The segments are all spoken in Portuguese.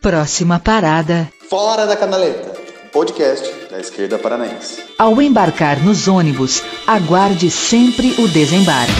Próxima parada. Fora da Canaleta, podcast da esquerda paranaense. Ao embarcar nos ônibus, aguarde sempre o desembarque.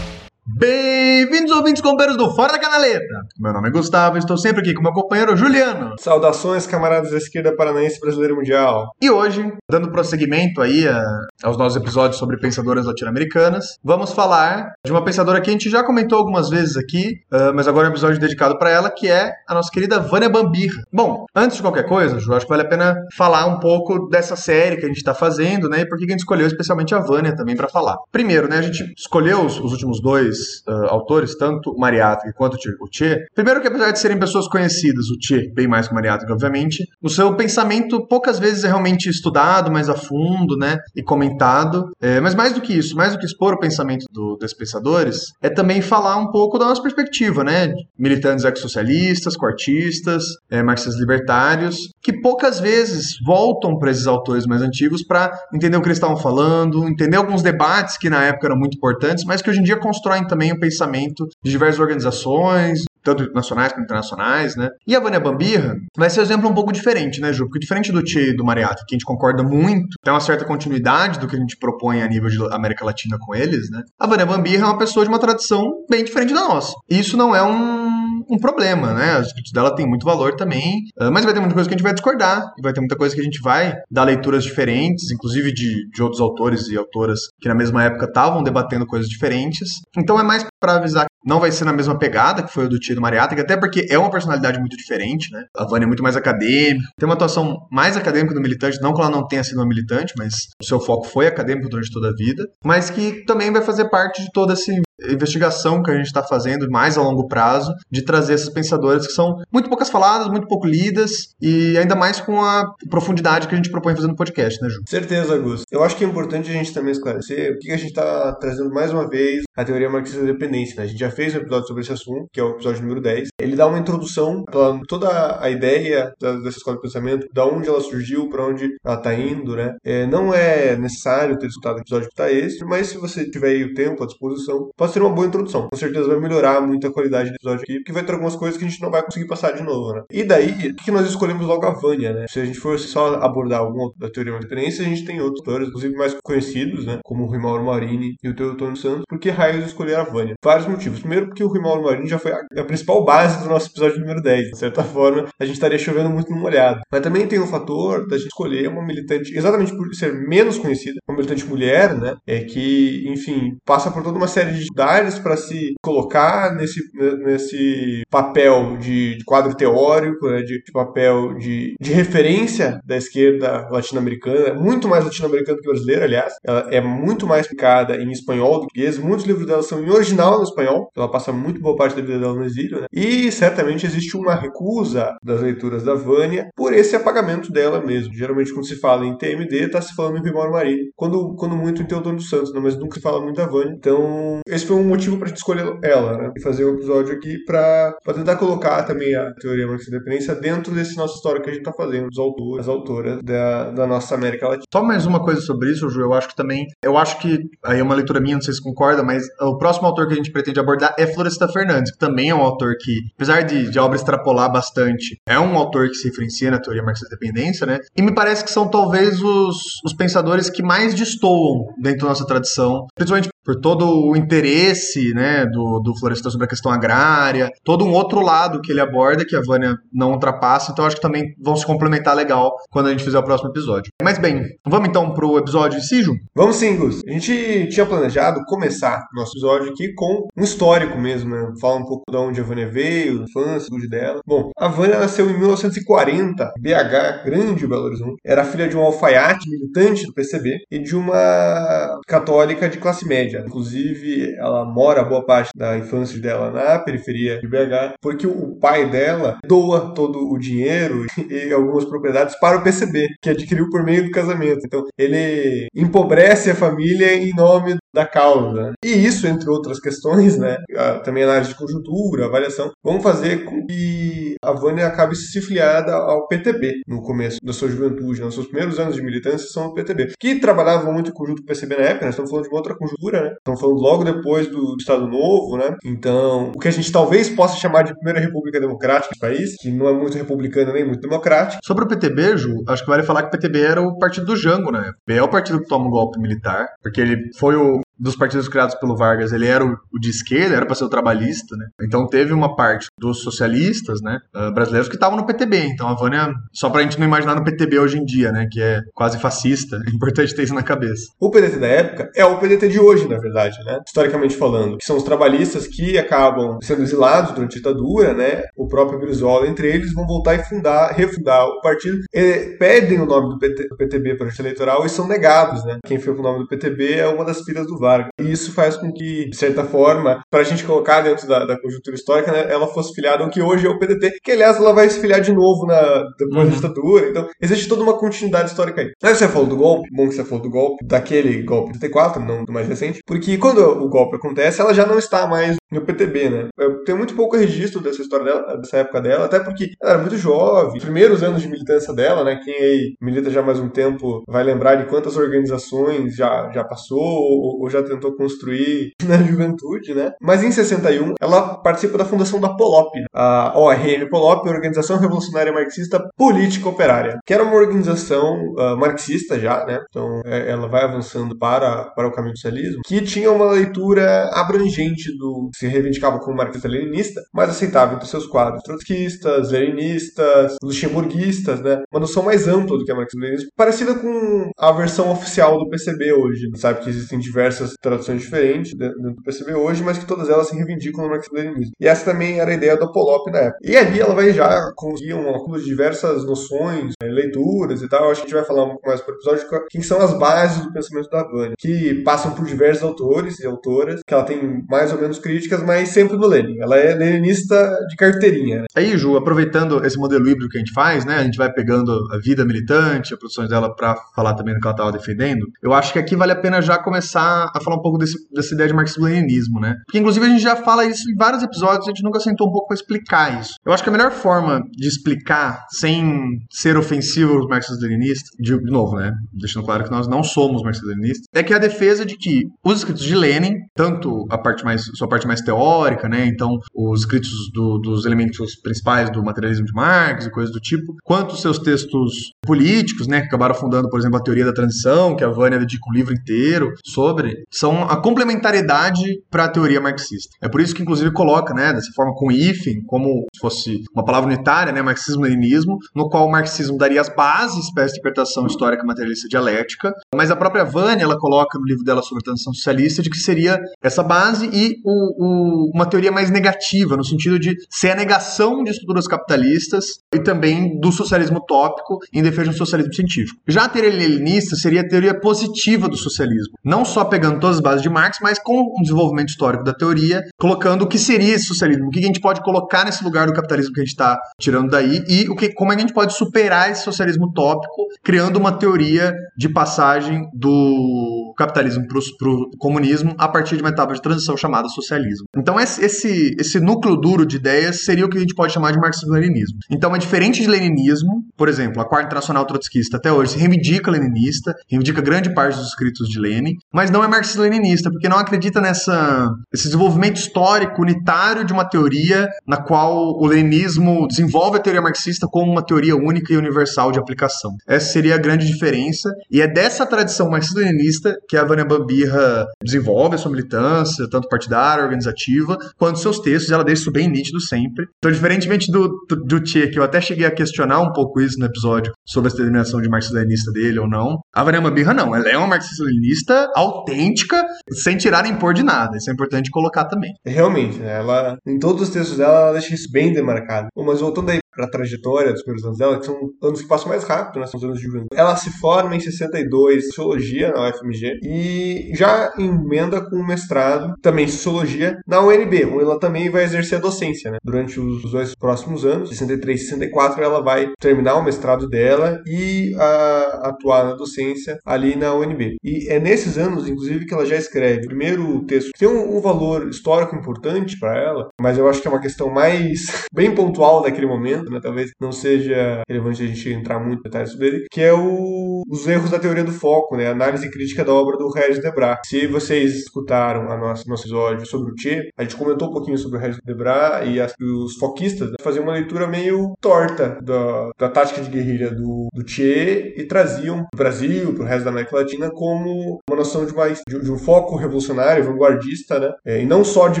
Bem-vindos, ouvintes companheiros do Fora da Canaleta. Meu nome é Gustavo e estou sempre aqui com meu companheiro Juliano. Saudações, camaradas da esquerda paranaense brasileiro mundial. E hoje, dando prosseguimento aí a, aos nossos episódios sobre pensadoras latino-americanas, vamos falar de uma pensadora que a gente já comentou algumas vezes aqui, uh, mas agora é um episódio dedicado para ela, que é a nossa querida Vânia Bambirra. Bom, antes de qualquer coisa, Ju, acho que vale a pena falar um pouco dessa série que a gente está fazendo, né, e por que a gente escolheu especialmente a Vânia também para falar. Primeiro, né, a gente escolheu os, os últimos dois uh, autores, tanto o Mariátegui quanto o Tchê. Primeiro que apesar de serem pessoas conhecidas, o Tchê bem mais que o Mariátegui, obviamente, o seu pensamento poucas vezes é realmente estudado mais a fundo, né, e comentado. É, mas mais do que isso, mais do que expor o pensamento do, desses pensadores, é também falar um pouco da nossa perspectiva, né, militantes ex-socialistas, quartistas, é, marxistas libertários, que poucas vezes voltam para esses autores mais antigos para entender o que eles estavam falando, entender alguns debates que na época eram muito importantes, mas que hoje em dia constroem também o pensamento de diversas organizações, tanto nacionais quanto internacionais, né? E a Vânia Bambirra vai ser um exemplo um pouco diferente, né, Ju? Porque diferente do Che e do Mariato, que a gente concorda muito, tem uma certa continuidade do que a gente propõe a nível de América Latina com eles, né? A Vânia Bambirra é uma pessoa de uma tradição bem diferente da nossa. E isso não é um, um problema, né? As escritos dela têm muito valor também, ah, mas vai ter muita coisa que a gente vai discordar, e vai ter muita coisa que a gente vai dar leituras diferentes, inclusive de, de outros autores e autoras que na mesma época estavam debatendo coisas diferentes. Então é mais para avisar que não vai ser na mesma pegada que foi o do Tio do Mariátegui, até porque é uma personalidade muito diferente, né? A Vânia é muito mais acadêmica, tem uma atuação mais acadêmica do militante, não que ela não tenha sido uma militante, mas o seu foco foi acadêmico durante toda a vida, mas que também vai fazer parte de toda essa investigação que a gente está fazendo mais a longo prazo de trazer esses pensadores que são muito poucas faladas, muito pouco lidas e ainda mais com a profundidade que a gente propõe fazendo podcast, né, Ju? Certeza, Augusto. Eu acho que é importante a gente também esclarecer o que a gente está trazendo mais uma vez a teoria marxista da dependência. Né? A gente já fez um episódio sobre esse assunto, que é o episódio número 10. Ele dá uma introdução para toda a ideia dessa escola de pensamento, da onde ela surgiu, para onde ela está indo, né? É, não é necessário ter escutado o episódio que está esse, mas se você tiver aí o tempo à disposição, pode ser uma boa introdução. Com certeza vai melhorar muito a qualidade do episódio aqui, porque vai ter algumas coisas que a gente não vai conseguir passar de novo, né? E daí, por que nós escolhemos logo a Vânia, né? Se a gente fosse só abordar algum outro da teoria da dependência, a gente tem outros autores, inclusive mais conhecidos, né? Como o Rui Mauro Marini e o Teotônio Santos. Por que raios escolher a Vânia? Vários motivos. Primeiro, porque o Rui Mauro Marini já foi a, a principal base do nosso episódio número 10. De certa forma, a gente estaria chovendo muito no molhado. Mas também tem o fator da gente escolher uma militante, exatamente por ser menos conhecida, uma militante mulher, né? É que, enfim, passa por toda uma série de dificuldades para se colocar nesse, nesse papel de, de quadro teórico, né? de, de papel de, de referência da esquerda latino-americana, muito mais latino-americana que brasileira, aliás. Ela é muito mais picada em espanhol do que português. Muitos livros dela são em original no espanhol. Ela passa muito boa parte da vida dela no exílio, né? E certamente existe uma recusa das leituras da Vânia por esse apagamento dela mesmo. Geralmente, quando se fala em TMD, está se falando em Vimor Marini. Quando, quando muito em Teodoro dos Santos, né? mas nunca se fala muito da Vânia. Então, esse foi um motivo para a gente escolher ela, né? E fazer um episódio aqui para tentar colocar também a teoria marxista dependência dentro desse nosso histórico que a gente está fazendo, dos autores, as autoras da, da nossa América Latina. Só mais uma coisa sobre isso, Ju. Eu acho que também. Eu acho que. Aí é uma leitura minha, não sei se concorda, mas o próximo autor que a gente pretende abordar é Florestan Fernandes, que também é um autor que, apesar de, de a obra extrapolar bastante, é um autor que se referencia na teoria marxista-dependência, né? E me parece que são talvez os, os pensadores que mais destoam dentro da nossa tradição, principalmente por todo o interesse né, do, do Florestan sobre a questão agrária, todo um outro lado que ele aborda que a Vânia não ultrapassa, então acho que também vão se complementar legal quando a gente fizer o próximo episódio. Mas bem, vamos então pro episódio em si? Vamos sim, Gus. A gente tinha planejado começar nosso episódio aqui com um histórico mesmo, né? Falar um pouco de onde a Vânia veio, infância, tudo dela. Bom, a Vânia nasceu em 1940, BH, grande Belo Horizonte. Era filha de um alfaiate militante do PCB e de uma católica de classe média. Inclusive, ela mora boa parte da infância dela na periferia de BH, porque o pai dela doa todo o dinheiro e algumas propriedades para o PCB, que adquiriu por meio do casamento. Então, ele empobrece a família em nome da causa. Né? E isso, entre outras questões, né, também análise de conjuntura, avaliação, vão fazer com que a Vânia acabe se filiada ao PTB no começo da sua juventude, nos seus primeiros anos de militância são o PTB, que trabalhava muito conjunto com o PCB na época, nós estamos falando de uma outra conjuntura, né? Estamos falando logo depois do Estado Novo, né? Então, o que a gente talvez possa chamar de primeira república democrática do país, que não é muito republicana nem muito democrática. Sobre o PTB, Ju, acho que vale falar que o PTB era o partido do Jango, né? É o partido que toma um golpe militar, porque ele foi o dos partidos criados pelo Vargas, ele era o, de esquerda, era para ser o trabalhista, né? Então teve uma parte dos socialistas, né, uh, brasileiros que estavam no PTB. Então a Vânia, só pra gente não imaginar no PTB hoje em dia, né, que é quase fascista, é importante ter isso na cabeça. O PDT da época é o PDT de hoje, na verdade, né? Historicamente falando, que são os trabalhistas que acabam sendo exilados durante a ditadura, né? O próprio Brizola, entre eles, vão voltar e fundar, refundar o partido, e pedem o nome do, PT, do PTB para o eleitoral e são negados, né? Quem foi com o nome do PTB é uma das filhas do Vargas Vargas. E isso faz com que, de certa forma, para a gente colocar dentro da, da conjuntura histórica, né, ela fosse filiada ao que hoje é o PDT, que aliás ela vai se filiar de novo na, depois uhum. da ditadura. Então, existe toda uma continuidade histórica aí. Mas você falou do golpe, bom que você falou do golpe, daquele golpe de 84, não do mais recente, porque quando o golpe acontece, ela já não está mais no PTB, né? Eu tenho muito pouco registro dessa história dela, dessa época dela, até porque ela era muito jovem, os primeiros anos de militância dela, né? Quem aí milita já mais um tempo vai lembrar de quantas organizações já, já passou ou, ou já tentou construir na juventude, né? Mas em 61, ela participa da fundação da POLOP, a ORM POLOP, Organização Revolucionária Marxista Política Operária, que era uma organização uh, marxista já, né? Então é, ela vai avançando para, para o caminho do socialismo, que tinha uma leitura abrangente do se reivindicava como marxista-leninista, mas aceitava entre seus quadros trotskistas, leninistas, luxemburguistas, né? Uma noção mais ampla do que é marxismo-leninismo, parecida com a versão oficial do PCB hoje. Sabe que existem diversas traduções diferentes dentro do PCB hoje, mas que todas elas se reivindicam no marxismo-leninismo. E essa também era a ideia do Polop na época. E ali ela vai já conseguir um acúmulo de diversas noções, né, leituras e tal. Acho que a gente vai falar um pouco mais por episódio quem são as bases do pensamento da Vânia, que passam por diversos autores e autoras, que ela tem mais ou menos críticas críticas, mas sempre no Lenin. Ela é leninista de carteirinha. Né? Aí, Ju, aproveitando esse modelo híbrido que a gente faz, né? A gente vai pegando a vida militante, as produções dela para falar também do que ela estava defendendo. Eu acho que aqui vale a pena já começar a falar um pouco desse, dessa ideia de marxismo-leninismo, né? Porque, inclusive, a gente já fala isso em vários episódios, a gente nunca sentou um pouco para explicar isso. Eu acho que a melhor forma de explicar, sem ser ofensivo aos marxistas-leninistas, de, de novo, né? Deixando claro que nós não somos marxistas-leninistas, é que a defesa de que os escritos de Lenin, tanto a parte mais, sua parte mais mais teórica, né? Então, os escritos do, dos elementos principais do materialismo de Marx e coisas do tipo, quanto os seus textos políticos, né? Que acabaram fundando, por exemplo, a teoria da transição, que a Vânia dedica um livro inteiro sobre, são a complementariedade para a teoria marxista. É por isso que, inclusive, coloca, né? Dessa forma, com hífen, como se fosse uma palavra unitária, né? Marxismo-leninismo, no qual o marxismo daria as bases para essa interpretação histórica materialista dialética, mas a própria Vânia, ela coloca no livro dela sobre a transição socialista de que seria essa base e o, o uma teoria mais negativa, no sentido de ser a negação de estruturas capitalistas e também do socialismo utópico em defesa do socialismo científico. Já a teoria leninista seria a teoria positiva do socialismo, não só pegando todas as bases de Marx, mas com um desenvolvimento histórico da teoria, colocando o que seria esse socialismo, o que a gente pode colocar nesse lugar do capitalismo que a gente está tirando daí e o que, como é a gente pode superar esse socialismo utópico, criando uma teoria de passagem do capitalismo para o comunismo a partir de uma etapa de transição chamada socialismo. Então esse, esse núcleo duro de ideias seria o que a gente pode chamar de marxismo-leninismo. Então é diferente de leninismo, por exemplo, a Quarta Internacional Trotskista até hoje se reivindica leninista, reivindica grande parte dos escritos de Lenin, mas não é marxista-leninista, porque não acredita nessa esse desenvolvimento histórico unitário de uma teoria na qual o leninismo desenvolve a teoria marxista como uma teoria única e universal de aplicação. Essa seria a grande diferença, e é dessa tradição marxista-leninista que a Vânia Bambirra desenvolve a sua militância, tanto partidária, organizativa, organizativa, quanto seus textos, ela deixa isso bem nítido sempre. Então, diferentemente do, do, do que eu até cheguei a questionar um pouco isso no episódio sobre a determinação de marxista-leninista dele ou não, a Variama Birra não, ela é uma marxista-leninista autêntica, sem tirar nem pôr de nada. Isso é importante colocar também. Realmente, né? ela, em todos os textos dela, ela deixa isso bem demarcado. Mas voltando aí para a trajetória dos primeiros anos dela, que são anos que passam mais rápido, né? São os anos de juventude. Ela se forma em 62 em Sociologia na UFMG e já emenda com um mestrado também em Sociologia na UNB, onde ela também vai exercer a docência, né? Durante os dois próximos anos, 63 e 64, ela vai terminar o mestrado dela e a, atuar na docência ali na UNB. E é nesses anos, inclusive, que ela já escreve o primeiro texto que tem um, um valor histórico importante para ela, mas eu acho que é uma questão mais bem pontual daquele momento, né? Talvez não seja relevante a gente entrar muito em detalhes sobre ele, que é o, os erros da teoria do foco, né? Análise crítica da obra do Regis Debras. Se vocês escutaram a nossa, nosso episódio sobre o Che, a gente comentou um pouquinho sobre o Regis Debras e, as, os foquistas né? faziam uma leitura meio torta da, da tática de guerrilha do, do Che e traziam o Brasil, para o resto da América Latina, como uma noção de, uma, de, de um foco revolucionário, vanguardista, né? É, e não só de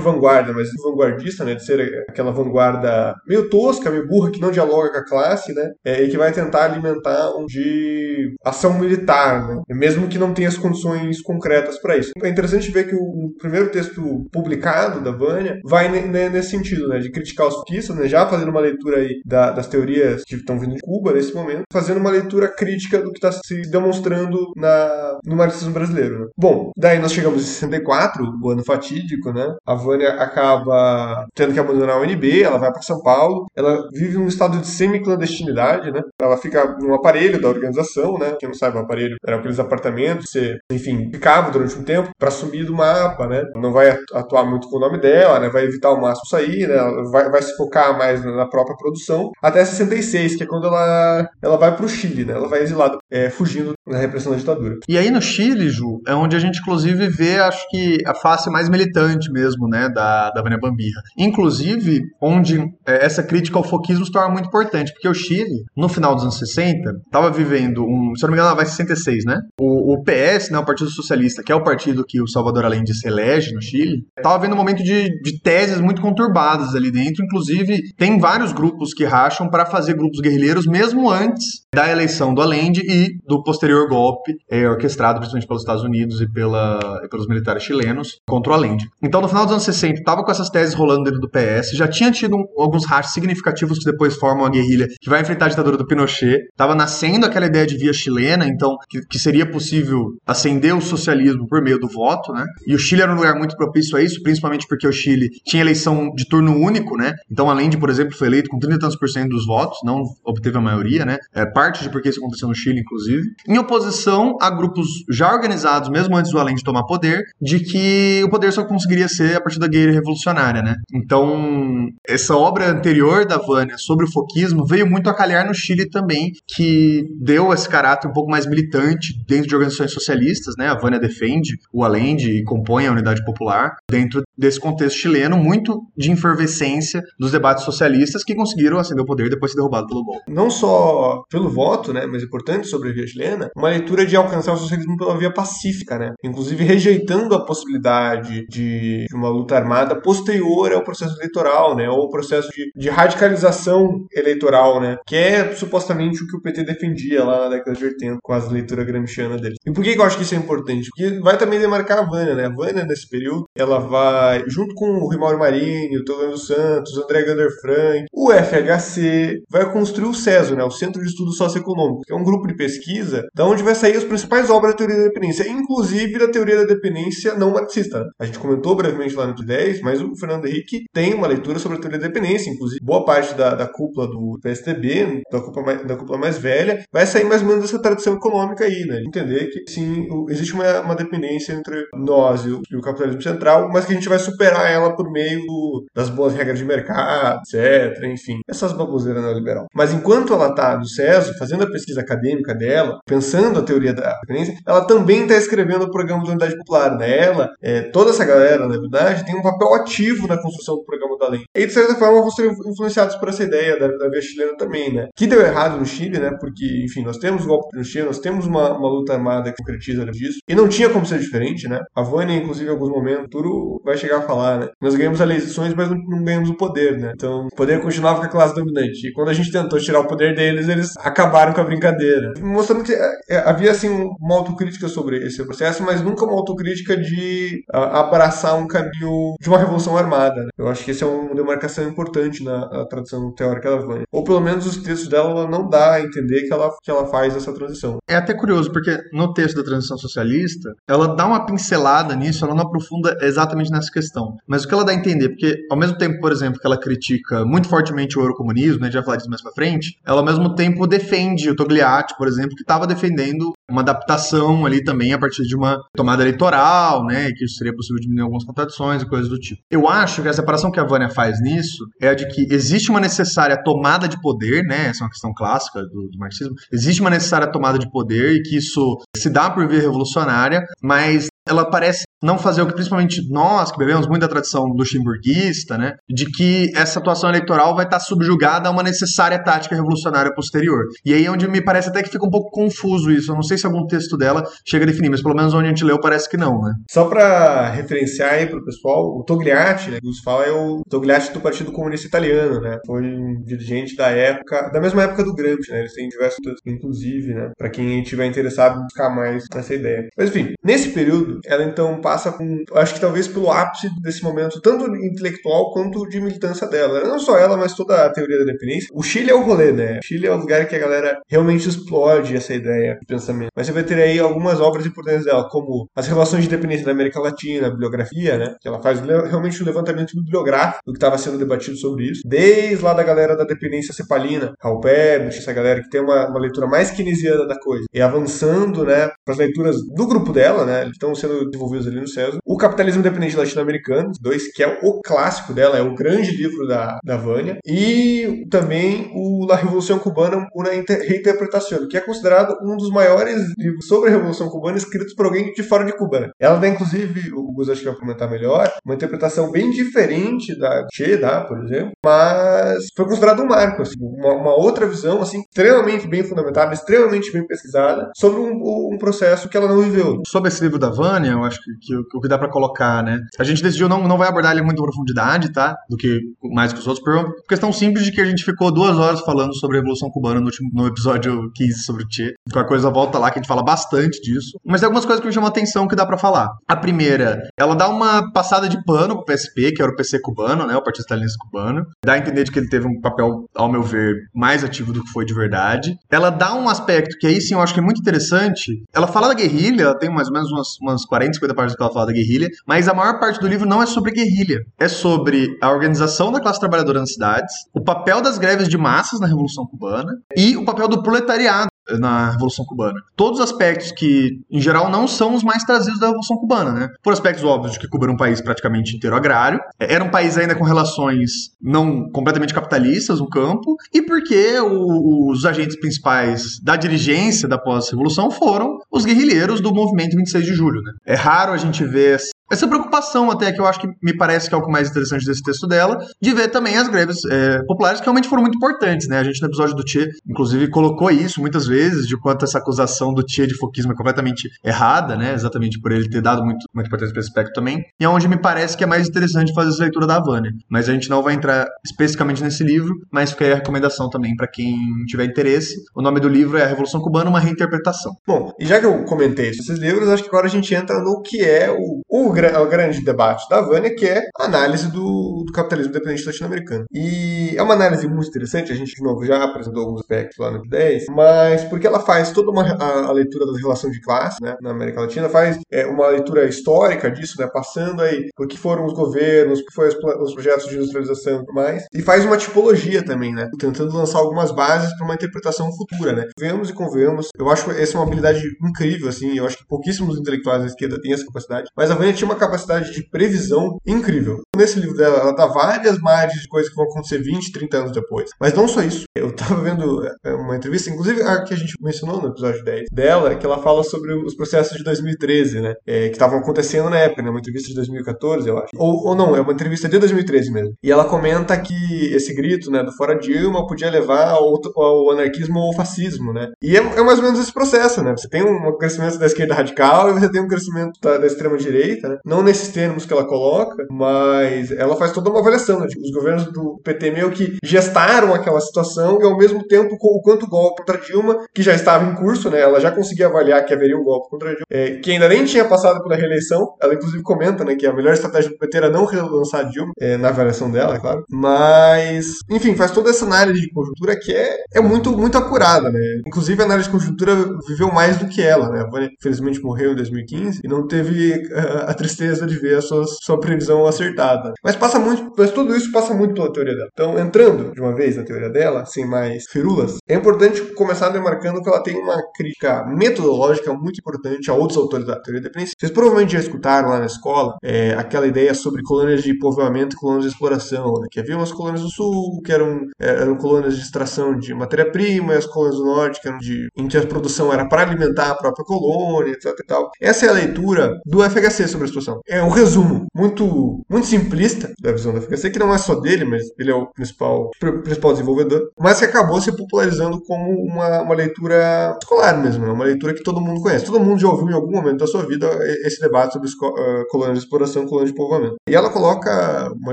vanguarda, mas de vanguardista, né? De ser aquela vanguarda meio tosca, meio burra, que não dialoga com a classe, né? É, e que vai tentar alimentar um de ação militar, né? Mesmo que não tenha as condições concretas para isso. É interessante ver que o, o, primeiro texto publicado da Vânia vai nesse sentido, né? De criticar os foquistas, né? Já fazendo uma leitura aí da, das teorias que estão vindo de Cuba nesse momento, fazendo uma leitura crítica do que está se demonstrando na, no marxismo brasileiro. Né? Bom, daí nós chegamos em 64, o ano fatídico, né? A Vânia acaba tendo que abandonar a UNB, ela vai para São Paulo, ela vive num estado de semi-clandestinidade, né? Ela fica num aparelho da organização, né? Quem não sabe, o aparelho eram aqueles apartamentos, você, enfim, ficava durante um tempo para sumir do mapa, né? Não vai atuar muito com o nome dela, né? Vai evitar ao máximo sair, né? Vai, vai se focar mais na própria produção, até 66, que é quando ela, ela vai para o Chile, né? Ela vai exilada, é, fugindo da repressão da ditadura. E aí no Chile, Ju, é onde a gente inclusive vê, acho que a face mais militante mesmo, né, da, da Vânia Bambirra. Inclusive, onde é, essa crítica ao foquismo se torna muito importante, porque o Chile, no final dos anos 60, estava vivendo um, se eu não me engano, ela vai 66, né? O, o, PS, né, o Partido Socialista, que é o partido que o Salvador Allende se elege no Chile, estava vendo um momento de, de teses muito conturbadas ali dentro, inclusive tem vários grupos que racham para fazer grupos guerrilheiros mesmo antes da eleição do Allende e do posterior golpe é, orquestrado principalmente pelos Estados Unidos e, pela, e pelos militares chilenos contra o Allende. Então, no final dos anos 60, estava com essas teses rolando dentro do PS, já tinha tido um, alguns rachos significativos que depois formam a guerrilha que vai enfrentar a ditadura do Pinochet, estava nascendo aquela ideia de via chilena, então, que, que seria possível ascender o socialismo por meio do voto, né? E o Chile era um lugar muito propício a isso, principalmente porque o Chile tinha eleição de turno único, né? Então, Allende, por exemplo, foi eleito com 30 e tantos por cento dos votos, não obteve a maioria, né? É parte de porque isso aconteceu no Chile, inclusive. Em oposição a grupos já organizados, mesmo antes do Allende tomar poder, de que o poder só conseguiria ser a partir da guerra revolucionária, né? Então, essa obra anterior da Vânia sobre o foquismo veio muito a calhar no Chile também, que deu esse caráter um pouco mais militante dentro de organizações socialistas, né? A Vânia defende o Allende e compõe a Unidade Popular dentro desse contexto chileno, muito de efervescência dos debates socialistas que conseguiram acender o poder depois de ser derrubado pelo golpe. Não só pelo voto, né, mas importante sobre a via chilena, uma leitura de alcançar o socialismo pela via pacífica, né? Inclusive rejeitando a possibilidade de uma luta armada posterior ao processo eleitoral, né? Ou ao processo de, de radicalização eleitoral, né? Que é supostamente o que o PT defendia lá na década de 80 com as leituras gramsciana dele. E por que eu acho que isso é importante? Porque vai também demarcar a Vânia, né? A Vânia, nesse período, ela vai, junto com o Rimauro Marini, o Tolano Santos, o André Gander Frank, o FHC, vai construir o CESO, né? O Centro de Estudos Socioeconômicos, que é um grupo de pesquisa da onde vai sair as principais obras da teoria da dependência, inclusive da teoria da dependência não marxista. A gente comentou brevemente lá no 10, mas o Fernando Henrique tem uma leitura sobre a teoria da dependência, inclusive boa parte da, da cúpula do PSDB, da cúpula, mais, da cúpula mais velha, vai sair mais ou menos dessa tradição econômica aí, né? Entender que sim, existe uma, uma dependência entre nós e o, e o, capitalismo central, mas que a gente vai superar ela por meio do, das boas regras de mercado, etc. Enfim, essas baboseiras neoliberal. Mas enquanto ela está no CESO, fazendo a pesquisa acadêmica dela, pensando a teoria da dependência, ela também está escrevendo o programa da Unidade Popular. Né? Ela, é, toda essa galera, na verdade, tem um papel ativo na construção do programa lei. E, de certa forma, vão ser influenciados por essa ideia da, da via chilena também, né? Que deu errado no Chile, né? Porque, enfim, nós temos golpe no Chile, nós temos uma, uma luta armada que concretiza disso. E não tinha como ser diferente, né? A Vânia, inclusive, em alguns momentos, Turo vai chegar a falar, né? Nós ganhamos as eleições, mas não, não ganhamos o poder, né? Então, o poder continuava com a classe dominante. E quando a gente tentou tirar o poder deles, eles acabaram com a brincadeira. Mostrando que é, é, havia, assim, uma autocrítica sobre esse processo, mas nunca uma autocrítica de uh, abraçar um caminho de uma revolução armada. Né? Eu acho que esse é um, uma demarcação importante na tradução teórica da Vânia. Ou pelo menos os textos dela ela não dá a entender que ela, que ela faz essa transição. É até curioso, porque no texto da transição socialista, ela dá uma pincelada nisso, ela não aprofunda exatamente nessa questão. Mas o que ela dá a entender, porque ao mesmo tempo, por exemplo, que ela critica muito fortemente o eurocomunismo, né, a gente vai falar disso mais pra frente, ela ao mesmo tempo defende o Togliatti, por exemplo, que estava defendendo uma adaptação ali também a partir de uma tomada eleitoral, né, que seria possível diminuir algumas contradições e coisas do tipo. Eu acho que a separação que a Vânia faz nisso é a de que existe uma necessária tomada de poder, né, essa é uma questão clássica do, do marxismo, existe uma necessária tomada de poder e que isso se dá por via revolucionária, mas ela parece não fazer o que principalmente nós, que bebemos muito da tradição luxemburguista, né, de que essa atuação eleitoral vai estar subjugada a uma necessária tática revolucionária posterior. E aí é onde me parece até que fica um pouco confuso isso. Eu não sei se algum texto dela chega a definir, mas pelo menos onde a gente leu parece que não, né? Só para referenciar aí pro pessoal, o Togliatti, né, fala é o Togliatti do Partido Comunista Italiano, né? Foi um dirigente da época, da mesma época do Gramsci, né? Eles têm diversos inclusive, né? Para quem estiver interessado em buscar mais nessa ideia. Mas enfim, nesse período, ela então passa com, acho que talvez pelo ápice desse momento, tanto intelectual quanto de militância dela. Não só ela, mas toda a teoria da dependência. O Chile é o rolê, né? O Chile é o lugar que a galera realmente explode essa ideia de pensamento. Mas você vai ter aí algumas obras importantes dela, como as relações de dependência da América Latina, a bibliografia, né? Que ela faz realmente um levantamento bibliográfico do que estava sendo debatido sobre isso. Desde lá da galera da dependência cepalina, Raul essa galera que tem uma, uma leitura mais keynesiana da coisa. E avançando, né, para as leituras do grupo dela, né? Eles estão sendo desenvolvidos ali no César. O Capitalismo Independente Latino-Americano, dois, que é o clássico dela, é o grande livro da, da Vânia. E também o La Revolução Cubana, uma reinterpretação, que é considerado um dos maiores livros sobre a Revolução Cubana escritos por alguém de fora de Cuba. Né? Ela dá, inclusive, o Gus acho que vai comentar melhor, uma interpretação bem diferente da Che, da, por exemplo, mas foi considerado um marco, assim, uma, uma, outra visão, assim, extremamente bem fundamentada, extremamente bem pesquisada, sobre um, um processo que ela não viveu. Sobre esse livro da Vânia, eu acho que, que, o que dá para colocar, né? A gente decidiu não, não vai abordar ele muito em profundidade, tá? Do que mais que os outros, por questão simples de que a gente ficou duas horas falando sobre a Revolução Cubana no, último, no episódio 15 sobre o Che. Qualquer coisa volta lá que a gente fala bastante disso. Mas tem algumas coisas que me chamam a atenção que dá para falar. A primeira, ela dá uma passada de pano pro PSP, que era o PC cubano, né? O Partido Stalinista Cubano. Dá a entender de que ele teve um papel, ao meu ver, mais ativo do que foi de verdade. Ela dá um aspecto que aí sim eu acho que é muito interessante. Ela fala da guerrilha, ela tem mais ou menos umas, umas 40, 50 páginas que ela fala da guerrilha, mas a maior parte do livro não é sobre guerrilha. É sobre a organização da classe trabalhadora nas cidades, o papel das greves de massas na Revolução Cubana e o papel do proletariado na Revolução Cubana. Todos os aspectos que, em geral, não são os mais trazidos da Revolução Cubana, né? Por aspectos óbvios de que Cuba era um país praticamente inteiro agrário, era um país ainda com relações não completamente capitalistas no campo, e porque o, os agentes principais da dirigência da pós-revolução foram os guerrilheiros do movimento 26 de julho, né? É raro a gente ver essa preocupação até que eu acho que me parece que é o mais interessante desse texto dela, de ver também as greves é, populares que realmente foram muito importantes, né? A gente no episódio do Tchê, inclusive, colocou isso muitas vezes, de quanto essa acusação do Tchê de foquismo é completamente errada, né? Exatamente por ele ter dado muito, muita importância para esse aspecto também. E é onde me parece que é mais interessante fazer essa leitura da Vânia. Mas a gente não vai entrar especificamente nesse livro, mas fica aí a recomendação também para quem tiver interesse. O nome do livro é A Revolução Cubana, uma reinterpretação. Bom, e já que eu comentei esses livros, acho que agora a gente entra no que é o, o é o grande debate da Vânia, que é a análise do, do capitalismo independente latino-americano. E é uma análise muito interessante, a gente, de novo, já apresentou alguns aspectos lá no 10, mas porque ela faz toda uma, a, a leitura da relação de classe né, na América Latina, faz é, uma leitura histórica disso, né, passando aí por que foram os governos, que foram os projetos de industrialização e tudo mais, e faz uma tipologia também, né, tentando lançar algumas bases para uma interpretação futura, né. Vemos e convenhamos, eu acho essa uma habilidade incrível, assim, eu acho que pouquíssimos intelectuais da esquerda têm essa capacidade, mas a Vânia tinha uma capacidade de previsão incrível. Nesse livro dela, ela dá várias margens de coisas que vão acontecer 20, 30 anos depois. Mas não só isso. Eu tava vendo é, uma entrevista, inclusive a que a gente mencionou no episódio 10 dela, que ela fala sobre os processos de 2013, né? É, que estavam acontecendo na época, né? Uma entrevista de 2014, eu acho. Ou, ou não, é uma entrevista de 2013 mesmo. E ela comenta que esse grito, né, do fora Dilma podia levar ao, ao anarquismo ou ao fascismo, né? E é, é, mais ou menos esse processo, né? Você tem um crescimento da esquerda radical e você tem um crescimento da, da extrema direita, Não nesses termos que ela coloca, mas ela faz toda uma avaliação, né? Tipo, os governos do PT meio que gestaram aquela situação e ao mesmo tempo o quanto golpe contra Dilma, que já estava em curso, né? Ela já conseguia avaliar que haveria um golpe contra Dilma, é, que ainda nem tinha passado pela reeleição. Ela inclusive comenta, né, que a melhor estratégia do PT era não relançar Dilma, é, na avaliação dela, é claro. Mas, enfim, faz toda essa análise de conjuntura que é, é muito, muito acurada, né? Inclusive a análise de conjuntura viveu mais do que ela, né? A Vânia, infelizmente, morreu em 2015 e não teve uh, a tristeza de ver a sua, sua previsão acertada. Mas passa muito, mas tudo isso passa muito pela teoria dela. Então, entrando de uma vez na teoria dela, sem mais firulas, é importante começar demarcando que ela tem uma crítica metodológica muito importante a outros autores da teoria da dependência. Vocês provavelmente já escutaram lá na escola é, aquela ideia sobre colônias de povoamento e colônias de exploração, né? que havia umas colônias do sul que eram, eram colônias de extração de matéria-prima e as colônias do norte que eram de, em que a produção era para alimentar a própria colônia, etc. E tal. Essa é a leitura do FHC sobre a É um resumo muito, muito simplista da visão do FHC, que não é só dele, mas ele é o principal, principal desenvolvedor, mas que acabou se popularizando como uma, uma leitura escolar mesmo, né? uma leitura que todo mundo conhece. Todo mundo já ouviu em algum momento da sua vida esse debate sobre uh, colônias de exploração, colônias de povoamento. E ela coloca uma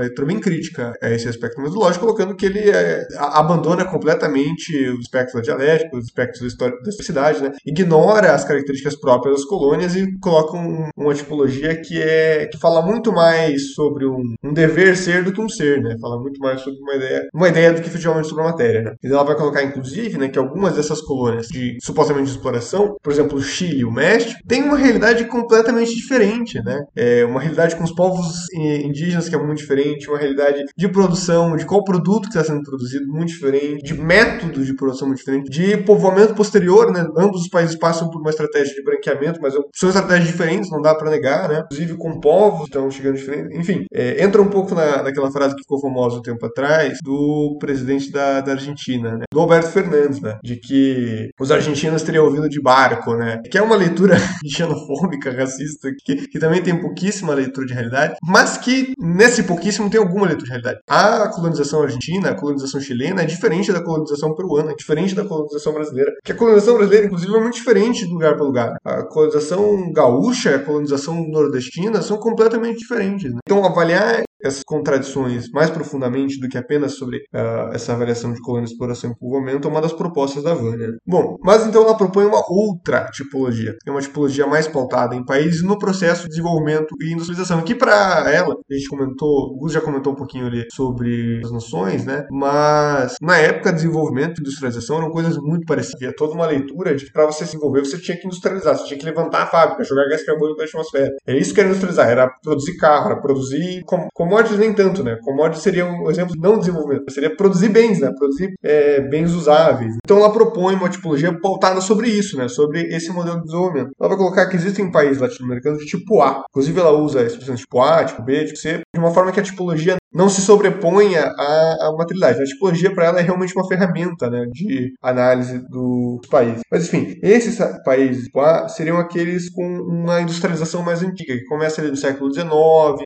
leitura bem crítica a esse aspecto metodológico, colocando que ele é, abandona completamente os aspectos dialéticos, os aspectos da história da cidade, né? ignora as características próprias das colônias e coloca um, uma tipologia que é que fala muito mais sobre um, um, dever ser do que um ser, né? Fala muito mais sobre uma ideia, uma ideia do que efetivamente sobre a matéria, né? E ela vai colocar, inclusive, né, que algumas dessas colônias de supostamente de exploração, por exemplo, o Chile e o México, tem uma realidade completamente diferente, né? É uma realidade com os povos indígenas que é muito diferente, uma realidade de produção, de qual produto que está sendo produzido muito diferente, de método de produção muito diferente, de povoamento posterior, né? Ambos os países passam por uma estratégia de branqueamento, mas são estratégias diferentes, não dá para negar, né? Inclusive com povos estão chegando diferentes. Enfim, é, entra um pouco na, naquela frase que ficou famosa um tempo atrás do presidente da, da Argentina, né? Do Alberto Fernandes, né? De que os argentinos teriam vindo de barco, né? Que é uma leitura xenofóbica, racista, que, que também tem pouquíssima leitura de realidade, mas que nesse pouquíssimo tem alguma leitura de realidade. A colonização argentina, a colonização chilena é diferente da colonização peruana, é diferente da colonização brasileira. Que a colonização brasileira, inclusive, é muito diferente de lugar para lugar. A colonização gaúcha a colonização nordestina são completamente diferentes. Né? Então, avaliar essas contradições mais profundamente do que apenas sobre uh, essa avaliação de colônia, exploração e povoamento é uma das propostas da Vânia. Bom, mas então ela propõe uma outra tipologia, é uma tipologia mais pautada em países no processo de desenvolvimento e industrialização, que para ela, a gente comentou, o Gus já comentou um pouquinho ali sobre as nações, né, mas na época de desenvolvimento e industrialização eram coisas muito parecidas, havia toda uma leitura de que para você se desenvolver você tinha que industrializar, você tinha que levantar a fábrica, jogar gás carbônico na atmosfera. Era isso que era industrializar, era produzir carro, era produzir com, com Commodities nem tanto, né? Commodities seria um exemplo de não desenvolvimento, seria produzir bens, né? Produzir é, bens usáveis. Então ela propõe uma tipologia pautada sobre isso, né? Sobre esse modelo de desenvolvimento. Ela vai colocar que existem países latino-americanos de tipo A. Inclusive ela usa a expressão tipo A, tipo B, tipo C, de uma forma que a tipologia não se sobreponha à, à materialidade. A tipologia para ela é realmente uma ferramenta né, de análise dos países. Mas enfim, esses países tipo seriam aqueles com uma industrialização mais antiga, que começa ali no século XIX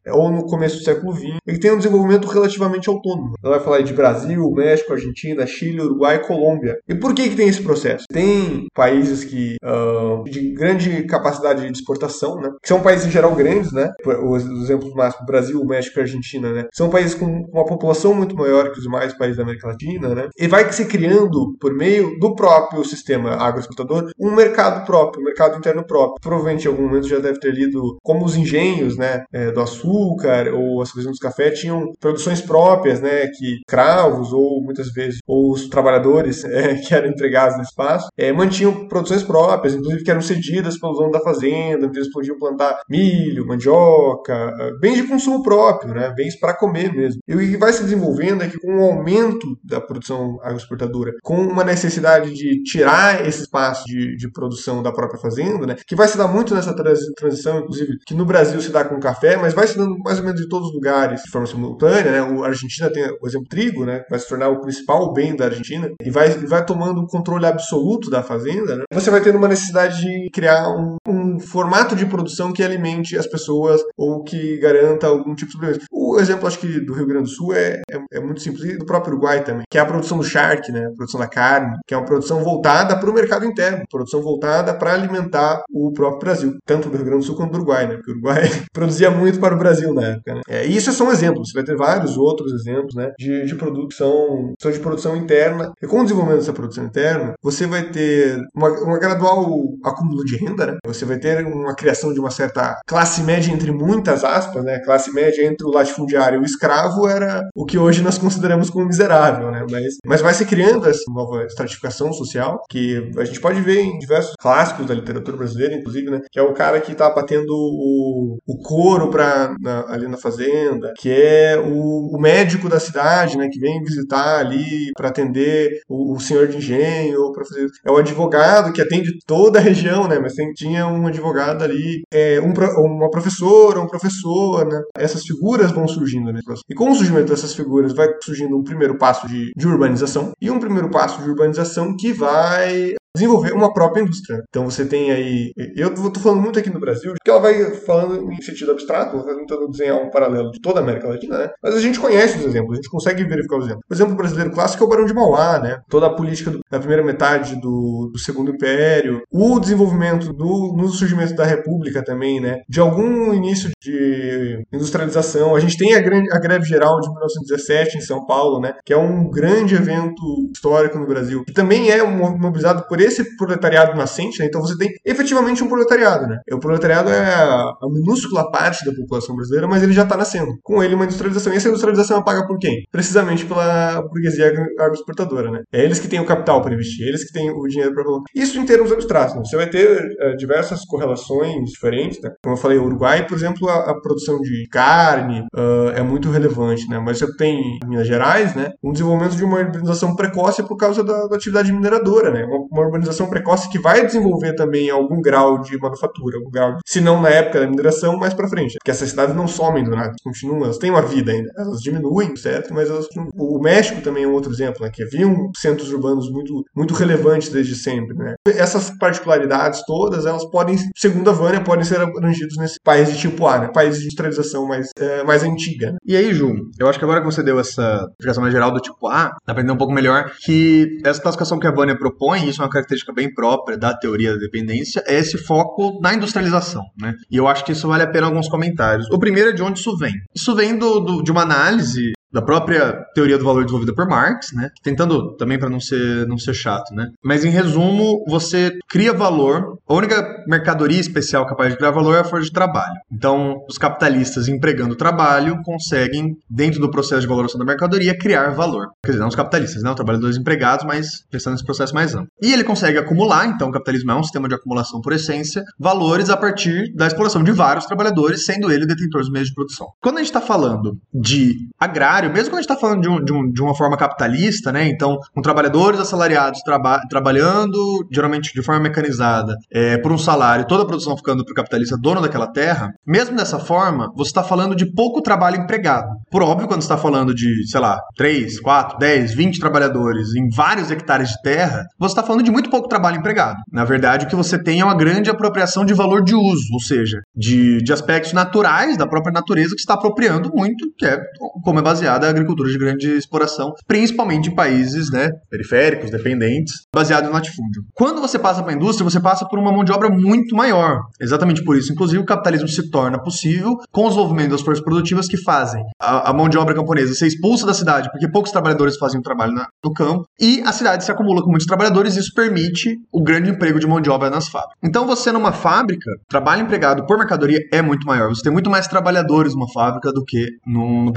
ou no começo do século XX, e que tem um desenvolvimento relativamente autônomo. Ela vai falar de Brasil, México, Argentina, Chile, Uruguai Colômbia. E por que, que tem esse processo? Tem países que uh, de grande capacidade de exportação, né, que são países em geral grandes, né? Os exemplos máximos, Brasil, México e Argentina, né? São países país com uma população muito maior que os demais países da América Latina, né? E vai se criando, por meio do próprio sistema agroexportador, um mercado próprio, um mercado interno próprio. Provavelmente em algum momento já deve ter lido como os engenhos, né, é, do açúcar ou as cozinhas do café tinham produções próprias, né, que cravos ou muitas vezes ou os trabalhadores é, que eram empregados no espaço é, mantinham produções próprias, inclusive que eram cedidas pelos donos da fazenda, então eles podiam plantar milho, mandioca, bens de consumo próprio, né, bens para comer mesmo. E o que vai se desenvolvendo é que com o aumento da produção agroexportadora, com uma necessidade de tirar esse espaço de, de produção da própria fazenda, né, que vai se dar muito nessa transição, inclusive, que no Brasil se dá com café, mas vai se dando mais ou menos em todos os lugares de forma simultânea, né? O Argentina tem, por exemplo, trigo, né, vai se tornar o principal bem da Argentina e vai, vai tomando o controle absoluto da fazenda, né? Você vai tendo uma necessidade de criar um, um formato de produção que alimente as pessoas ou que garanta algum tipo de sobrevivência. O exemplo, acho que do Rio Grande do Sul é, é, é, muito simples, e do próprio Uruguai também, que é a produção do charque, né, a produção da carne, que é uma produção voltada para o mercado interno, produção voltada para alimentar o próprio Brasil, tanto do Rio Grande do Sul quanto do Uruguai, né, porque o Uruguai produzia muito para o Brasil na época. Né. É, e isso é só um exemplo, você vai ter vários outros exemplos né, de, de produção, são de produção interna, e com o desenvolvimento dessa produção interna, você vai ter uma, uma gradual acúmulo de renda, né, você vai ter uma criação de uma certa classe média entre muitas aspas, né, classe média entre o latifundiário e o escravo era o que hoje nós consideramos como miserável, né? Mas, mas vai se criando essa nova estratificação social que a gente pode ver em diversos clássicos da literatura brasileira, inclusive, né? Que é o cara que tá batendo o, o couro pra, na, ali na fazenda, que é o, o, médico da cidade, né? Que vem visitar ali para atender o, o, senhor de engenho, para fazer... É o advogado que atende toda a região, né? Mas tem, tinha um advogado ali, é, um, uma professora, um professor, né? Essas figuras vão surgindo, né? E com o surgimento dessas figuras vai surgindo um primeiro passo de, de urbanização e um primeiro passo de urbanização que vai desenvolver uma própria indústria. Então você tem aí. Eu estou falando muito aqui no Brasil, que ela vai falando em sentido abstrato, tentando desenhar um paralelo de toda a América Latina, né? Mas a gente conhece os exemplos, a gente consegue verificar os exemplos. O exemplo brasileiro clássico é o Barão de Mauá, né? Toda a política do, da primeira metade do, do Segundo Império, o desenvolvimento do no surgimento da República também, né? De algum início de industrialização. A gente tem a, grande, a greve geral de 1917 em São Paulo, né? Que é um grande evento histórico no Brasil, que também é mobilizado por esse proletariado nascente, né? Então você tem efetivamente um proletariado, né? O proletariado é a, minúscula parte da população brasileira, mas ele já está nascendo. Com ele uma industrialização. E essa industrialização é paga por quem? Precisamente pela burguesia agroexportadora, né? É eles que têm o capital para investir, eles que têm o dinheiro para Isso em termos abstratos, né? Você vai ter é, diversas correlações diferentes, né? Como eu falei, o Uruguai, por exemplo, a, a produção de carne uh, é muito relevante, né? Mas você tem em Minas Gerais, né? Um desenvolvimento de uma urbanização precoce por causa da, da atividade mineradora, né? Uma, uma urbanização precoce que vai desenvolver também algum grau de manufatura, algum grau, se não na época da mineração, mais para frente. Porque essas cidades não somem do nada, continuam, elas têm uma vida ainda. Elas diminuem, certo? Mas elas, o México também é um outro exemplo, né? Que haviam centros urbanos muito, muito relevantes desde sempre, né? Essas particularidades todas, elas podem, segundo a Vânia, podem ser abrangidos nesse país de tipo A, né? País de industrialização mais, é, mais antiga. Né? E aí, Ju, eu acho que agora que você deu essa explicação mais geral do tipo A, dá pra entender um pouco melhor que essa classificação que a Vânia propõe, isso é uma característica bem própria da teoria da dependência, é esse foco na industrialização, né? E eu acho que isso vale a pena alguns comentários. O primeiro é de onde isso vem. Isso vem do, do de uma análise da própria teoria do valor desenvolvida por Marx, né? Tentando também para não ser não ser chato, né? Mas em resumo, você cria valor. A única mercadoria especial capaz de criar valor é a força de trabalho. Então, os capitalistas empregando trabalho conseguem dentro do processo de valoração da mercadoria criar valor. Quer dizer, não os capitalistas, né? Os trabalhadores empregados, mas pensando nesse processo mais amplo. E ele consegue acumular, então o capitalismo é um sistema de acumulação por essência, valores a partir da exploração de vários trabalhadores, sendo ele detentor dos meios de produção. Quando a gente está falando de agrário mesmo quando a gente está falando de, um, de, um, de, uma forma capitalista, né? Então, com trabalhadores assalariados traba trabalhando, geralmente de forma mecanizada, é, por um salário, toda a produção ficando para o capitalista dono daquela terra, mesmo dessa forma, você está falando de pouco trabalho empregado. Por óbvio, quando está falando de, sei lá, 3, 4, 10, 20 trabalhadores em vários hectares de terra, você está falando de muito pouco trabalho empregado. Na verdade, o que você tem é uma grande apropriação de valor de uso, ou seja, de, de aspectos naturais da própria natureza que está apropriando muito, que é como é baseado baseada em agricultura de grande exploração, principalmente em países né, periféricos, dependentes, baseado no latifúndio. Quando você passa para a indústria, você passa por uma mão de obra muito maior. Exatamente por isso, inclusive, o capitalismo se torna possível com o desenvolvimento das forças produtivas que fazem a, a mão de obra camponesa ser expulsa da cidade, porque poucos trabalhadores fazem o trabalho na, no campo, e a cidade se acumula com muitos trabalhadores, e isso permite o grande emprego de mão de obra nas fábricas. Então, você numa fábrica, trabalho empregado por mercadoria é muito maior. Você tem muito mais trabalhadores numa fábrica do que no, no.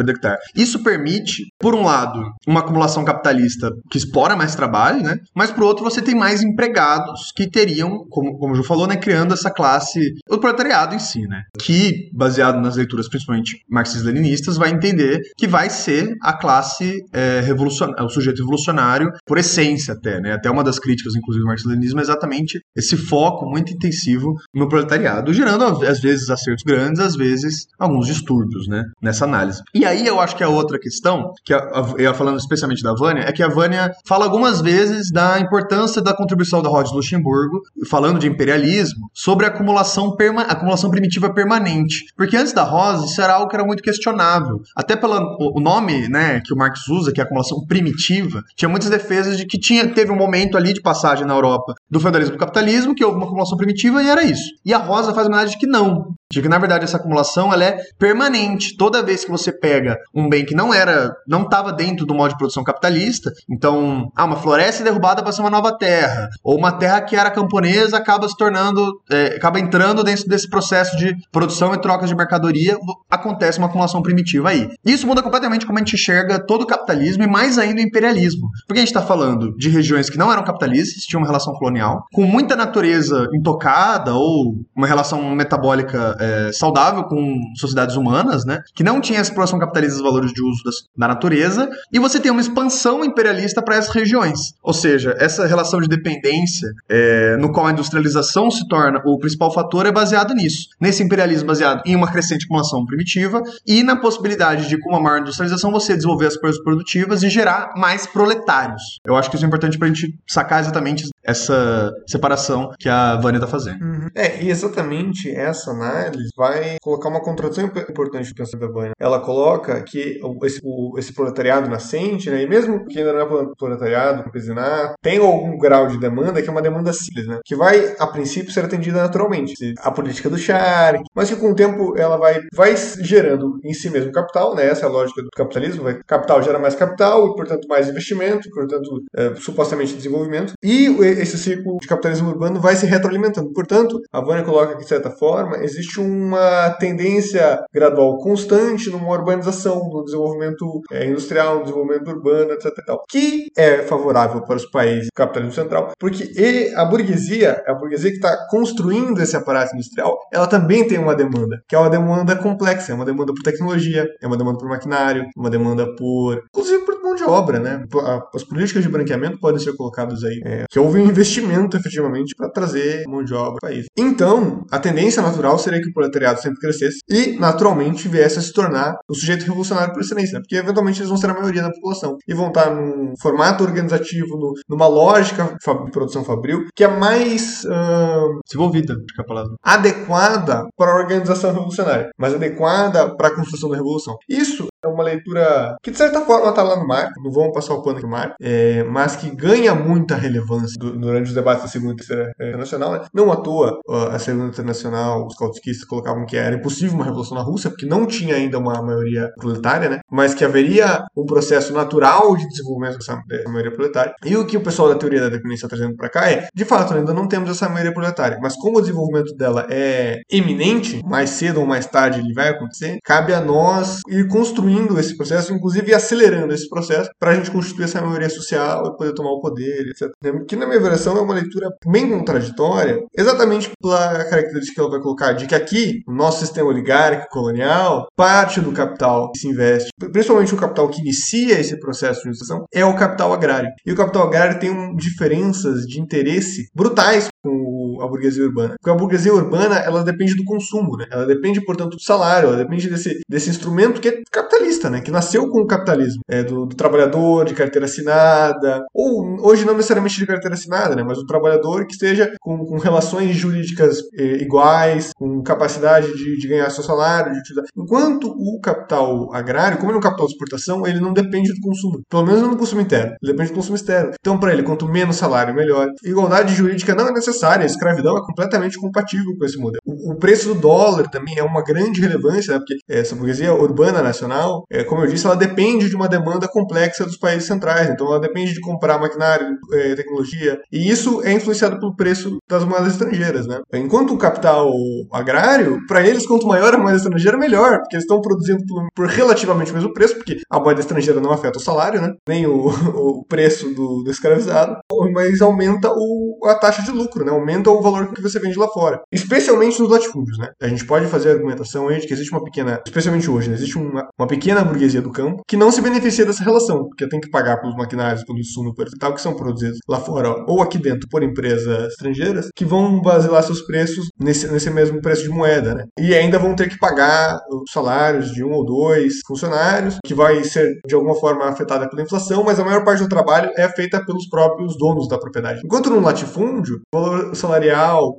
Isso permite, por um lado, uma acumulação capitalista que explora mais trabalho, né? Mas por outro, você tem mais empregados que teriam, como, como o Ju falou, né, criando essa classe, o proletariado em si, né? Que, baseado nas leituras principalmente marxistas-leninistas, vai entender que vai ser a classe é, revolucionária, o sujeito revolucionário por essência até, né? Até uma das críticas, inclusive, do marxismo-leninismo é exatamente esse foco muito intensivo no proletariado, gerando às vezes acertos grandes, às vezes alguns distúrbios, né? Nessa análise. E aí eu acho que a outra outra questão, que eu falando especialmente da Vânia, é que a Vânia fala algumas vezes da importância da contribuição da Rhodes Luxemburgo, falando de imperialismo, sobre a acumulação, perma, acumulação primitiva permanente. Porque antes da Rosa, isso era algo que era muito questionável. Até pelo o nome né, que o Marx usa, que é acumulação primitiva, tinha muitas defesas de que tinha, teve um momento ali de passagem na Europa do feudalismo para o capitalismo, que houve uma acumulação primitiva e era isso. E a Rosa faz homenagem de que não, de que na verdade essa acumulação ela é permanente. Toda vez que você pega um bem que não era, não estava dentro do modo de produção capitalista, então, ah, uma floresta é derrubada para ser uma nova terra, ou uma terra que era camponesa acaba se tornando, é, acaba entrando dentro desse processo de produção e troca de mercadoria, acontece uma acumulação primitiva aí. Isso muda completamente como a gente enxerga todo o capitalismo e mais ainda o imperialismo. Porque a gente está falando de regiões que não eram capitalistas, tinham uma relação colonial, com muita natureza intocada ou uma relação metabólica é, saudável com sociedades humanas, né? Que não tinha exploração capitalista dos valores de uso das, da natureza, e você tem uma expansão imperialista para essas regiões. Ou seja, essa relação de dependência, é, no qual a industrialização se torna o principal fator, é baseado nisso. Nesse imperialismo baseado em uma crescente acumulação primitiva e na possibilidade de, com uma maior industrialização, você desenvolver as coisas produtivas e gerar mais proletários. Eu acho que isso é importante para a gente sacar exatamente essa separação que a Vânia está fazendo. Uhum. É, e exatamente essa análise vai colocar uma contradição importante no pensamento da Vânia. Ela coloca que esse, o, esse proletariado nascente, né, e mesmo que ainda não é proletariado, campesinato, tem algum grau de demanda que é uma demanda simples, né, que vai, a princípio, ser atendida naturalmente. A política do char, mas que com o tempo ela vai, vai gerando em si mesmo capital, né, essa é a lógica do capitalismo, vai, capital gera mais capital e, portanto, mais investimento, portanto, é, supostamente desenvolvimento, e esse ciclo de capitalismo urbano vai se retroalimentando. Portanto, a Vânia coloca que, de certa forma, existe uma tendência gradual constante numa urbanização, no desenvolvimento é, industrial, no desenvolvimento urbano, etc. Tal, que é favorável para os países do capitalismo central, porque a burguesia, a burguesia que está construindo esse aparato industrial, ela também tem uma demanda, que é uma demanda complexa, é uma demanda por tecnologia, é uma demanda por maquinário, uma demanda por, inclusive por mão de obra, né? As políticas de branqueamento podem ser colocadas aí, é, que houve um investimento efetivamente para trazer mão de obra para o país. Então, a tendência natural seria que o proletariado sempre crescesse e, naturalmente, viesse a se tornar o sujeito revolucionário por excelência, né? porque eventualmente eles vão ser a maioria da população e vão estar num formato organizativo, no, numa lógica de produção fabril que é mais uh, desenvolvida, acho que é a palavra, adequada para a organização revolucionária, mais adequada para a construção da revolução. Isso é uma leitura que, de certa forma, está lá no mar, não vamos passar o pano aqui no mar, é, mas que ganha muita relevância durante os debates da Segunda e Terceira Internacional. Né? Não à toa, a Segunda Internacional, os kautsquistas colocavam que era impossível uma revolução na Rússia, porque não tinha ainda uma maioria proletária, né? mas que haveria um processo natural de desenvolvimento dessa maioria proletária. E o que o pessoal da teoria da dependência está trazendo para cá é, de fato, ainda não temos essa maioria proletária, mas como o desenvolvimento dela é eminente, mais cedo ou mais tarde ele vai acontecer, cabe a nós ir construindo construindo esse processo, inclusive acelerando esse processo, para a gente constituir essa maioria social e poder tomar o poder, etc. Que, na minha versão, é uma leitura bem contraditória, exatamente pela característica que ela vai colocar de que aqui, no nosso sistema oligárquico colonial, parte do capital que se investe, principalmente o capital que inicia esse processo de industrialização, é o capital agrário. E o capital agrário tem um, diferenças de interesse brutais com a burguesia urbana. Porque a burguesia urbana, ela depende do consumo, né? Ela depende, portanto, do salário, ela depende desse, desse instrumento que é capitalista, né? Que nasceu com o capitalismo. É, do, do trabalhador, de carteira assinada, ou hoje não necessariamente de carteira assinada, né? Mas o trabalhador que esteja com, com relações jurídicas eh, iguais, com capacidade de, de ganhar seu salário, de utilizar. Enquanto o capital agrário, como ele é um capital de exportação, ele não depende do consumo. Pelo menos no consumo interno. Ele depende do consumo externo. Então, para ele, quanto menos salário, melhor. Igualdade jurídica não é necessária. Escravidão é completamente compatível com esse modelo. O preço do dólar também é uma grande relevância, né? porque essa burguesia urbana nacional, é, como eu disse, ela depende de uma demanda complexa dos países centrais. Então, ela depende de comprar maquinário, é, tecnologia. E isso é influenciado pelo preço das moedas estrangeiras. Né? Enquanto o capital agrário, para eles, quanto maior a moeda estrangeira, melhor, porque eles estão produzindo por, por, relativamente o mesmo preço, porque a moeda estrangeira não afeta o salário, né? nem o, o preço do, do escravizado, mas aumenta o, a taxa de lucro né? aumenta o valor que você vende lá fora. Especialmente nos latifúndios, né? A gente pode fazer a argumentação aí de que existe uma pequena, especialmente hoje, né? existe uma, uma pequena burguesia do campo que não se beneficia dessa relação, porque tem que pagar pelos maquinários, pelo insumo e tal, que são produzidos lá fora ou aqui dentro por empresas estrangeiras, que vão basear seus preços nesse, nesse mesmo preço de moeda, né? E ainda vão ter que pagar os salários de um ou dois funcionários, que vai ser de alguma forma afetada pela inflação, mas a maior parte do trabalho é feita pelos próprios donos da propriedade. Enquanto no latifúndio, o valor salarial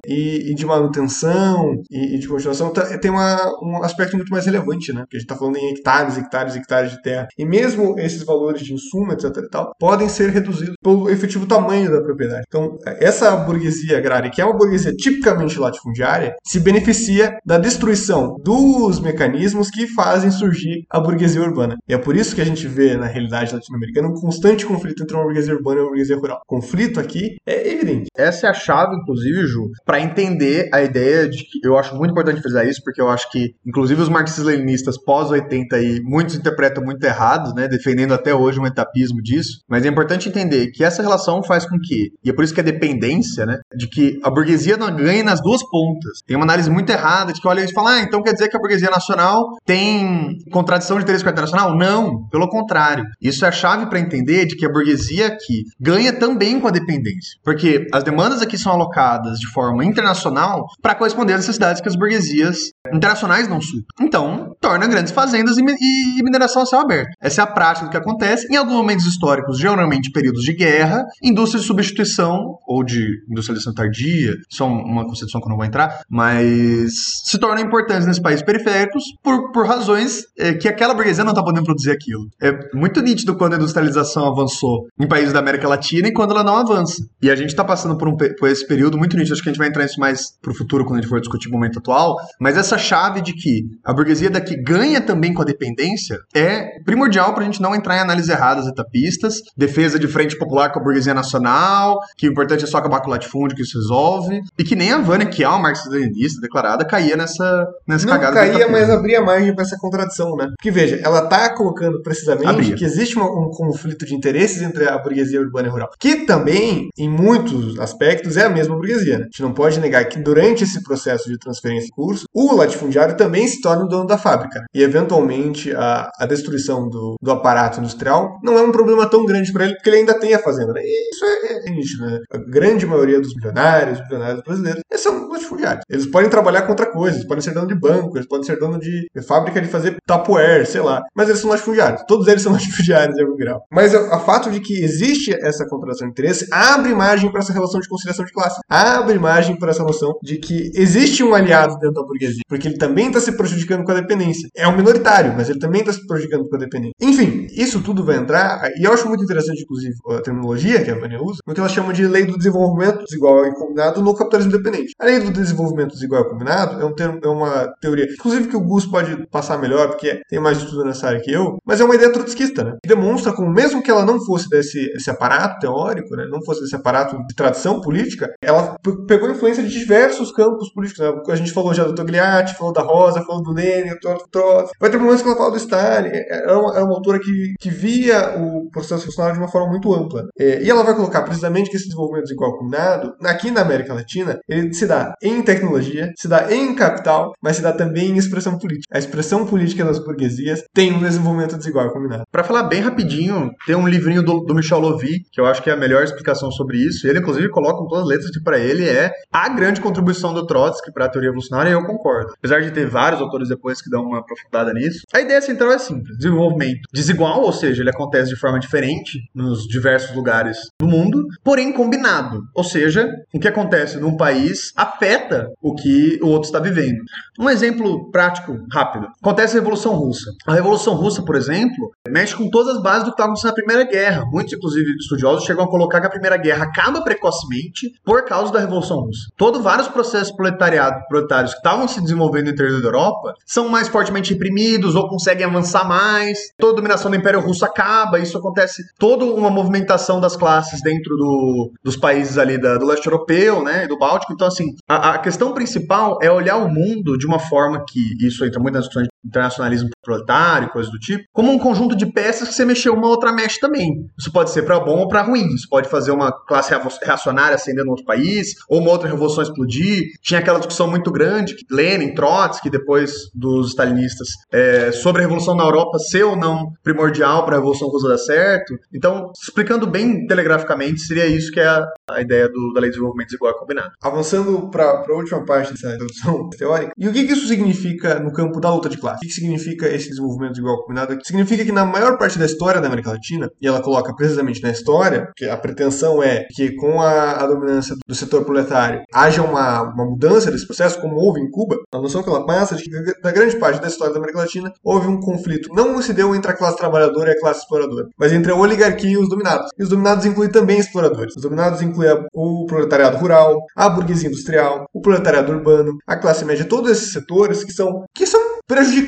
e, e de manutenção e, e, de continuação tem uma, um aspecto muito mais relevante, né? Porque a gente está falando em hectares, hectares, hectares de terra. E mesmo esses valores de insumo, etc e tal, podem ser reduzidos pelo efetivo tamanho da propriedade. Então, essa burguesia agrária, que é uma burguesia tipicamente latifundiária, se beneficia da destruição dos mecanismos que fazem surgir a burguesia urbana. E é por isso que a gente vê na realidade latino-americana um constante conflito entre uma burguesia urbana e uma burguesia rural. O conflito aqui é evidente. Essa é a chave, inclusive, Ju, para entender a ideia de que eu acho muito importante frisar isso, porque eu acho que, inclusive, os marxistas-leninistas pós-80 aí, muitos interpretam muito errados, né, defendendo até hoje um etapismo disso, mas é importante entender que essa relação faz com que, e é por isso que a dependência, né, de que a burguesia não ganha nas duas pontas. Tem uma análise muito errada de que olha e fala, ah, então quer dizer que a burguesia nacional tem contradição de interesse com a internacional? Não, pelo contrário. Isso é a chave para entender de que a burguesia aqui ganha também com a dependência, porque as demandas aqui são alocadas de forma internacional para corresponder às necessidades que as burguesias internacionais não supram. Então, torna grandes fazendas e, mineração a céu aberto. Essa é a prática do que acontece em alguns momentos históricos, geralmente períodos de guerra, indústrias de substituição ou de industrialização tardia, só uma concepção que eu não vou entrar, mas se tornam importantes nesses países periféricos por, por razões é, que aquela burguesia não está podendo produzir aquilo. É muito nítido quando a industrialização avançou em países da América Latina e quando ela não avança. E a gente está passando por, um, por esse período muito nítido, acho que a gente vai entrar nisso mais pro futuro quando a gente for discutir o momento atual, mas essa chave de que a burguesia daqui ganha também com a dependência é primordial para a gente não entrar em análises erradas etapistas, defesa de frente popular com a burguesia nacional, que o importante é só acabar com o latifúndio que isso resolve, e que nem a Vânia, que é uma marxista-leninista declarada, caía nessa, nessa não cagada. caía, mas abria margem para essa contradição, né? Porque veja, ela tá colocando precisamente abria. que existe uma, um conflito de interesses entre a burguesia urbana e rural, que também, em muitos aspectos, é a mesma burguesia. A gente não pode negar que durante esse processo de transferência de curso, o latifundiário também se torna o dono da fábrica. E, eventualmente, a, a destruição do, do aparato industrial não é um problema tão grande para ele, porque ele ainda tem a fazenda. E isso é, é nítido, né? A grande maioria dos milionários, milionários brasileiros, eles são latifundiários. Eles podem trabalhar contra coisas, eles podem ser dono de banco, eles podem ser dono de fábrica de fazer tapoer, sei lá. Mas eles são latifundiários. Todos eles são latifundiários em algum grau. Mas o fato de que existe essa contratação de interesse abre margem para essa relação de conciliação de classe. Abre margem para essa noção de que existe um aliado dentro da burguesia, porque ele também está se prejudicando com a dependência. É um minoritário, mas ele também está se prejudicando com a dependência. Enfim, isso tudo vai entrar, e eu acho muito interessante, inclusive, a terminologia que a Vânia usa, no que ela chama de lei do desenvolvimento desigual e combinado no capitalismo dependente. A lei do desenvolvimento desigual e combinado é, um termo, é uma teoria, inclusive que o Gus pode passar melhor, porque tem mais estudo nessa área que eu, mas é uma ideia trotskista, né? Demonstra como, mesmo que ela não fosse desse esse aparato teórico, né, não fosse desse aparato de tradição política, ela pegou influência de diversos campos políticos. Né? A gente falou já do Togliatti, falou da Rosa, falou do Lenin, do Trotsky. Vai ter momentos que ela fala do Stalin. É, é uma, é uma autora que, que via o processo funcionário de uma forma muito ampla. É, e ela vai colocar precisamente que esse desenvolvimento desigual combinado, aqui na América Latina, ele se dá em tecnologia, se dá em capital, mas se dá também em expressão política. A expressão política das burguesias tem um desenvolvimento desigual combinado. Para falar bem rapidinho, tem um livrinho do, do Michel Lovy, que eu acho que é a melhor explicação sobre isso. Ele, inclusive, coloca com todas as letras que para ele é a grande contribuição do Trotsky para a teoria evolucionária, e eu concordo. Apesar de ter vários autores depois que dão uma aprofundada nisso, a ideia central é simples: desenvolvimento desigual, ou seja, ele acontece de forma diferente nos diversos lugares do mundo, porém combinado. Ou seja, o que acontece num país afeta o que o outro está vivendo. Um exemplo prático, rápido. Acontece a Revolução Russa. A Revolução Russa, por exemplo, mexe com todas as bases do que estava acontecendo na Primeira Guerra. Muitos, inclusive, estudiosos chegam a colocar que a Primeira Guerra acaba precocemente por causa da Revolução Russa. Todos vários processos proletariado, proletários que estavam se desenvolvendo no interior da Europa são mais fortemente reprimidos ou conseguem avançar mais. Toda a dominação do Império Russo acaba. Isso acontece toda uma movimentação das classes dentro do, dos países ali da, do leste europeu, né, do Báltico. Então, assim, a, a questão principal é olhar o mundo de uma forma que isso entra muito nas discussões internacionalismo proletário, coisas do tipo, como um conjunto de peças que você mexeu uma outra mexe também. Isso pode ser para bom ou para ruim. Isso pode fazer uma classe reacionária ascender no outro país, ou uma outra revolução explodir. Tinha aquela discussão muito grande que Lenin, Trotsky, depois dos stalinistas, é, sobre a revolução na Europa ser ou não primordial para a revolução russa dar certo. Então, explicando bem telegraficamente, seria isso que é a, a ideia do, da lei de desenvolvimento desigual combinado. Avançando para a última parte dessa introdução teórica, e o que, que isso significa no campo da luta de classe? O que, que significa esse desenvolvimento desigual combinado? Significa que na maior parte da história da América Latina, e ela coloca precisamente na história, que a pretensão é que com a, a dominância do setor proletário haja uma, uma mudança desse processo, como houve em Cuba, a noção que ela passa de que da grande parte da história da América Latina houve um conflito, não se deu entre a classe trabalhadora e a classe exploradora, mas entre a oligarquia e os dominados. E os dominados incluem também exploradores. Os dominados incluem o proletariado rural, a burguesia industrial, o proletariado urbano, a classe média, todos esses setores que são que são prejudicados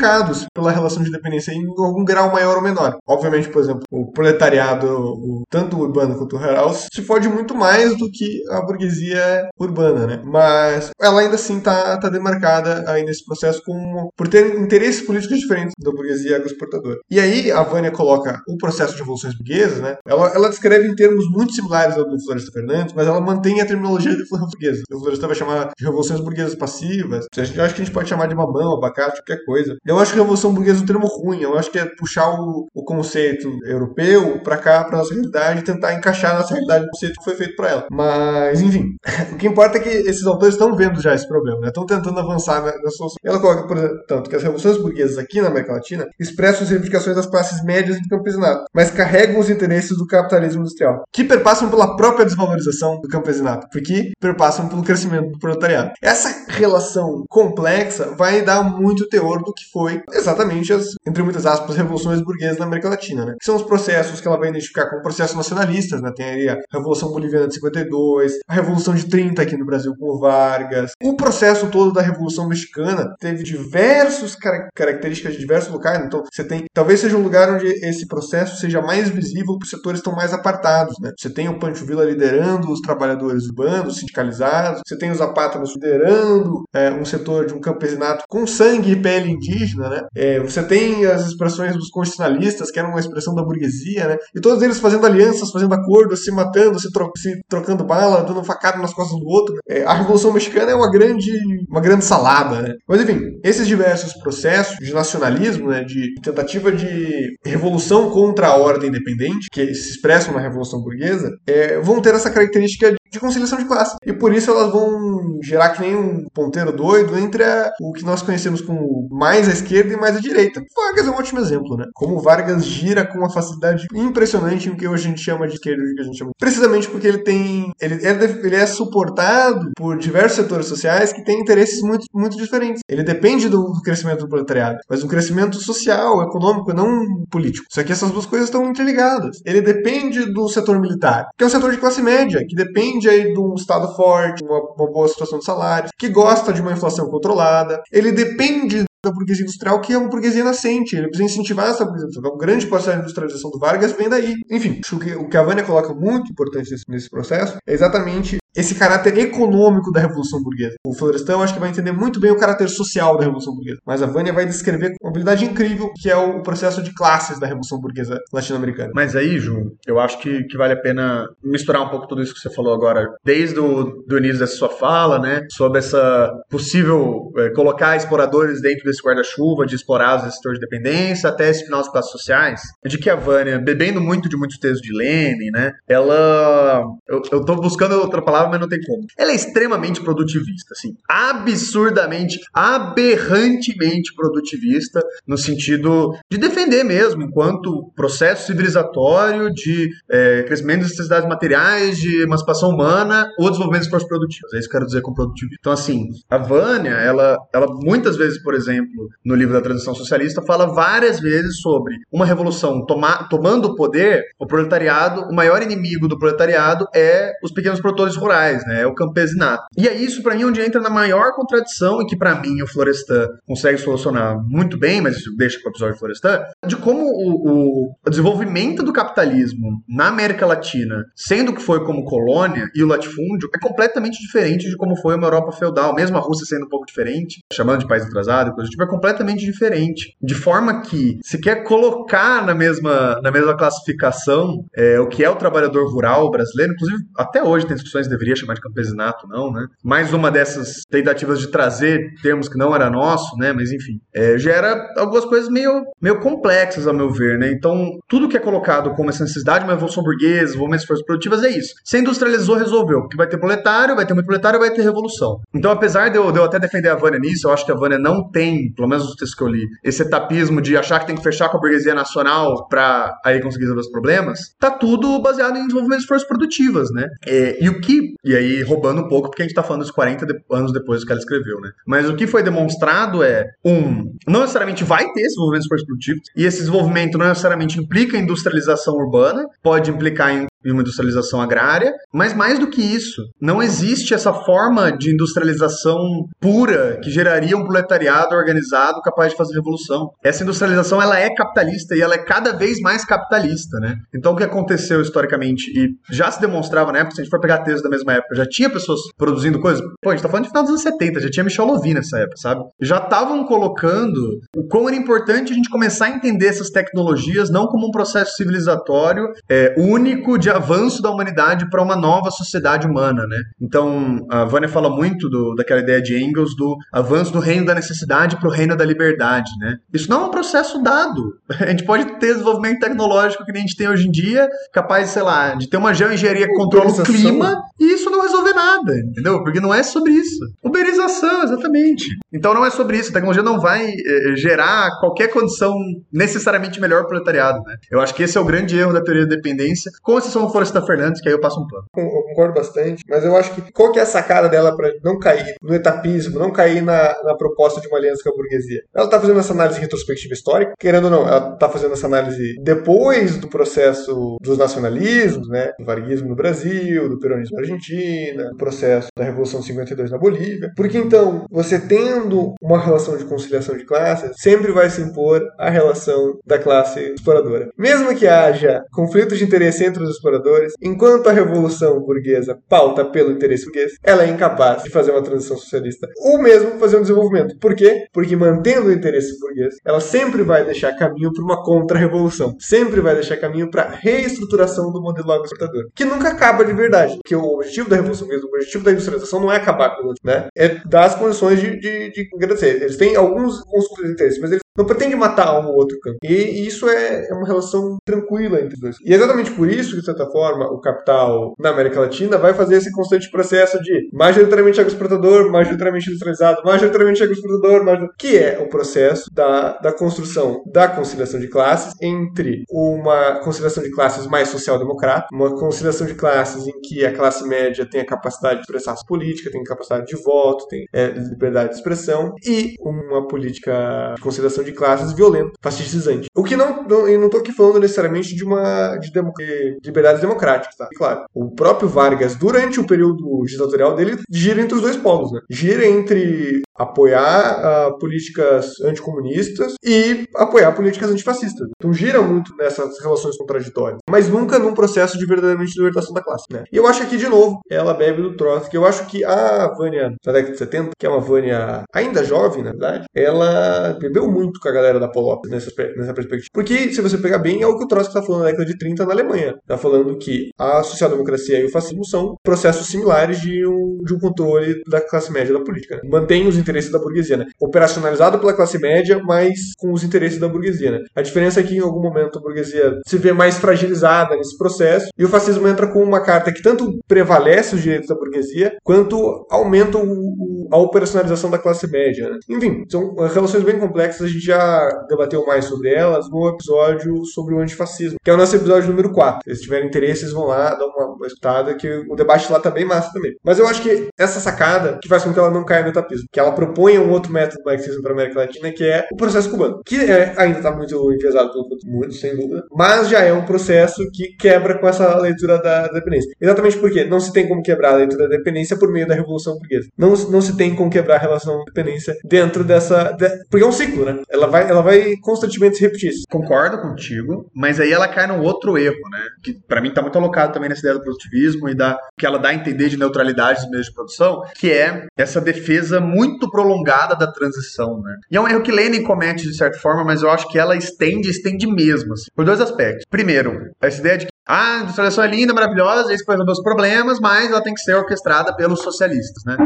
pela relação de dependência em algum grau maior ou menor. Obviamente, por exemplo, o proletariado, o, tanto urbano quanto rural, se fode muito mais do que a burguesia urbana, né? Mas ela ainda assim está tá demarcada aí nesse processo como, por ter interesses políticos diferentes da burguesia agroexportadora. E aí a Vânia coloca o processo de revoluções burguesas, né? Ela, ela descreve em termos muito similares ao do Floresta Fernandes, mas ela mantém a terminologia de burguesa. O Floresta vai chamar de revoluções burguesas passivas. Acho que a gente pode chamar de mamão, abacate, qualquer coisa. Eu acho que Revolução Burguesa é um termo ruim. Eu acho que é puxar o, o conceito europeu para cá, para nossa realidade, e tentar encaixar na nossa realidade o conceito que foi feito para ela. Mas, enfim, o que importa é que esses autores estão vendo já esse problema, né? Estão tentando avançar na, solução. Ela coloca, por exemplo, tanto que as revoluções burguesas aqui na América Latina expressam as reivindicações das classes médias e do campesinato, mas carregam os interesses do capitalismo industrial, que perpassam pela própria desvalorização do campesinato, porque perpassam pelo crescimento do proletariado. Essa relação complexa vai dar muito teor do que foi exatamente as, entre muitas aspas, revoluções burguesas na América Latina, né? Que são os processos que ela vai identificar como processos nacionalistas, né? Tem aí a Revolução Boliviana de 52, a Revolução de 30 aqui no Brasil com Vargas, o processo todo da Revolução Mexicana teve diversas car características de diversos locais, então você tem, talvez seja um lugar onde esse processo seja mais visível porque os setores estão mais apartados, né? Você tem o Pancho Villa liderando os trabalhadores urbanos, sindicalizados, você tem os apátridas liderando é, um setor de um campesinato com sangue e pele indígena, indígena, né? É, você tem as expressões dos constitucionalistas, que eram uma expressão da burguesia, né? E todos eles fazendo alianças, fazendo acordos, se matando, se, tro se trocando bala, dando facada nas costas do outro. É, a Revolução Mexicana é uma grande, uma grande salada, né? Mas enfim, esses diversos processos de nacionalismo, né? De tentativa de revolução contra a ordem independente, que se expressam na Revolução Burguesa, é, vão ter essa característica de conciliação de classe. E por isso elas vão gerar que nem um ponteiro doido entre a, o que nós conhecemos como mais a esquerda e mais a direita. Vargas é um ótimo exemplo, né? Como Vargas gira com uma facilidade impressionante o que hoje a gente chama de esquerda o que a gente chama. Precisamente porque ele tem. Ele é, ele é suportado por diversos setores sociais que têm interesses muito, muito diferentes. Ele depende do, crescimento do proletariado, mas um crescimento social, econômico, não político. Só que essas duas coisas estão interligadas. Ele depende do setor militar, que é um setor de classe média, que depende aí de um Estado forte, uma, uma boa situação de salários, que gosta de uma inflação controlada. Ele depende da burguesia industrial, que é uma burguesia nascente. Ele precisa incentivar essa burguesia industrial. O grande processo de industrialização do Vargas vem daí. Enfim, o que a Vânia coloca muito importante nesse processo é exatamente esse caráter econômico da Revolução Burguesa. O Florestan, eu acho que vai entender muito bem o caráter social da Revolução Burguesa. Mas a Vânia vai descrever uma habilidade incrível que é o processo de classes da Revolução Burguesa latino-americana. Mas aí, Ju, eu acho que, que vale a pena misturar um pouco tudo isso que você falou agora, desde o do início dessa sua fala, né, sobre essa possível é, colocar exploradores dentro desse guarda-chuva, de explorar os setores de dependência, até esse final das classes sociais, de que a Vânia, bebendo muito de muitos textos de Lenin, né, ela... Eu, eu tô buscando outra palavra mas não tem como. Ela é extremamente produtivista, assim, absurdamente, aberrantemente produtivista, no sentido de defender mesmo, enquanto processo civilizatório de é, crescimento das necessidades materiais, de emancipação humana, ou desenvolvimento de esforços produtivos. É isso que eu quero dizer com produtivismo. Então, assim, a Vânia, ela, ela muitas vezes, por exemplo, no livro da Transição Socialista, fala várias vezes sobre uma revolução toma, tomando o poder, o proletariado, o maior inimigo do proletariado é os pequenos produtores rurais rurais, né? É o campesinato. E é isso, para mim, onde entra na maior contradição e que, para mim, o Florestan consegue solucionar muito bem, mas deixa para o episódio de Florestan, de como o, o desenvolvimento do capitalismo na América Latina, sendo que foi como colônia e o latifúndio, é completamente diferente de como foi uma Europa feudal, mesmo a Rússia sendo um pouco diferente, chamando de país atrasado, coisa tipo, é completamente diferente. De forma que se quer colocar na mesma, na mesma classificação é, o que é o trabalhador rural brasileiro, inclusive até hoje tem discussões se deveria chamar de campesinato, não, né? Mais uma dessas tentativas de trazer termos que não era nosso, né? Mas enfim, é, gera algumas coisas meio, meio complexas, ao meu ver, né? Então, tudo que é colocado como essa necessidade de uma evolução burguesa, desenvolvimento de forças produtivas, é isso. Se industrializou, resolveu. Porque vai ter proletário, vai ter muito proletário, vai ter revolução. Então, apesar de eu, de eu até defender a Vânia nisso, eu acho que a Vânia não tem, pelo menos nos textos que eu li, esse etapismo de achar que tem que fechar com a burguesia nacional para aí conseguir resolver os problemas, tá tudo baseado em desenvolvimento de forças produtivas, né? É, e o que, e aí roubando um pouco, porque a gente tá falando dos 40 de, anos depois do que ela escreveu, né? Mas o que foi demonstrado é, um, não necessariamente vai ter esse desenvolvimento de forças produtivas, e esse desenvolvimento não necessariamente implica industrialização urbana, pode implicar em e uma industrialização agrária, mas mais do que isso, não existe essa forma de industrialização pura que geraria um proletariado organizado capaz de fazer revolução. Essa industrialização ela é capitalista e ela é cada vez mais capitalista, né? Então o que aconteceu historicamente e já se demonstrava na época, se a gente for pegar textos da mesma época, já tinha pessoas produzindo coisas. Pô, a gente tá falando de final dos anos 70, já tinha Michel Lovin nessa época, sabe? Já estavam colocando o quão era importante a gente começar a entender essas tecnologias não como um processo civilizatório é, único de avanço da humanidade para uma nova sociedade humana, né? Então, a Vânia fala muito do, daquela ideia de Engels do avanço do reino da necessidade para o reino da liberdade, né? Isso não é um processo dado. A gente pode ter desenvolvimento tecnológico que nem a gente tem hoje em dia, capaz, sei lá, de ter uma geoengenharia que controla o clima e isso não resolver nada, entendeu? Porque não é sobre isso. Uberização, exatamente. Então não é sobre isso. A tecnologia não vai eh, gerar qualquer condição necessariamente melhor para o proletariado, né? Eu acho que esse é o grande erro da teoria da dependência, com exceção do Florestan Fernandes, que aí eu passo um plano. Eu concordo bastante, mas eu acho que qual que é a sacada dela para não cair no etapismo, não cair na, na proposta de uma aliança com a burguesia? Ela tá fazendo essa análise retrospectiva histórica, querendo ou não, ela tá fazendo essa análise depois do processo dos nacionalismos, né? Do varguismo no Brasil, do peronismo na Argentina, do processo da Revolução 52 na Bolívia. Porque então, você tendo uma relação de conciliação de classes, sempre vai se impor a relação da classe exploradora. Mesmo que haja conflitos de interesse entre os exploradores, enquanto a revolução burguesa pauta pelo interesse burguês, ela é incapaz de fazer uma transição socialista ou mesmo fazer um desenvolvimento. Por quê? Porque mantendo o interesse burguês, ela sempre vai deixar caminho para uma contra-revolução, sempre vai deixar caminho para reestruturação do modelo agroexportador, que nunca acaba de verdade. Que o objetivo da revolução burguesa, o objetivo da industrialização não é acabar com o outro, né? É dar as condições de, de, de agradecer. Eles têm alguns conflitos de interesse, mas eles não pretende matar um ou outro campo. E isso é, é uma relação tranquila entre os dois. E é exatamente por isso que, de certa forma, o capital na América Latina vai fazer esse constante processo de majoritariamente agroexportador, majoritariamente industrializado, majoritariamente agroexportador, major... que é o processo da, da construção da conciliação de classes entre uma conciliação de classes mais social-democrata, uma conciliação de classes em que a classe média tem a capacidade de expressar política, tem capacidade de voto, tem é, liberdade de expressão, e uma política de conciliação de classes violento, fascistizante. O que não, não eu não tô aqui falando necessariamente de uma de, de liberdades democráticas, tá? Claro, o próprio Vargas, durante o período ditatorial dele, gira entre os dois polos, né? Gira entre apoiar uh, políticas anticomunistas e apoiar políticas antifascistas. Então gira muito nessas relações contraditórias, mas nunca num processo de verdadeiramente libertação da classe, né? E eu acho que, de novo, ela bebe do Trotsky. Eu acho que a Vânia da década de 70, que é uma Vânia ainda jovem, na verdade, ela bebeu muito com a galera da Polop nessa, nessa perspectiva. Porque, se você pegar bem, é o que o Trotsky está falando na década de 30 na Alemanha. Está falando que a social-democracia e o fascismo são processos similares de um, de um controle da classe média da política. Né? Mantém os interesses da burguesia, né? Operacionalizado pela classe média, mas com os interesses da burguesia, né? A diferença é que em algum momento a burguesia se vê mais fragilizada nesse processo e o fascismo entra com uma carta que tanto prevalece os direitos da burguesia quanto aumenta o, o, a operacionalização da classe média, né? Enfim, são relações bem complexas, a gente já debateu mais sobre elas no episódio sobre o antifascismo, que é o nosso episódio número 4. Se tiverem interesse, vocês vão lá dar uma, escutada, que o debate lá tá bem massa também. Mas eu acho que essa sacada que faz com que ela não caia no etapismo, que ela propõe um outro método marxismo para a América Latina, que é o processo cubano, que é, ainda está muito enviesado pelo mundo, sem dúvida, mas já é um processo que quebra com essa leitura da dependência. Exatamente porque não se tem como quebrar a leitura da dependência por meio da Revolução Portuguesa. Não, não se tem como quebrar a relação de dependência dentro dessa... De, porque é um ciclo, né? Ela vai, ela vai constantemente se repetir. Concordo contigo, mas aí ela cai num outro erro, né? Que para mim tá muito alocado também nessa ideia do produtivismo e da que ela dá a entender de neutralidade dos meios de produção, que é essa defesa muito prolongada da transição, né? E é um erro que Lenin comete de certa forma, mas eu acho que ela estende, estende mesmo, assim, por dois aspectos. Primeiro, essa ideia de ah, a industrialização é linda, maravilhosa, isso vai resolver os problemas, mas ela tem que ser orquestrada pelos socialistas, né?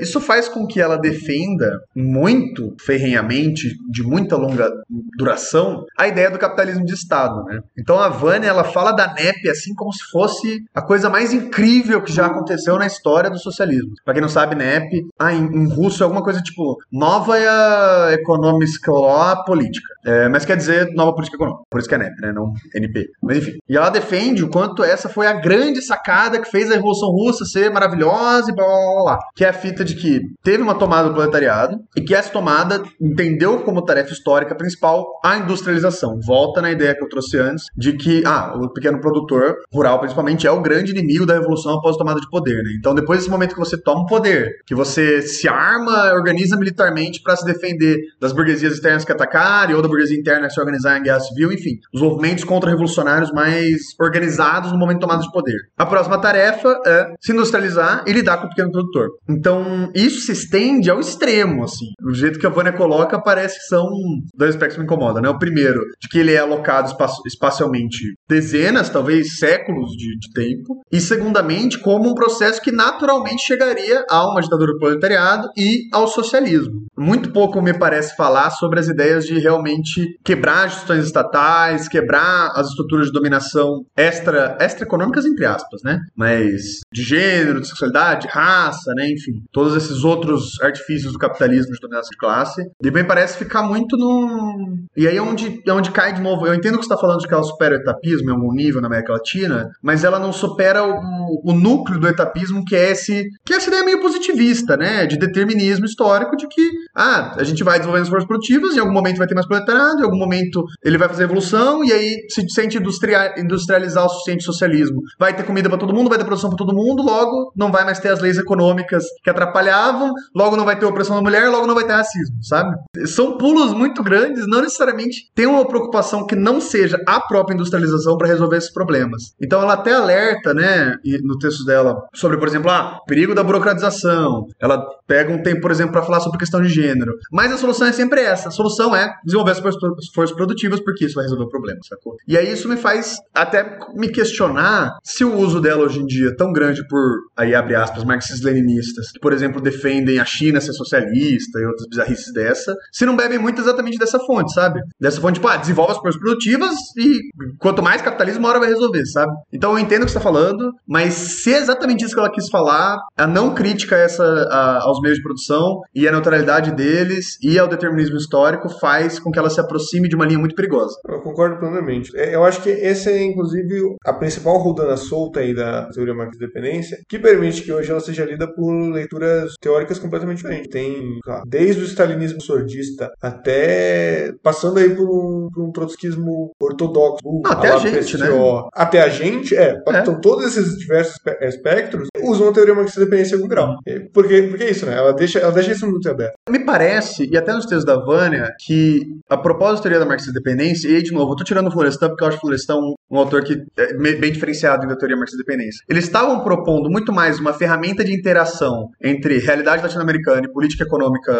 Isso faz com que ela defenda muito ferrenhamente, de muita longa duração, a ideia do capitalismo de Estado, né? Então a Vânia, ela fala da NEP assim como se fosse a coisa mais incrível que já aconteceu na história do socialismo. Para quem não sabe, NEP, ah, em, em russo é alguma coisa tipo Nova Economiska Política. É, mas quer dizer Nova Política Econômica. Por isso que é NEP, né? Não NP. Mas enfim. E ela defende o quanto essa foi a grande sacada que fez a Revolução Russa ser maravilhosa e blá blá blá. blá. Que é a fita de que teve uma tomada do proletariado e que essa tomada entendeu como tarefa histórica principal a industrialização. Volta na ideia que eu trouxe antes de que ah, o pequeno produtor rural, principalmente, é o grande inimigo da revolução após a tomada de poder. Né? Então, depois desse momento que você toma o poder, que você se arma, organiza militarmente para se defender das burguesias externas que atacarem ou da burguesia interna que se organizar em guerra civil, enfim, os movimentos contra-revolucionários mais organizados no momento de tomada de poder. A próxima tarefa é se industrializar e lidar com o pequeno produtor. Então, isso se estende ao extremo, assim. O jeito que a Vânia coloca parece que são dois aspectos que me incomodam, né? O primeiro, de que ele é alocado espaço, espacialmente dezenas, talvez séculos de, de tempo. E, segundamente, como um processo que naturalmente chegaria a uma ditadura do proletariado e ao socialismo. Muito pouco me parece falar sobre as ideias de realmente quebrar as instituições estatais, quebrar as estruturas de dominação extra, extra-econômicas, entre aspas, né? Mas de gênero, de sexualidade, de raça, né? Enfim, todos esses outros artifícios do capitalismo de dominação de classe. E bem parece ficar muito no. E aí é onde, é onde cai de novo. Eu entendo que você está falando de que ela supera o etapismo em algum nível na América Latina, mas ela não supera o, o núcleo do etapismo, que é esse. que é essa ideia meio positivista, né? De determinismo histórico de que, ah, a gente vai desenvolvendo as forças produtivas, em algum momento vai ter mais proletariado, em algum momento ele vai fazer evolução, e aí, se sente industria, industrializar o suficiente socialismo, vai ter comida para todo mundo, vai ter produção para todo mundo, logo não vai mais ter as leis econômicas que atrapalhavam, logo não vai ter opressão da mulher, logo não vai ter racismo, sabe? São pulos muito grandes, não necessariamente tem uma preocupação que não seja a própria industrialização para resolver esses problemas. Então ela até alerta, né, no texto dela, sobre, por exemplo, ah, perigo da burocratização. Ela pega um tempo, por exemplo, para falar sobre questão de gênero. Mas a solução é sempre essa. A solução é desenvolver as forças produtivas, porque isso vai resolver o problema, sacou? E aí isso me faz até me questionar se o uso dela hoje em dia é tão grande por, aí abre aspas, marxistas-leninistas, que, por exemplo, defendem a China ser socialista e outras bizarrices dessa, se não bebem muito exatamente dessa fonte, sabe? Dessa fonte, tipo, ah, desenvolve as forças produtivas e quanto mais capitalismo, uma hora vai resolver, sabe? Então eu entendo o que você tá falando, mas se é exatamente isso que ela quis falar, a não crítica essa a, aos meios de produção e a neutralidade deles e ao determinismo histórico faz com que ela se aproxime de uma linha muito perigosa. Eu concordo plenamente. É, Eu acho que essa é, inclusive, a principal rodana solta aí da teoria marxista-dependência, que permite que hoje ela seja lida por leituras teóricas completamente diferentes. Tem, lá, desde o stalinismo sordista até passando aí por um, por um trotskismo ortodoxo. Ah, até lá a gente, né? Até a gente, é. É. Então, todos esses diversos espe- espectros usam a teoria marxista-dependência em algum grau. Porque, porque é isso, né? Ela deixa, ela deixa isso muito aberto. Me parece, e até nos textos da Vânia, que a propósito da teoria da marxista-dependência, e aí, de novo, eu tô tirando o Florestan porque eu acho o Florestan um, um autor que é me- bem diferenciado da teoria marxista-dependência. Eles estavam propondo muito mais uma ferramenta de interação entre realidade latino-americana e política econômica,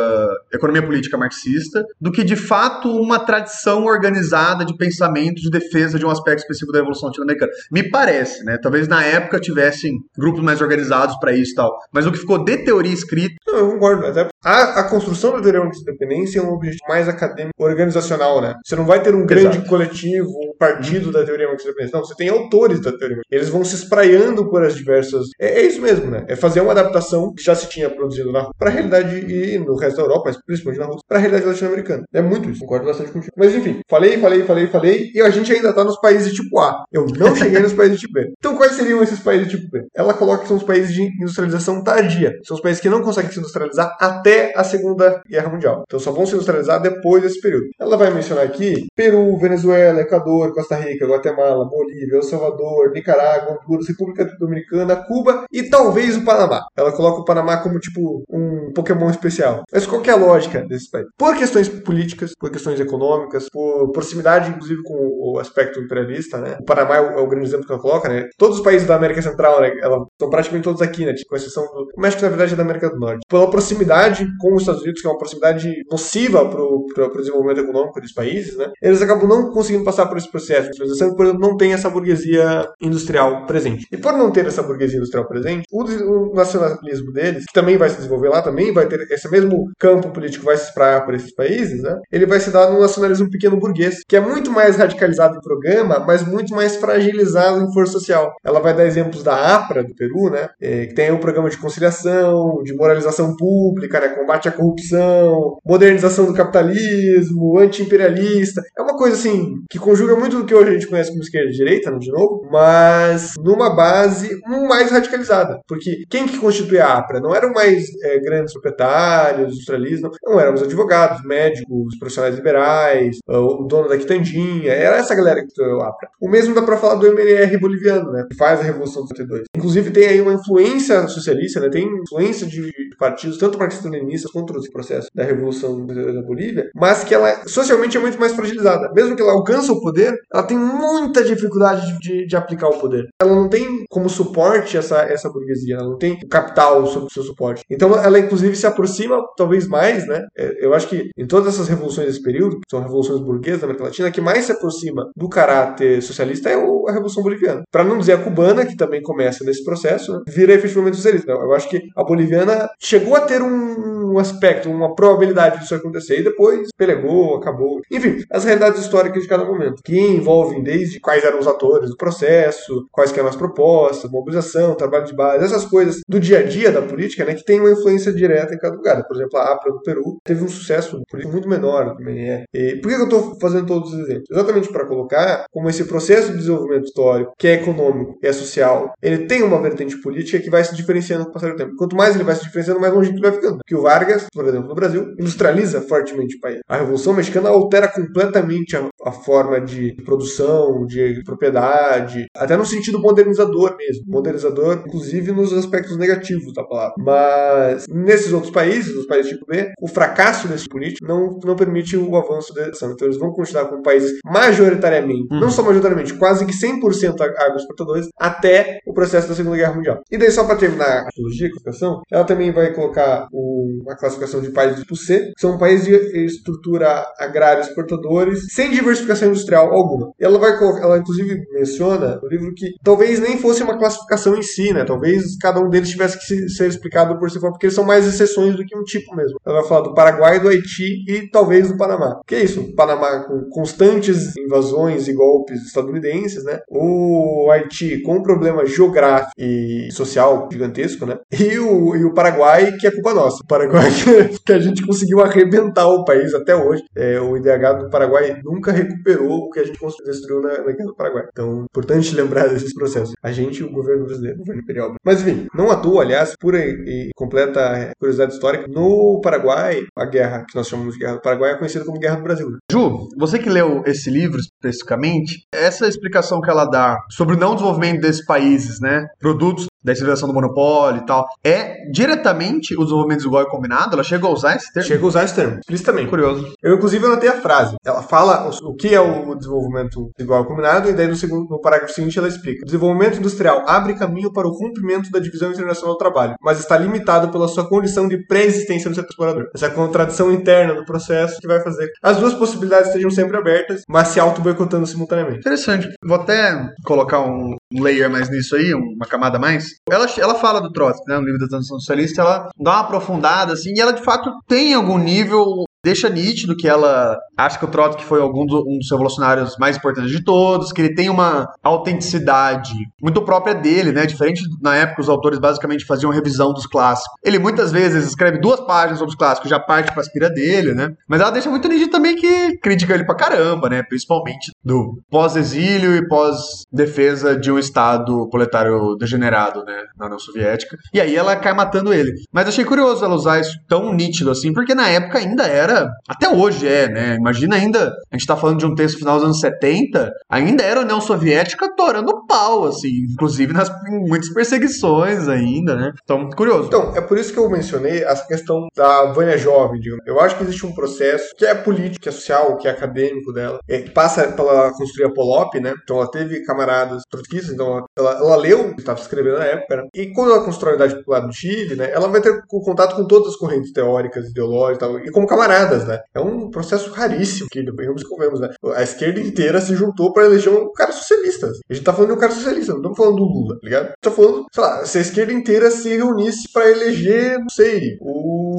economia política marxista, do que de fato uma tradição organizada de pensamento de defesa de um aspecto específico da Revolução Latino-Americana. Me parece, né? Talvez na época tivessem grupos mais organizados para isso e tal. Mas o que ficou de teoria escrita Não, eu concordo. Até a, a construção da teoria marxista-dependência é um objetivo mais acadêmico, organizacional, né? Você não vai ter um grande Exato. coletivo, um partido da teoria marxista-dependência. Não, você tem autores da teoria. Eles vão se espraiando por as diversas. É, é isso mesmo, né? É fazer uma adaptação que já se tinha produzido na para a realidade e no resto da Europa, mas principalmente na Rússia, para a realidade latino-americana. É muito isso, concordo bastante contigo. Mas enfim, falei, falei, falei, falei, e a gente ainda tá nos países tipo A. Eu não cheguei nos países tipo B. Então, quais seriam esses países tipo B? Ela coloca que são os países de industrialização tardia. São os países que não conseguem se industrializar até a Segunda Guerra Mundial. Então, só vão se industrializar depois desse período. Ela vai mencionar aqui Peru, Venezuela, Equador, Costa Rica, Guatemala, Bolívia, El Salvador, Nicarágua, Honduras, República Dominicana, Cuba e talvez o Panamá. Ela coloca o Panamá como tipo um Pokémon especial. Mas qual é a lógica desse país? Por questões políticas, por questões econômicas, por proximidade, inclusive, com o aspecto imperialista, né? O Panamá é o, é o grande exemplo que ela coloca, né? Todos os países da América Central, né? Ela, estão praticamente todos aqui, né? Com exceção do o México, na verdade, é da América do Norte. Pela proximidade com os Estados Unidos, que é uma proximidade nociva para o desenvolvimento econômico dos países, né? Eles acabam não conseguindo passar por esse processo de por não tem essa burguesia industrial presente. E por não ter essa burguesia industrial presente, o, o nacionalismo deles, que também vai se desenvolver lá, também vai ter esse mesmo campo político vai se espraiar por esses países, né? Ele vai se dar num nacionalismo pequeno burguês, que é muito mais radicalizado em programa, mas muito mais fragilizado em força social. Ela vai dar exemplos da APRA do Peru, né? É, que tem um programa de conciliação, de moralização pública, né? Combate à corrupção, modernização do capitalismo, anti-imperialista. É uma coisa assim que conjuga muito do que hoje a gente conhece como esquerda e direita, né, de novo, mas numa base mais radicalizada. Porque quem que constitui a APRA? Não eram mais é, grandes proprietários, industrialistas, não, não eram os advogados, médicos, profissionais liberais, o dono da quitandinha, era essa galera que constituiu a APRA. O mesmo dá pra falar do MLR boliviano, né, que faz a Revolução de 72. Inclusive tem aí uma influência socialista, né, tem influência de partidos, tanto marxistas-leninistas quanto os processos da Revolução da Bolívia, mas que ela socialmente é muito mais fragilizada. Mesmo que ela alcance o poder, ela tem muita dificuldade de, de aplicar o poder. Ela não tem como suporte essa, essa burguesia, ela não tem capital sob seu suporte. Então ela inclusive se aproxima talvez mais, né? É, eu acho que em todas essas revoluções desse período, que são revoluções burguesas da América Latina, que mais se aproxima do caráter socialista é a Revolução Boliviana. Para não dizer a cubana, que também começa nesse processo, né? vira efetivamente socialista. Eu acho que a boliviana chegou a ter um aspecto, uma probabilidade disso acontecer e depois pelegou, acabou. Enfim, as realidades históricas de cada momento, que envolvem desde quais eram os atores do processo, quais eram as propostas, mobilização, trabalho de base, essas coisas do dia a dia da política, né, que tem uma influência direta em cada lugar. Por exemplo, a APRA do Peru teve um sucesso político muito menor também. É. E por que eu estou fazendo todos os exemplos? Exatamente para colocar como esse processo de desenvolvimento histórico, que é econômico e é social, ele tem uma vertente política que vai se diferenciando com o passar do tempo. Quanto mais ele vai se diferenciando, mais longe ele vai ficando. Que o Vargas, por exemplo, no Brasil, industrializa fortemente o país. A Revolução Mexicana altera completamente a, a forma de produção, de propriedade, até no sentido modernizador mesmo. Modernizador, inclusive, nos aspectos negativos da palavra. Mas nesses outros países, nos países tipo B, o fracasso desse político não, não permite o avanço ação. Então eles vão continuar como países majoritariamente, uhum. não só majoritariamente, quase que 100% agroexportadores até o processo da Segunda Guerra Mundial. E daí, só para terminar a teologia, a classificação, ela também vai colocar o, a classificação de países tipo C, que são países de estrutura agrária exportadores, sem diversificação industrial alguma. Ela vai ela inclusive menciona no livro que talvez nem fosse uma classificação em si, né? Talvez cada um deles tivesse que ser explicado por si fora, porque eles são mais exceções do que um tipo mesmo. Ela vai falar do Paraguai, do Haiti e talvez do Panamá. Que é isso? O Panamá com constantes invasões e golpes estadunidenses, né? O Haiti com um problema geográfico e social gigantesco, né? E o, e o Paraguai, que é culpa nossa. O Paraguai que, a gente conseguiu arrebentar o país até hoje. É, o IDH do Paraguai nunca recuperou o que a gente destruiu na, na Guerra do Paraguai. Então, importante lembrar desses processos. A gente e o governo brasileiro, o governo imperial. Mas enfim, não à toa, aliás, pura e completa curiosidade histórica, no Paraguai, a guerra que nós chamamos de Guerra do Paraguai é conhecida como Guerra do Brasil. Né? Ju, você que leu esse livro especificamente, essa explicação que ela dá sobre o não desenvolvimento desses países, né? Produtos da civilização do monopólio e tal, é diretamente o desenvolvimento desigual e combinado? Ela chega a usar esse termo? Chega a usar esse termo, explicitamente. Curioso. Eu, inclusive, anotei a frase. Ela fala o que é o desenvolvimento desigual e combinado, e daí no, segundo, no parágrafo seguinte ela explica. O desenvolvimento industrial abre caminho para o rompimento da divisão internacional do trabalho, mas está limitado pela sua condição de pré-existência do setor explorador. Essa contradição interna do processo que vai fazer que as duas possibilidades estejam sempre abertas, mas se auto-boicotando simultaneamente. Interessante. Vou até colocar um layer mais nisso aí, uma camada mais. Ela, ela fala do Trotsky, né, no livro da Transição Socialista, ela dá uma aprofundada, assim, e ela de fato tem algum nível deixa nítido que ela acha que o Trotsky foi algum do, um dos revolucionários mais importantes de todos, que ele tem uma autenticidade muito própria dele, né? Diferente na época os autores basicamente faziam revisão dos clássicos. Ele muitas vezes escreve duas páginas sobre os clássicos, já parte para a aspira dele, né? Mas ela deixa muito nítido também que critica ele pra caramba, né? Principalmente do pós-exílio e pós-defesa de um Estado proletário degenerado, né? Na União Soviética. E aí ela cai matando ele. Mas achei curioso ela usar isso tão nítido assim, porque na época ainda era. Até hoje é, né? Imagina ainda. A gente tá falando de um texto final dos anos 70, ainda era a União Soviética torando pau, assim. Inclusive nas em muitas perseguições ainda, né? Então, curioso. Então, é por isso que eu mencionei essa questão da Vânia jovem, digamos. Eu acho que existe um processo que é político, que é social, que é acadêmico dela, é, que passa pela construir a Polop, né? Então ela teve camaradas trotskistas, então ela, ela leu, estava escrevendo na época, né? E quando ela constrói a Unidade Popular do Chile, né? Ela vai ter contato com todas as correntes teóricas, ideológicas e tal, e como né? É um processo raríssimo que vamos convemos, né? A esquerda inteira se juntou para eleger um cara socialista. A gente tá falando de um cara socialista, não estamos falando do Lula, tá ligado? Tá falando, sei lá, se a esquerda inteira se reunisse para eleger, não sei, o.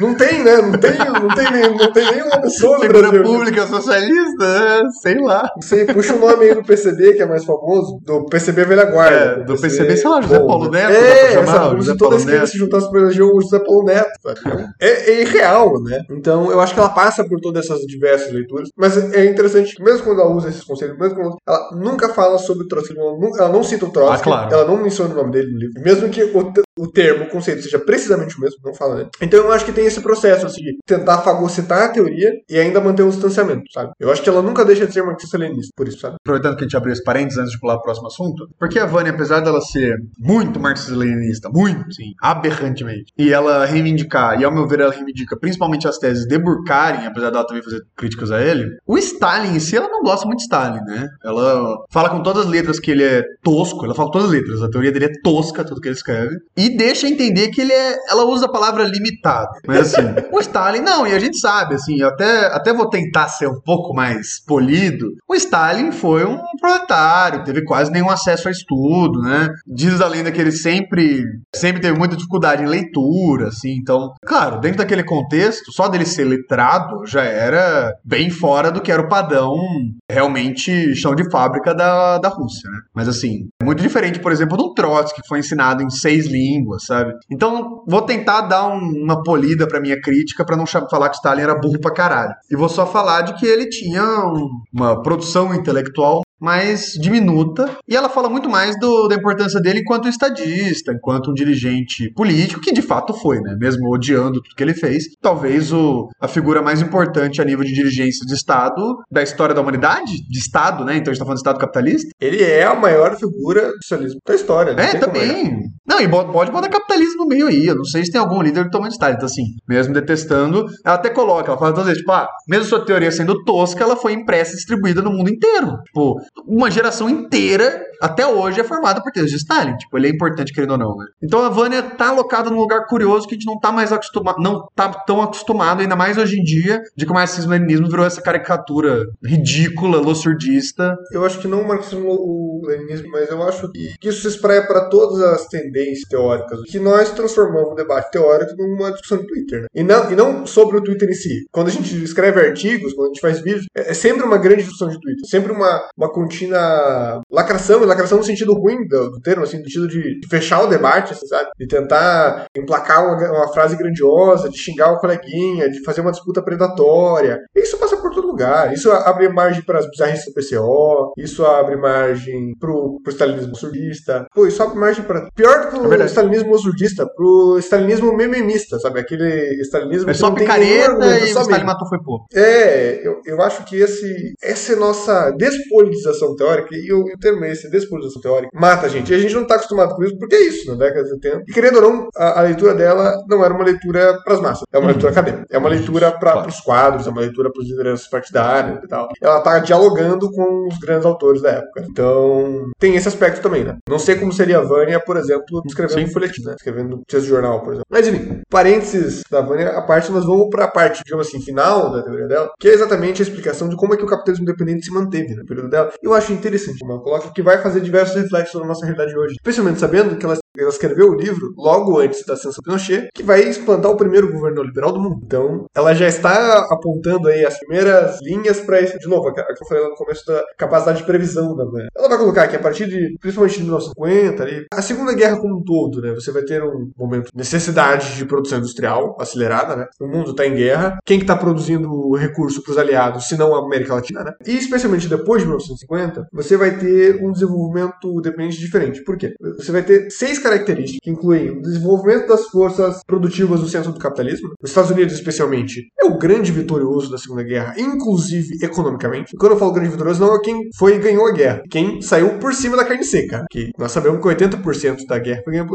Não tem, né? Não tem, não tem, nem, não tem nenhuma pessoa no Brasil. pública socialista, né? sei lá. Não sei, puxa o nome aí do PCB, que é mais famoso, do PCB Velha Guarda. É, do PCB, sei lá, José Bom, Paulo? Neto, É, chamar, como José se toda a esquerda Neto. se juntasse pra eleger o José Paulo Neto. sabe? É, é irreal, né? Então, eu acho que ela passa por todas essas diversas leituras, mas é interessante que mesmo quando ela usa esses conceitos, mesmo quando ela nunca fala sobre o Trotsky, ela não, ela não cita o Trotsky, Ah, claro. ela não menciona o nome dele no livro, mesmo que o, o termo, o conceito seja precisamente o mesmo, não fala dele. Então, eu acho que tem esse processo, assim, de tentar fagocitar a teoria e ainda manter um distanciamento, sabe? Eu acho que ela nunca deixa de ser marxista-leninista, por isso, sabe? Aproveitando que a gente abriu esse parênteses antes de pular pro próximo assunto, porque a Vânia, apesar dela ser muito marxista-leninista, muito, sim, aberrantemente, e ela reivindicar, e ao meu ver ela reivindica principalmente as teses de Burkhardt, apesar dela também fazer críticas a ele, o Stalin em si, ela não gosta muito de Stalin, né? Ela fala com todas as letras que ele é tosco, ela fala com todas as letras, a teoria dele é tosca, tudo que ele escreve, e deixa entender que ele é, ela usa a palavra limitado, mas assim, o Stalin não, e a gente sabe, assim, eu até, até vou tentar ser um pouco mais polido, o Stalin foi um proletário, teve quase nenhum acesso a estudo, né? Diz a lenda que ele sempre, sempre teve muita dificuldade em leitura, assim, então, claro, dentro daquele contexto, só dele ser letrado já era bem fora do que era o padrão realmente chão de fábrica da, da Rússia, né? Mas assim, é muito diferente, por exemplo, do Trotsky, que foi ensinado em seis línguas, sabe? Então, vou tentar dar um- uma polida pra minha crítica pra não falar que Stalin era burro pra caralho. E vou só falar de que ele tinha um- uma produção intelectual mais diminuta, e ela fala muito mais do- da importância dele enquanto estadista, enquanto um dirigente político, que de fato foi, né? Mesmo odiando tudo que ele fez, talvez o, a figura mais importante a nível de dirigência de Estado da história da humanidade, de Estado, né? Então a gente tá falando de Estado capitalista. Ele é a maior figura do socialismo da história. não É, também. Não, e pode botar capitalismo no meio aí. Eu não sei se tem algum líder do tamanho de Stalin. Então, assim, mesmo detestando, ela até coloca, ela fala todas vezes, tipo, ah, mesmo sua teoria sendo tosca, ela foi impressa e distribuída no mundo inteiro. Tipo, uma geração inteira, até hoje, é formada por textos de Stalin. Tipo, ele é importante, querendo ou não, né? Então a Vânia tá alocada num lugar curioso que a gente não tá mais acostumado, não tá tão acostumado, ainda mais hoje em dia, de que o marxismo-leninismo virou essa caricatura ridícula, lossurdista. Eu acho que não o marxismo o leninismo, mas eu acho que isso se espraia para todas as tendências teóricas, que nós transformamos o debate teórico numa discussão de Twitter. Né? E, não, e não sobre o Twitter em si. Quando a gente escreve artigos, quando a gente faz vídeos, é, é sempre uma grande discussão de Twitter. Sempre uma, uma contínua lacração, lacração no sentido ruim do, do termo, assim, no sentido de, de fechar o debate, assim, sabe? De tentar emplacar uma, uma frase grandiosa, de xingar o coleguinha, de fazer uma disputa predatória. Isso passa por todo lugar. Isso abre margem para as bizarrices do PCO, isso abre margem pro, pro stalinismo surdista. Pô, isso abre margem para. Pior do que É o verdade. stalinismo surdista, pro stalinismo mememista, sabe? Aquele stalinismo É só picareta argumento, e só o Stalin matou foi pouco. É, eu, eu acho que esse, essa é nossa despolitização teórica, e o, o termo é esse, despolitização teórica, mata a gente. E a gente não tá acostumado com isso, porque é isso, na década de 70. E querendo ou não, a, a leitura dela não era uma leitura pras massas, é uma Uhum. leitura acadêmica. É uma leitura para os quadros, é uma leitura para os lideranças partidárias e tal. Ela tá dialogando com os grandes autores da época. Então, tem esse aspecto também, né? Não sei como seria a Vânia, por exemplo, escrevendo Sim. um folhetim, né? Escrevendo texto de jornal, por exemplo. Mas enfim, parênteses da Vânia, a parte nós vamos para a parte, digamos assim, final da teoria dela, que é exatamente a explicação de como é que o capitalismo independente se manteve no período dela. Eu acho interessante como ela coloca que vai fazer diversos reflexos na nossa realidade hoje. Especialmente sabendo que ela, ela escreveu o livro logo antes da ascensão Pinochet, que vai implantar o primeiro governo liberal do mundo. Então, ela já está apontando aí as primeiras linhas para isso. De novo, a que eu falei lá no começo da capacidade de previsão da mulher. Ela vai colocar que a partir de, principalmente de 1950, ali, a Segunda Guerra como um todo, né? Você vai ter um momento de necessidade de produção industrial acelerada, né? O mundo está em guerra. Quem que está produzindo recurso para os aliados, se não a América Latina, né? E especialmente depois de 1950, você vai ter um desenvolvimento dependente diferente. Por quê? Você vai ter seis características que incluem o desenvolvimento das forças produtivas no centro do capitalismo. Os Estados Unidos, especialmente, é o grande vitorioso da Segunda Guerra, inclusive economicamente. E quando eu falo grande vitorioso, não é quem foi e ganhou a guerra, quem saiu por cima da carne seca. Que nós sabemos que 80% da guerra foi ganha.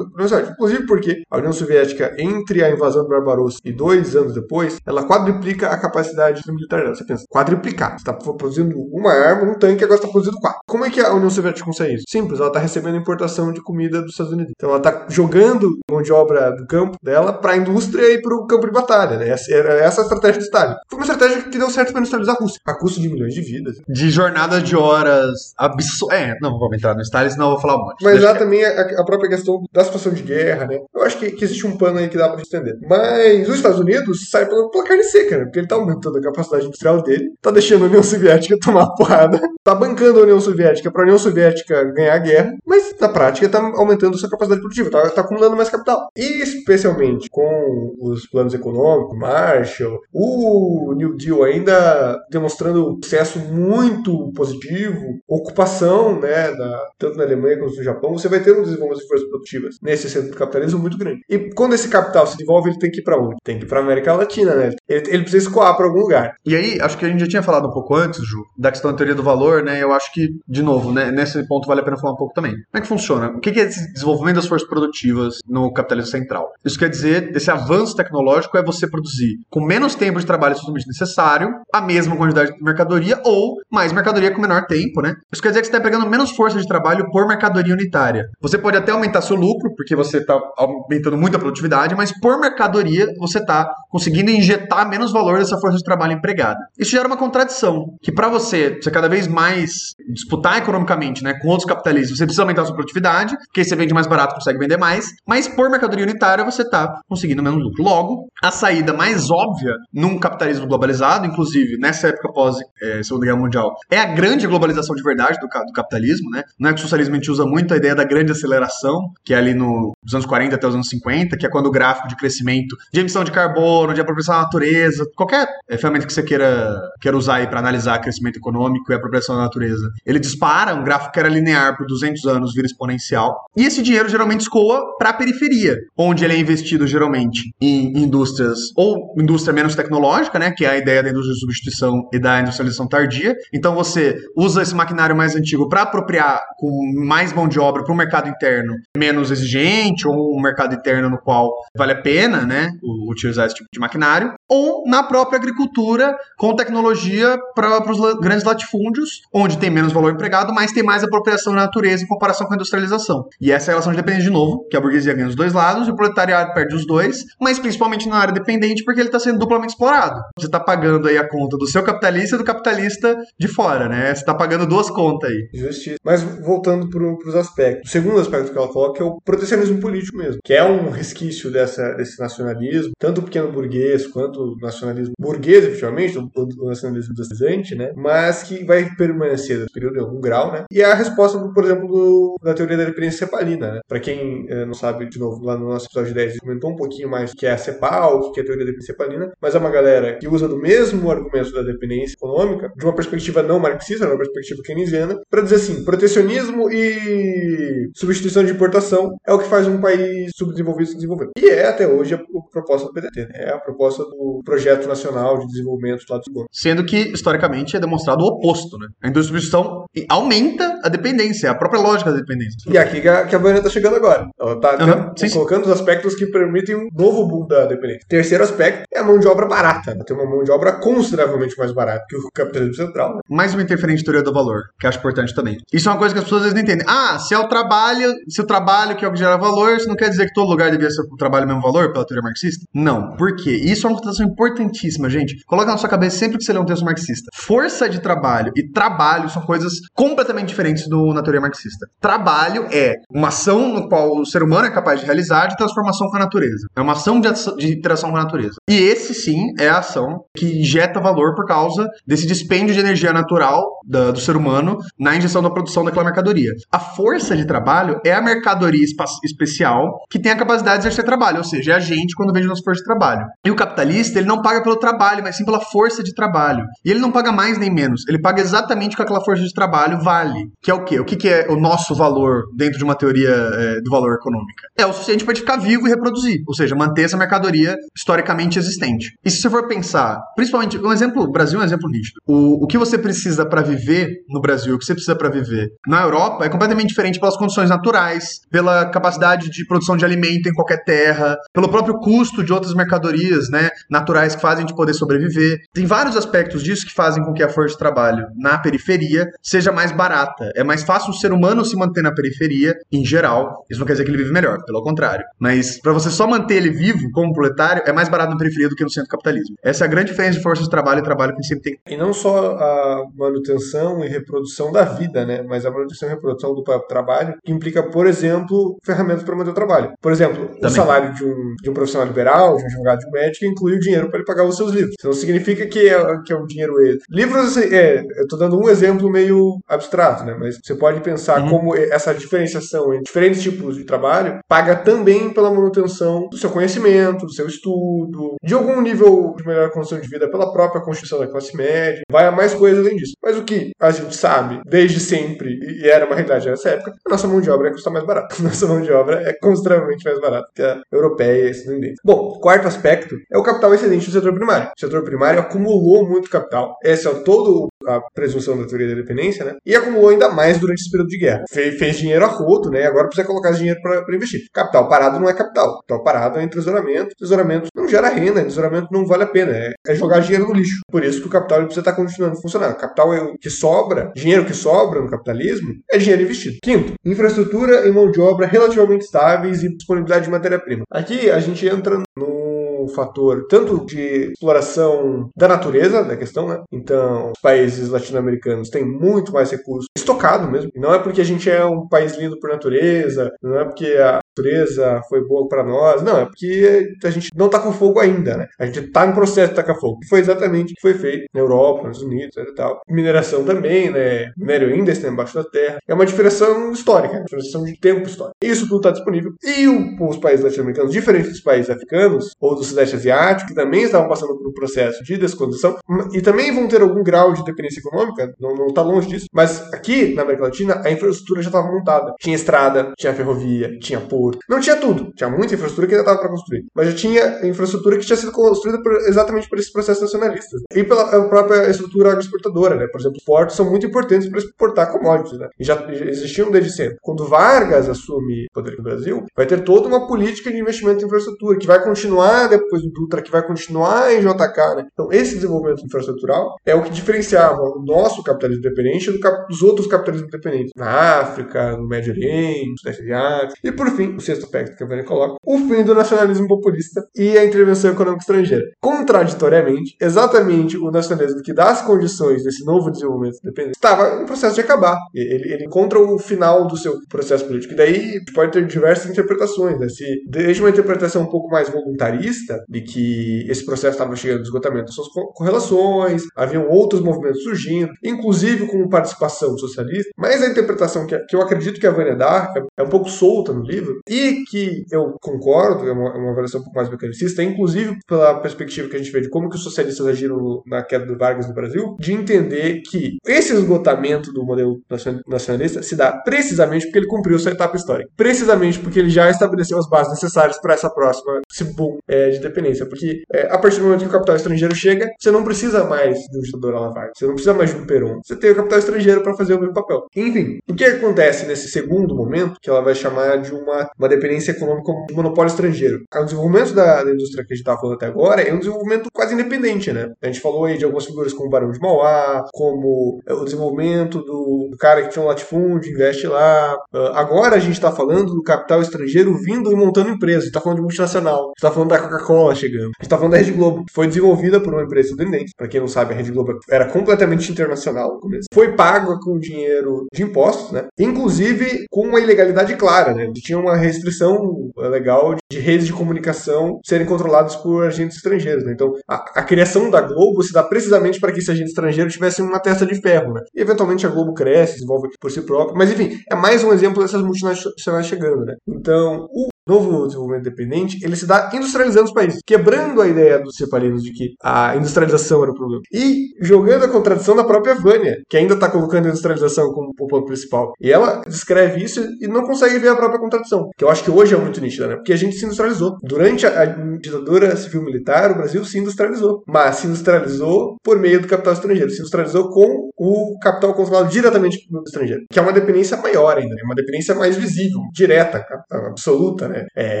Inclusive porque a União Soviética, entre a invasão do Barbarossa e dois anos depois, ela quadriplica a capacidade militar dela. Você pensa, quadriplicar. Você está produzindo uma arma, um tanque, agora está produzindo quatro. Como é que a União Soviética consegue isso? Simples, ela está recebendo importação de comida dos Estados Unidos. Então ela está jogando mão de obra do campo dela para a indústria e para o campo de batalha. Né? Essa, essa a estratégia do Stalin. Foi uma estratégia que deu certo para estabilizar a Rússia, a custo de milhões de vidas. De jornada de horas absurdas. É, não vamos entrar no Stalin, senão eu vou falar um monte. Mas Deixa lá também a, a própria questão da situação de guerra, né? Eu acho que, que existe um pano aí que dá pra gente entender. Mas os Estados Unidos sai pela, pela carne seca, né? Porque ele tá aumentando a capacidade industrial dele, tá deixando a União Soviética tomar porrada, tá bancando a União Soviética pra União Soviética ganhar a guerra, mas na prática tá aumentando sua capacidade produtiva, tá, tá acumulando mais capital. E especialmente com os planos econômicos, Marshall, o New Deal ainda demonstrando sucesso muito positivo, ocupação, né, da, tanto na Alemanha quanto no Japão, você vai ter um desenvolvimento de forças produtivas nesse centro do capitalismo muito grande. E quando esse capital se desenvolve, ele tem que ir para onde? Tem que ir para América Latina, né? Ele, ele precisa escoar para algum lugar. E aí, acho que a gente já tinha falado um pouco antes, Ju, da questão da teoria do valor, né? Eu acho que, de novo, né, nesse ponto vale a pena falar um pouco também. Como é que funciona? O que é esse desenvolvimento das forças produtivas no capitalismo central? Isso quer dizer, esse avanço tecnológico é você produzir com menos tempo de trabalho absolutamente necessário, a mesma quantidade de mercadoria ou mais mercadoria com menor tempo, né? Isso quer dizer que você está pegando menos força de trabalho por mercadoria unitária. Você pode até aumentar seu lucro, porque você está aumentando muito a produtividade, mas por mercadoria você está conseguindo injetar menos valor dessa força de trabalho empregada. Isso gera uma contradição, que para você ser cada vez mais disputar economicamente, né, com outros capitalistas, você precisa aumentar a sua produtividade, porque você vende mais barato, consegue vender mais, mas por mercadoria unitária você está conseguindo menos lucro. Logo, a saída mais óbvia num capitalismo globalizado, inclusive nessa época pós é, Segunda Guerra Mundial, é a grande globalização de verdade do, do capitalismo, né? Não é que o socialismo a gente usa muito a ideia da grande aceleração, que é ali no, anos 40 até os anos 50, que é quando o gráfico de crescimento de emissão de carbono, de apropriação da natureza, qualquer é, ferramenta que você queira, queira usar aí para analisar crescimento econômico e apropriação da natureza, ele dispara, um gráfico que era linear por 200 anos vira exponencial, e esse dinheiro geralmente escoa para a periferia, onde ele é investido geralmente em indústrias ou indústria menos tecnológica, né, que é a ideia da indústria de substituição e da industrialização tardia. Então você usa esse maquinário mais antigo para apropriar com mais mão de obra para um mercado interno menos exigente ou um mercado interno no qual vale a pena, né, utilizar esse tipo de maquinário, ou na própria agricultura com tecnologia para os grandes latifúndios, onde tem menos valor empregado, mas tem mais apropriação da natureza em comparação com a industrialização. E essa relação de dependência de novo, que a burguesia ganha os dois lados e o proletariado perde os dois, mas principalmente na área dependente porque ele está sendo duplamente explorado. Você está pagando aí a conta do seu capitalista e do capitalista de fora, né? Você está pagando duas contas aí. Justiça. Mas voltando para os aspectos. O segundo aspecto que ela coloca é o protecionismo político mesmo, que é um resquício dessa, desse nacionalismo, tanto o pequeno burguês quanto nacionalismo burguês, efetivamente, o, nacionalismo industrializante, né? Mas que vai permanecer nesse período em algum grau, né? E a resposta, por exemplo, do, da teoria da dependência cepalina, né? Para quem eh, não sabe, de novo, lá no nosso episódio 10, a gente comentou um pouquinho mais o que é a CEPAL, o que é a teoria da dependência cepalina, mas é uma galera que usa do mesmo argumento da dependência econômica, de uma perspectiva não marxista, uma perspectiva keynesiana, para dizer assim, protecionismo e substituição de importação é o que faz um país subdesenvolvido se desenvolver. E é até hoje a, proposta do PDT, né? é a proposta do Projeto Nacional de Desenvolvimento lá do Segundo. Sendo que, historicamente, é demonstrado o oposto, né? A indústria de substituição aumenta a dependência, a própria lógica da dependência. E aqui que a, que a Baiana tá chegando agora. Ela tá Aham, né, sim. colocando os aspectos que permitem um novo boom da dependência. Terceiro aspecto é a mão de obra barata. né? Tem uma mão de obra consideravelmente mais barata que o capitalismo central. né? Mais uma interferência teoria do valor, que acho importante também. Isso é uma coisa que as pessoas às vezes não entendem. Ah, se é o trabalho, se o trabalho que é o que gera valor, isso não quer dizer que todo lugar devia ser o trabalho mesmo valor, pela teoria marxista? marxista? Não. Por quê? Isso é uma cotação importantíssima, gente. Coloca na sua cabeça sempre que você lê um texto marxista. Força de trabalho e trabalho são coisas completamente diferentes do, na teoria marxista. Trabalho é uma ação no qual o ser humano é capaz de realizar de transformação com a natureza. É uma ação de, de interação com a natureza. E esse sim é a ação que injeta valor por causa desse dispêndio de energia natural da, do ser humano na injeção da produção daquela mercadoria. A força de trabalho é a mercadoria especial que tem a capacidade de exercer trabalho, ou seja, é a gente quando vende nossa força de trabalho. E o capitalista, ele não paga pelo trabalho, mas sim pela força de trabalho. E ele não paga mais nem menos, ele paga exatamente o que aquela força de trabalho vale. Que é o quê? O que, que é o nosso valor dentro de uma teoria é, do valor econômica? É o suficiente para ficar vivo e reproduzir, ou seja, manter essa mercadoria historicamente existente. E se você for pensar, principalmente, um exemplo, o Brasil é um exemplo nítido. O, o que você precisa para viver no Brasil, o que você precisa para viver na Europa é completamente diferente pelas condições naturais, pela capacidade de produção de alimento em qualquer terra, pelo próprio custo de outras mercadorias, né, naturais que fazem de poder sobreviver. Tem vários aspectos disso que fazem com que a força de trabalho na periferia seja mais barata. É mais fácil o ser humano se manter na periferia, em geral. Isso não quer dizer que ele vive melhor, pelo contrário. Mas para você só manter ele vivo como proletário, é mais barato na periferia do que no centro do capitalismo. Essa é a grande diferença de força de trabalho e trabalho que a gente sempre tem. E não só a manutenção e reprodução da vida, né, mas a manutenção e reprodução do trabalho, que implica, por exemplo, ferramentas para manter o trabalho. Por exemplo, Também. o salário de um, de um profissional liberal, de um advogado, de um médico, inclui o dinheiro para ele pagar os seus livros. Isso não significa que é, que é um dinheiro extra. Livros, assim, é, eu estou dando um exemplo meio abstrato, né, mas você pode pensar uhum. como essa diferenciação entre diferentes tipos de trabalho paga também pela manutenção do seu conhecimento, do seu estudo, de algum nível de melhor condição de vida pela própria constituição da classe média, vai a mais coisas além disso. Mas o que a gente sabe desde sempre, e era uma realidade nessa época, a nossa mão de obra é custar mais barato. A nossa mão de obra é consideravelmente mais barata que a europeia e a estadunidense. Bom, quarto aspecto é o capital excedente do setor primário. O setor primário acumulou muito capital. Esse é todo a presunção da teoria da dependência, né? E acumulou ainda mais durante esse período de guerra. Fez, fez dinheiro a né? Agora precisa colocar esse dinheiro para investir. Capital parado não é capital. Capital parado é em tesouramento. Tesouramento não gera renda, tesouramento não vale a pena. É, é jogar dinheiro no lixo. Por isso que o capital precisa estar continuando funcionando. Capital é o que sobra, dinheiro que sobra no capitalismo é dinheiro investido. Quinto, infraestrutura e mão de obra relativamente estáveis e disponibilidade de matéria-prima. Aqui a gente entra no fator tanto de exploração da natureza, da questão, né? Então, os países latino-americanos têm muito mais recursos estocado mesmo. E não é porque a gente é um país lindo por natureza, não é porque a natureza foi boa para nós. Não, é porque a gente não tá com fogo ainda, né? A gente tá em processo de tacar fogo. foi exatamente o que foi feito na Europa, nos Unidos e tal. Mineração também, né? Minério ainda está embaixo da terra. É uma diferenciação histórica, uma diferenciação de tempo histórico. Isso tudo está disponível. E os países latino-americanos, diferentes dos países africanos ou do Sudeste Asiático, que também estavam passando por um processo de desconstrução e também vão ter algum grau de dependência econômica, não, não tá longe disso, mas aqui na América Latina a infraestrutura já estava montada. Tinha estrada, tinha ferrovia, tinha porto não tinha tudo. Tinha muita infraestrutura que ainda estava para construir. Mas já tinha infraestrutura que tinha sido construída por, exatamente por esses processos nacionalistas. E pela própria estrutura agroexportadora, né? Por exemplo, os portos são muito importantes para exportar commodities, né? E já existiam desde sempre. Quando Vargas assume o poder do Brasil, vai ter toda uma política de investimento em infraestrutura, que vai continuar depois do Dutra, que vai continuar em JK, né? Então, esse desenvolvimento infraestrutural é o que diferenciava o nosso capitalismo independente do cap dos outros capitalismos independentes. Na África, no Médio Oriente, no Sudeste Asiático. E, por fim, o sexto aspecto que a Vânia coloca, o fim do nacionalismo populista e a intervenção econômica estrangeira. Contraditoriamente, exatamente o nacionalismo que dá as condições desse novo desenvolvimento independente estava em processo de acabar. Ele, ele encontra o final do seu processo político. E daí pode ter diversas interpretações. Né? Se, desde uma interpretação um pouco mais voluntarista, de que esse processo estava chegando ao esgotamento das suas correlações, haviam outros movimentos surgindo, inclusive com participação socialista, mas a interpretação que, que eu acredito que a Vânia dá é um pouco solta no livro, e que eu concordo, é uma, é uma avaliação um pouco mais mecanicista, inclusive pela perspectiva que a gente vê de como que os socialistas agiram na queda do Vargas no Brasil, de entender que esse esgotamento do modelo nacionalista se dá precisamente porque ele cumpriu sua etapa histórica. Precisamente porque ele já estabeleceu as bases necessárias para essa próxima, esse boom é, de dependência. Porque é, a partir do momento que o capital estrangeiro chega, você não precisa mais de um ditador à Lavarde, você não precisa mais de um Peron. Você tem o capital estrangeiro para fazer o mesmo papel. Enfim, o que acontece nesse segundo momento, que ela vai chamar de uma uma dependência econômica de monopólio estrangeiro. O desenvolvimento da, da indústria que a gente estava falando até agora é um desenvolvimento quase independente, né? A gente falou aí de algumas figuras como o Barão de Mauá, como é, o desenvolvimento do, do cara que tinha um latifúndio, investe lá. Uh, agora a gente está falando do capital estrangeiro vindo e montando empresas. está falando de multinacional. está falando da Coca-Cola Coca-Cola chegando. A gente tá falando da Rede Globo, que foi desenvolvida por uma empresa estadunidense. Pra quem não sabe, a Rede Globo era completamente internacional no começo. Foi paga com dinheiro de impostos, né? Inclusive com uma ilegalidade clara, né? Tinha uma restrição legal de redes de comunicação serem controladas por agentes estrangeiros, né? Então, a, a criação da Globo se dá precisamente para que esse agente estrangeiro tivesse uma testa de ferro, né? E eventualmente a Globo cresce, desenvolve por si própria. Mas enfim, é mais um exemplo dessas multinacionais chegando, né? Então, o novo desenvolvimento independente, ele se dá industrializando os países, quebrando a ideia dos cepalinos de que a industrialização era o problema. E jogando a contradição da própria Vânia, que ainda está colocando a industrialização como o ponto principal. E ela descreve isso e não consegue ver a própria contradição, que eu acho que hoje é muito nítida, né? Porque a gente se industrializou. Durante a, ditadura civil-militar, o Brasil se industrializou, mas se industrializou por meio do capital estrangeiro, se industrializou com o capital controlado diretamente no estrangeiro, que é uma dependência maior ainda, né? uma dependência mais visível, direta, absoluta, né? É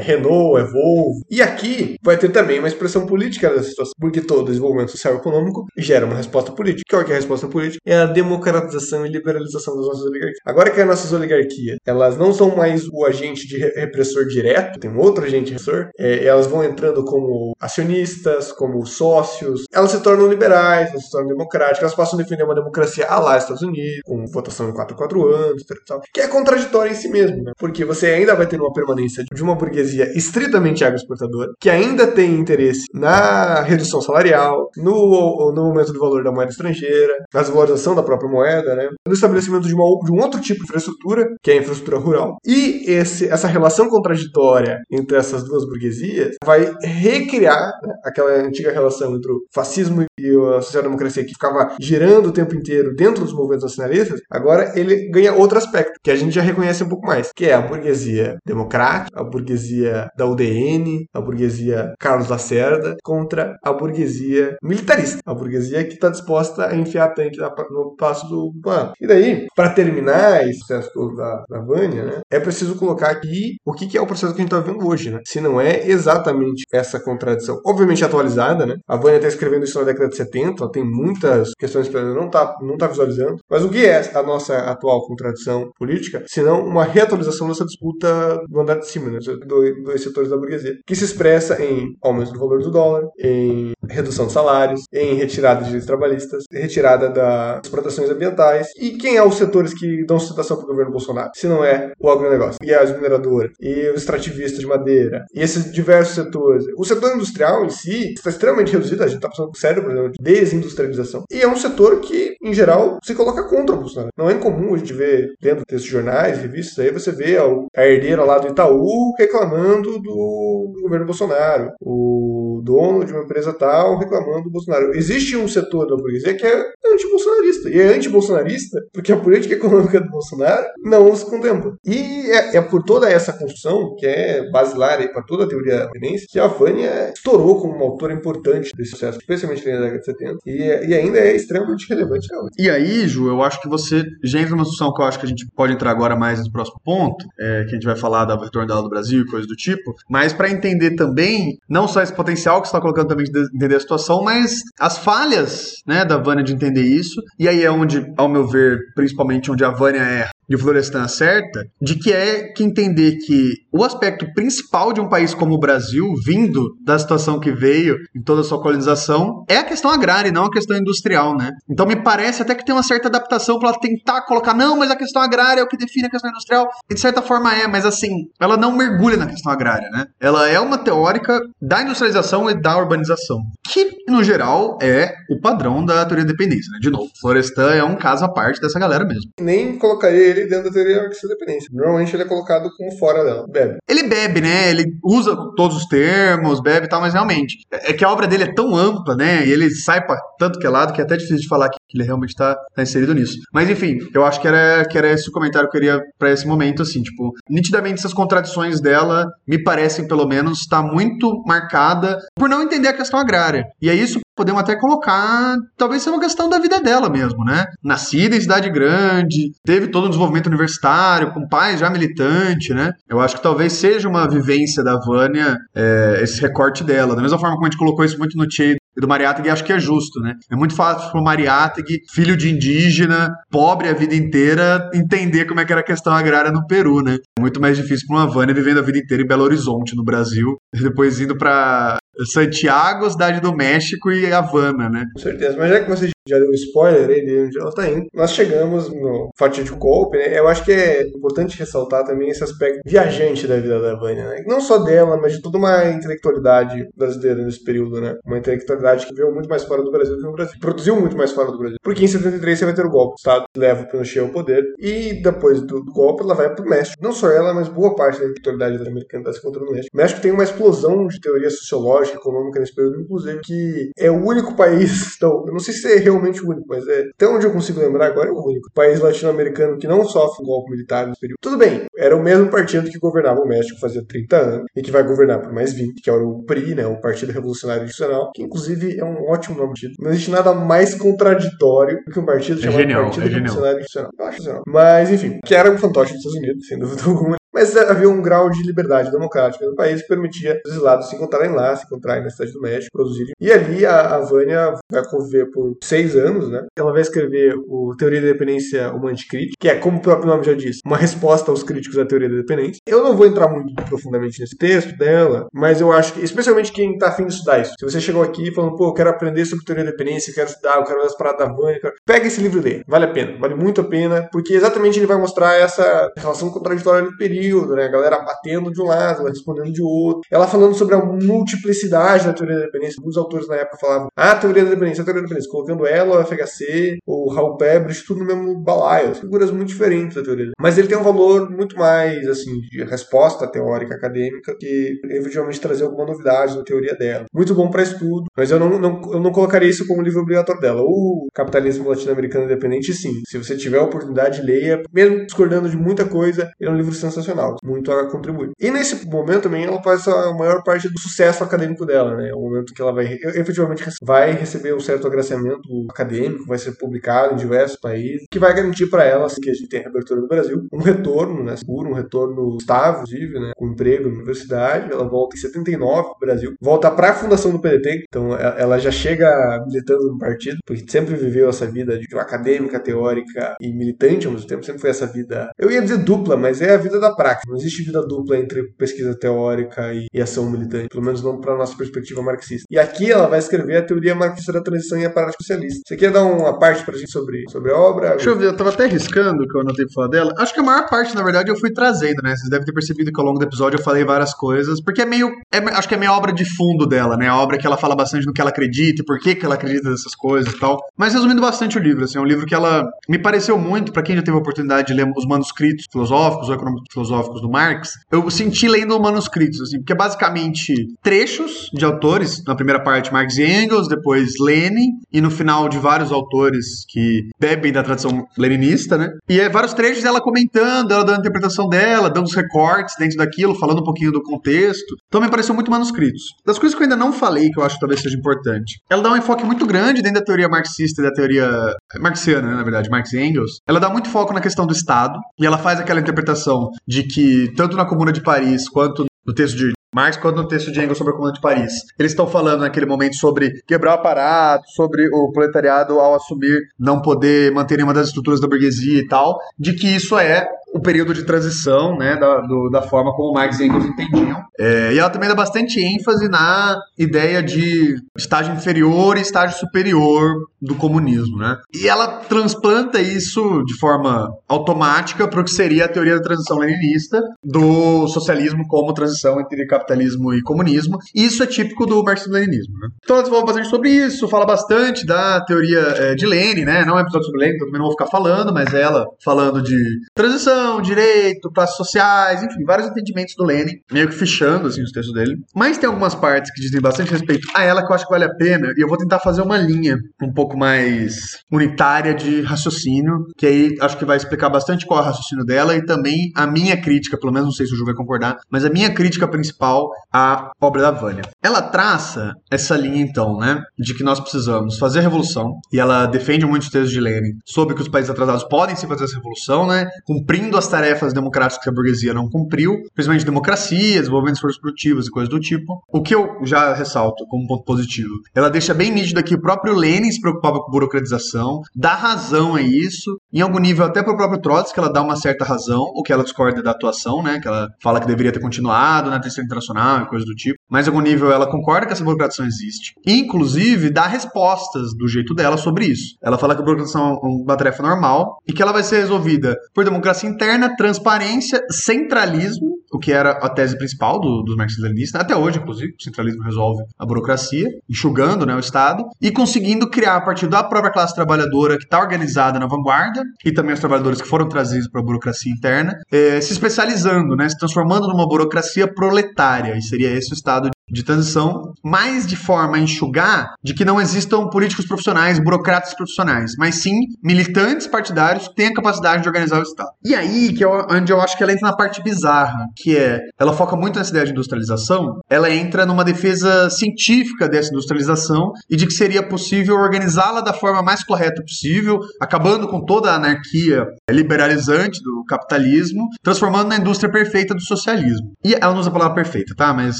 Renault, é Volvo. E aqui vai ter também uma expressão política dessa situação, porque todo desenvolvimento social e econômico gera uma resposta política. Qual que é a resposta política? É a democratização e liberalização das nossas oligarquias. Agora que as nossas oligarquias, elas não são mais o agente de repressor direto, tem um outro agente repressor, é, elas vão entrando como acionistas, como sócios, elas se tornam liberais, elas se tornam democráticas, elas passam a defender uma democracia a lá Estados Unidos, com votação em 4 4 anos, tal, que é contraditório em si mesmo, né? porque você ainda vai ter uma permanência de uma burguesia estritamente agroexportadora, que ainda tem interesse na redução salarial, no, no aumento do valor da moeda estrangeira, na desvalorização da própria moeda, né? no estabelecimento de, uma, de um outro tipo de infraestrutura, que é a infraestrutura rural. E esse, essa relação contraditória entre essas duas burguesias vai recriar né, aquela antiga relação entre o fascismo e a social-democracia que ficava girando o tempo inteiro dentro dos movimentos nacionalistas, agora ele ganha outro aspecto, que a gente já reconhece um pouco mais, que é a burguesia democrática, a burguesia da UDN, a burguesia Carlos Lacerda, contra a burguesia militarista, a burguesia que está disposta a enfiar tanque no passo do plano. E daí, para terminar esse processo todo da, da Vânia, né, é preciso colocar aqui o que, que é o processo que a gente está vendo hoje, né? Se não é exatamente essa contradição, obviamente atualizada, né? A Vânia está escrevendo isso na década de 70, ela tem muitas questões que ela não está não tá visualizando. Mas o que é a nossa atual contradição política, senão uma reatualização dessa disputa do andar de cima, né? Dois, dois setores da burguesia, que se expressa em aumento do valor do dólar, em redução de salários, em retirada de direitos trabalhistas, retirada das proteções ambientais. E quem é os setores que dão sustentação para o governo Bolsonaro? Se não é o agronegócio, e as mineradoras, e os extrativistas de madeira, e esses diversos setores. O setor industrial em si está extremamente reduzido, a gente está passando sério problema de desindustrialização. E é um setor que, em geral, se coloca contra o Bolsonaro. Não é incomum a gente ver dentro desses jornais, revistas, aí você vê a herdeira lá do Itaú reclamando do governo Bolsonaro, o dono de uma empresa tal reclamando do Bolsonaro. Existe um setor da burguesia que é anti-bolsonarista. E é anti-bolsonarista porque a política econômica do Bolsonaro não os contempla. E é, é por toda essa construção, que é basilar para toda a teoria apenense, que a Vânia estourou como uma autora importante desse processo, especialmente na década de 70, e, e ainda é extremamente relevante. E aí, Ju, eu acho que você já entra numa discussão que eu acho que a gente pode entrar agora mais no próximo ponto, é, que a gente vai falar da retorno do Brasil e coisas do tipo, mas para entender também, não só esse potencial que você está colocando também de entender a situação, mas as falhas né, da Vânia de entender isso, e aí é onde, ao meu ver, principalmente onde a Vânia erra e o Florestan acerta, de que é que entender que o aspecto principal de um país como o Brasil, vindo da situação que veio em toda a sua colonização, é a questão agrária e não a questão industrial, né? Então me parece até que tem uma certa adaptação para ela tentar colocar, não, mas a questão agrária é o que define a questão industrial. E de certa forma é, mas assim, ela não mergulha na questão agrária, né? Ela é uma teórica da industrialização e da urbanização, que no geral é o padrão da teoria da dependência, né? De novo, Florestan é um caso à parte dessa galera mesmo. Nem colocaria ele dentro da teoria da dependência. Normalmente ele é colocado como fora dela, bebe. Ele bebe, né? Ele usa todos os termos, bebe e tal, mas realmente. É que a obra dele é tão ampla, né? E ele sai pra tanto que é lado que é até difícil de falar que ele realmente tá, tá inserido nisso. Mas enfim, eu acho que era, que era esse o comentário que eu queria pra esse momento, assim, tipo, nitidamente essas contradições dela me parecem, pelo menos, tá muito marcada por não entender a questão agrária. E é isso podemos até colocar, talvez seja uma questão da vida dela mesmo, né? Nascida em cidade grande, teve todo um desenvolvimento universitário, com pais já militante, né? Eu acho que talvez seja uma vivência da Vânia é, esse recorte dela. Da mesma forma como a gente colocou isso muito no Che do Mariátegui, acho que é justo, né? É muito fácil para o Mariátegui, filho de indígena, pobre a vida inteira, entender como é que era a questão agrária no Peru, né? É muito mais difícil para uma Vânia vivendo a vida inteira em Belo Horizonte, no Brasil, depois indo para Santiago, Cidade do México e Havana, né? Com certeza. Mas já que você já deu spoiler aí de onde ela tá indo, nós chegamos no fatídico golpe, né? Eu acho que é importante ressaltar também esse aspecto viajante da vida da Vânia, né? Não só dela, mas de toda uma intelectualidade brasileira nesse período, né? Uma intelectualidade que veio muito mais fora do Brasil do que no Brasil. Produziu muito mais fora do Brasil. Porque em 73 você vai ter o golpe. O Estado leva o Pinochet ao poder. E depois do golpe, ela vai pro México. Não só ela, mas boa parte da intelectualidade americana está se encontrando no México. O México tem uma explosão de teoria sociológica, econômica nesse período, inclusive, que é o único país. Então, eu não sei se é realmente o único, mas é até onde eu consigo lembrar agora é o único país latino-americano que não sofre um golpe militar nesse período. Tudo bem, era o mesmo partido que governava o México fazia 30 anos e que vai governar por mais 20, que é o PRI, né, o Partido Revolucionário Institucional, que inclusive é um ótimo nome de Não existe nada mais contraditório do que um partido É chamado genial, Partido é genial. Revolucionário Institucional. Eu acho isso. Mas, enfim, que era um fantoche dos Estados Unidos, sem dúvida alguma. Mas havia um grau de liberdade democrática no país que permitia os lados se encontrarem lá, se encontrarem na cidade do México, produzirem. E ali a, a Vânia vai conviver por seis anos, né? Ela vai escrever o Teoria da Dependência Humana Crítica, que é, como o próprio nome já diz, uma resposta aos críticos da teoria da dependência. Eu não vou entrar muito profundamente nesse texto dela, mas eu acho que, especialmente quem tá afim de estudar isso, se você chegou aqui falando, pô, eu quero aprender sobre teoria da dependência, eu quero estudar, eu quero ver as paradas da Vânia, quero... pega esse livro dele, vale a pena, vale muito a pena, porque exatamente ele vai mostrar essa relação contraditória do período, né? A galera batendo de um lado, ela respondendo de outro. Ela falando sobre a multiplicidade da teoria da dependência. Muitos autores na época falavam, ah, a teoria da dependência, a teoria da dependência, colocando ela, o FHC, o Raul Pebres, tudo no mesmo balaio. Figuras muito diferentes da teoria. Mas ele tem um valor muito mais, assim, de resposta teórica, acadêmica, que efetivamente trazer alguma novidade na teoria dela. Muito bom para estudo, mas eu não, não, eu não colocaria isso como livro obrigatório dela. O Capitalismo Latino-Americano Independente, sim. Se você tiver a oportunidade, leia. Mesmo discordando de muita coisa, é um livro sensacional. Muito a contribuir. E nesse momento também ela faz a maior parte do sucesso acadêmico dela, né? É o momento que ela vai efetivamente vai receber um certo agraciamento acadêmico, vai ser publicado em diversos países, que vai garantir para ela, assim que a gente tem a reabertura no Brasil, um retorno, né? Seguro, um retorno estável, inclusive, né? Com emprego na universidade. Ela volta em 79 pro Brasil, volta para a fundação do PDT, então ela já chega militando no partido, porque sempre viveu essa vida de acadêmica, teórica e militante ao mesmo tempo, sempre foi essa vida, eu ia dizer dupla, mas é a vida da prática. Não existe vida dupla entre pesquisa teórica e, e ação militante, pelo menos não para nossa perspectiva marxista. E aqui ela vai escrever a teoria marxista da transição e a prática socialista. Você quer dar uma parte pra gente sobre, sobre a obra? Deixa eu ver, eu tava até riscando que eu anotei pra falar dela. Acho que a maior parte, na verdade, eu fui trazendo, né? Vocês devem ter percebido que ao longo do episódio eu falei várias coisas, porque é meio. É, acho que é meio obra de fundo dela, né? A obra que ela fala bastante no que ela acredita e por que, que ela acredita nessas coisas e tal. Mas resumindo bastante o livro, assim, é um livro que ela me pareceu muito, para quem já teve a oportunidade de ler os manuscritos filosóficos ou econômicos filosóficos do Marx, eu senti lendo manuscritos, assim, porque é basicamente trechos de autores, na primeira parte Marx e Engels, depois Lenin, e no final de vários autores que bebem da tradição leninista, né? E é vários trechos dela comentando, ela dando a interpretação dela, dando os recortes dentro daquilo, falando um pouquinho do contexto. Então me pareceu muito manuscritos. Das coisas que eu ainda não falei, que eu acho que talvez seja importante, ela dá um enfoque muito grande dentro da teoria marxista e da teoria marxiana, né, na verdade, Marx e Engels. Ela dá muito foco na questão do Estado, e ela faz aquela interpretação de que, tanto na Comuna de Paris quanto no texto de Marx, quando no texto de Engels sobre a Comuna de Paris, eles estão falando naquele momento sobre quebrar o aparato, sobre o proletariado ao assumir não poder manter nenhuma das estruturas da burguesia e tal, de que isso é o período de transição, né, da, do, da forma como Marx e Engels entendiam. É, e ela também dá bastante ênfase na ideia de estágio inferior e estágio superior do comunismo, né? E ela transplanta isso de forma automática para o que seria a teoria da transição leninista do socialismo como transição entre capitalismo e comunismo. E isso é típico do marxismo-leninismo, né? Então ela desenvolve bastante sobre isso, fala bastante da teoria é, de Lenin, né? Não é um episódio sobre Lenin, então também não vou ficar falando, mas ela falando de transição direito, classes sociais, enfim, vários entendimentos do Lenin, meio que fechando assim, os textos dele. Mas tem algumas partes que dizem bastante respeito a ela que eu acho que vale a pena, e eu vou tentar fazer uma linha um pouco mais unitária de raciocínio, que aí acho que vai explicar bastante qual é o raciocínio dela e também a minha crítica, pelo menos não sei se o Ju vai concordar, mas a minha crítica principal à obra da Vânia. Ela traça essa linha, então, né, de que nós precisamos fazer a revolução, e ela defende muitos textos de Lenin sobre que os países atrasados podem se fazer essa revolução, né, cumprindo as tarefas democráticas que a burguesia não cumpriu, principalmente democracia, desenvolvimento de forças produtivas e coisas do tipo. O que eu já ressalto como ponto positivo, ela deixa bem nítido que o próprio Lenin se preocupava com burocratização, dá razão a isso, em algum nível até para o próprio Trotsky ela dá uma certa razão, o que ela discorda da atuação, né, que ela fala que deveria ter continuado na terceira internacional e coisas do tipo. mas em algum nível ela concorda que essa burocratização existe. E, inclusive, dá respostas do jeito dela sobre isso. Ela fala que a burocratização é uma tarefa normal e que ela vai ser resolvida por democracia interna, transparência, centralismo, o que era a tese principal do, dos marxistas-leninistas, até hoje, inclusive, o centralismo resolve a burocracia, enxugando né, o Estado, e conseguindo criar, a partir da própria classe trabalhadora que está organizada na vanguarda, e também os trabalhadores que foram trazidos para a burocracia interna, eh, se especializando, né, se transformando numa burocracia proletária, e seria esse o Estado de transição, mais de forma a enxugar de que não existam políticos profissionais, burocratas profissionais, mas sim militantes partidários que têm a capacidade de organizar o Estado. E aí que é onde eu acho que ela entra na parte bizarra, que é, ela foca muito nessa ideia de industrialização, ela entra numa defesa científica dessa industrialização e de que seria possível organizá-la da forma mais correta possível, acabando com toda a anarquia liberalizante do capitalismo, transformando na indústria perfeita do socialismo. E ela não usa a palavra perfeita, tá? Mas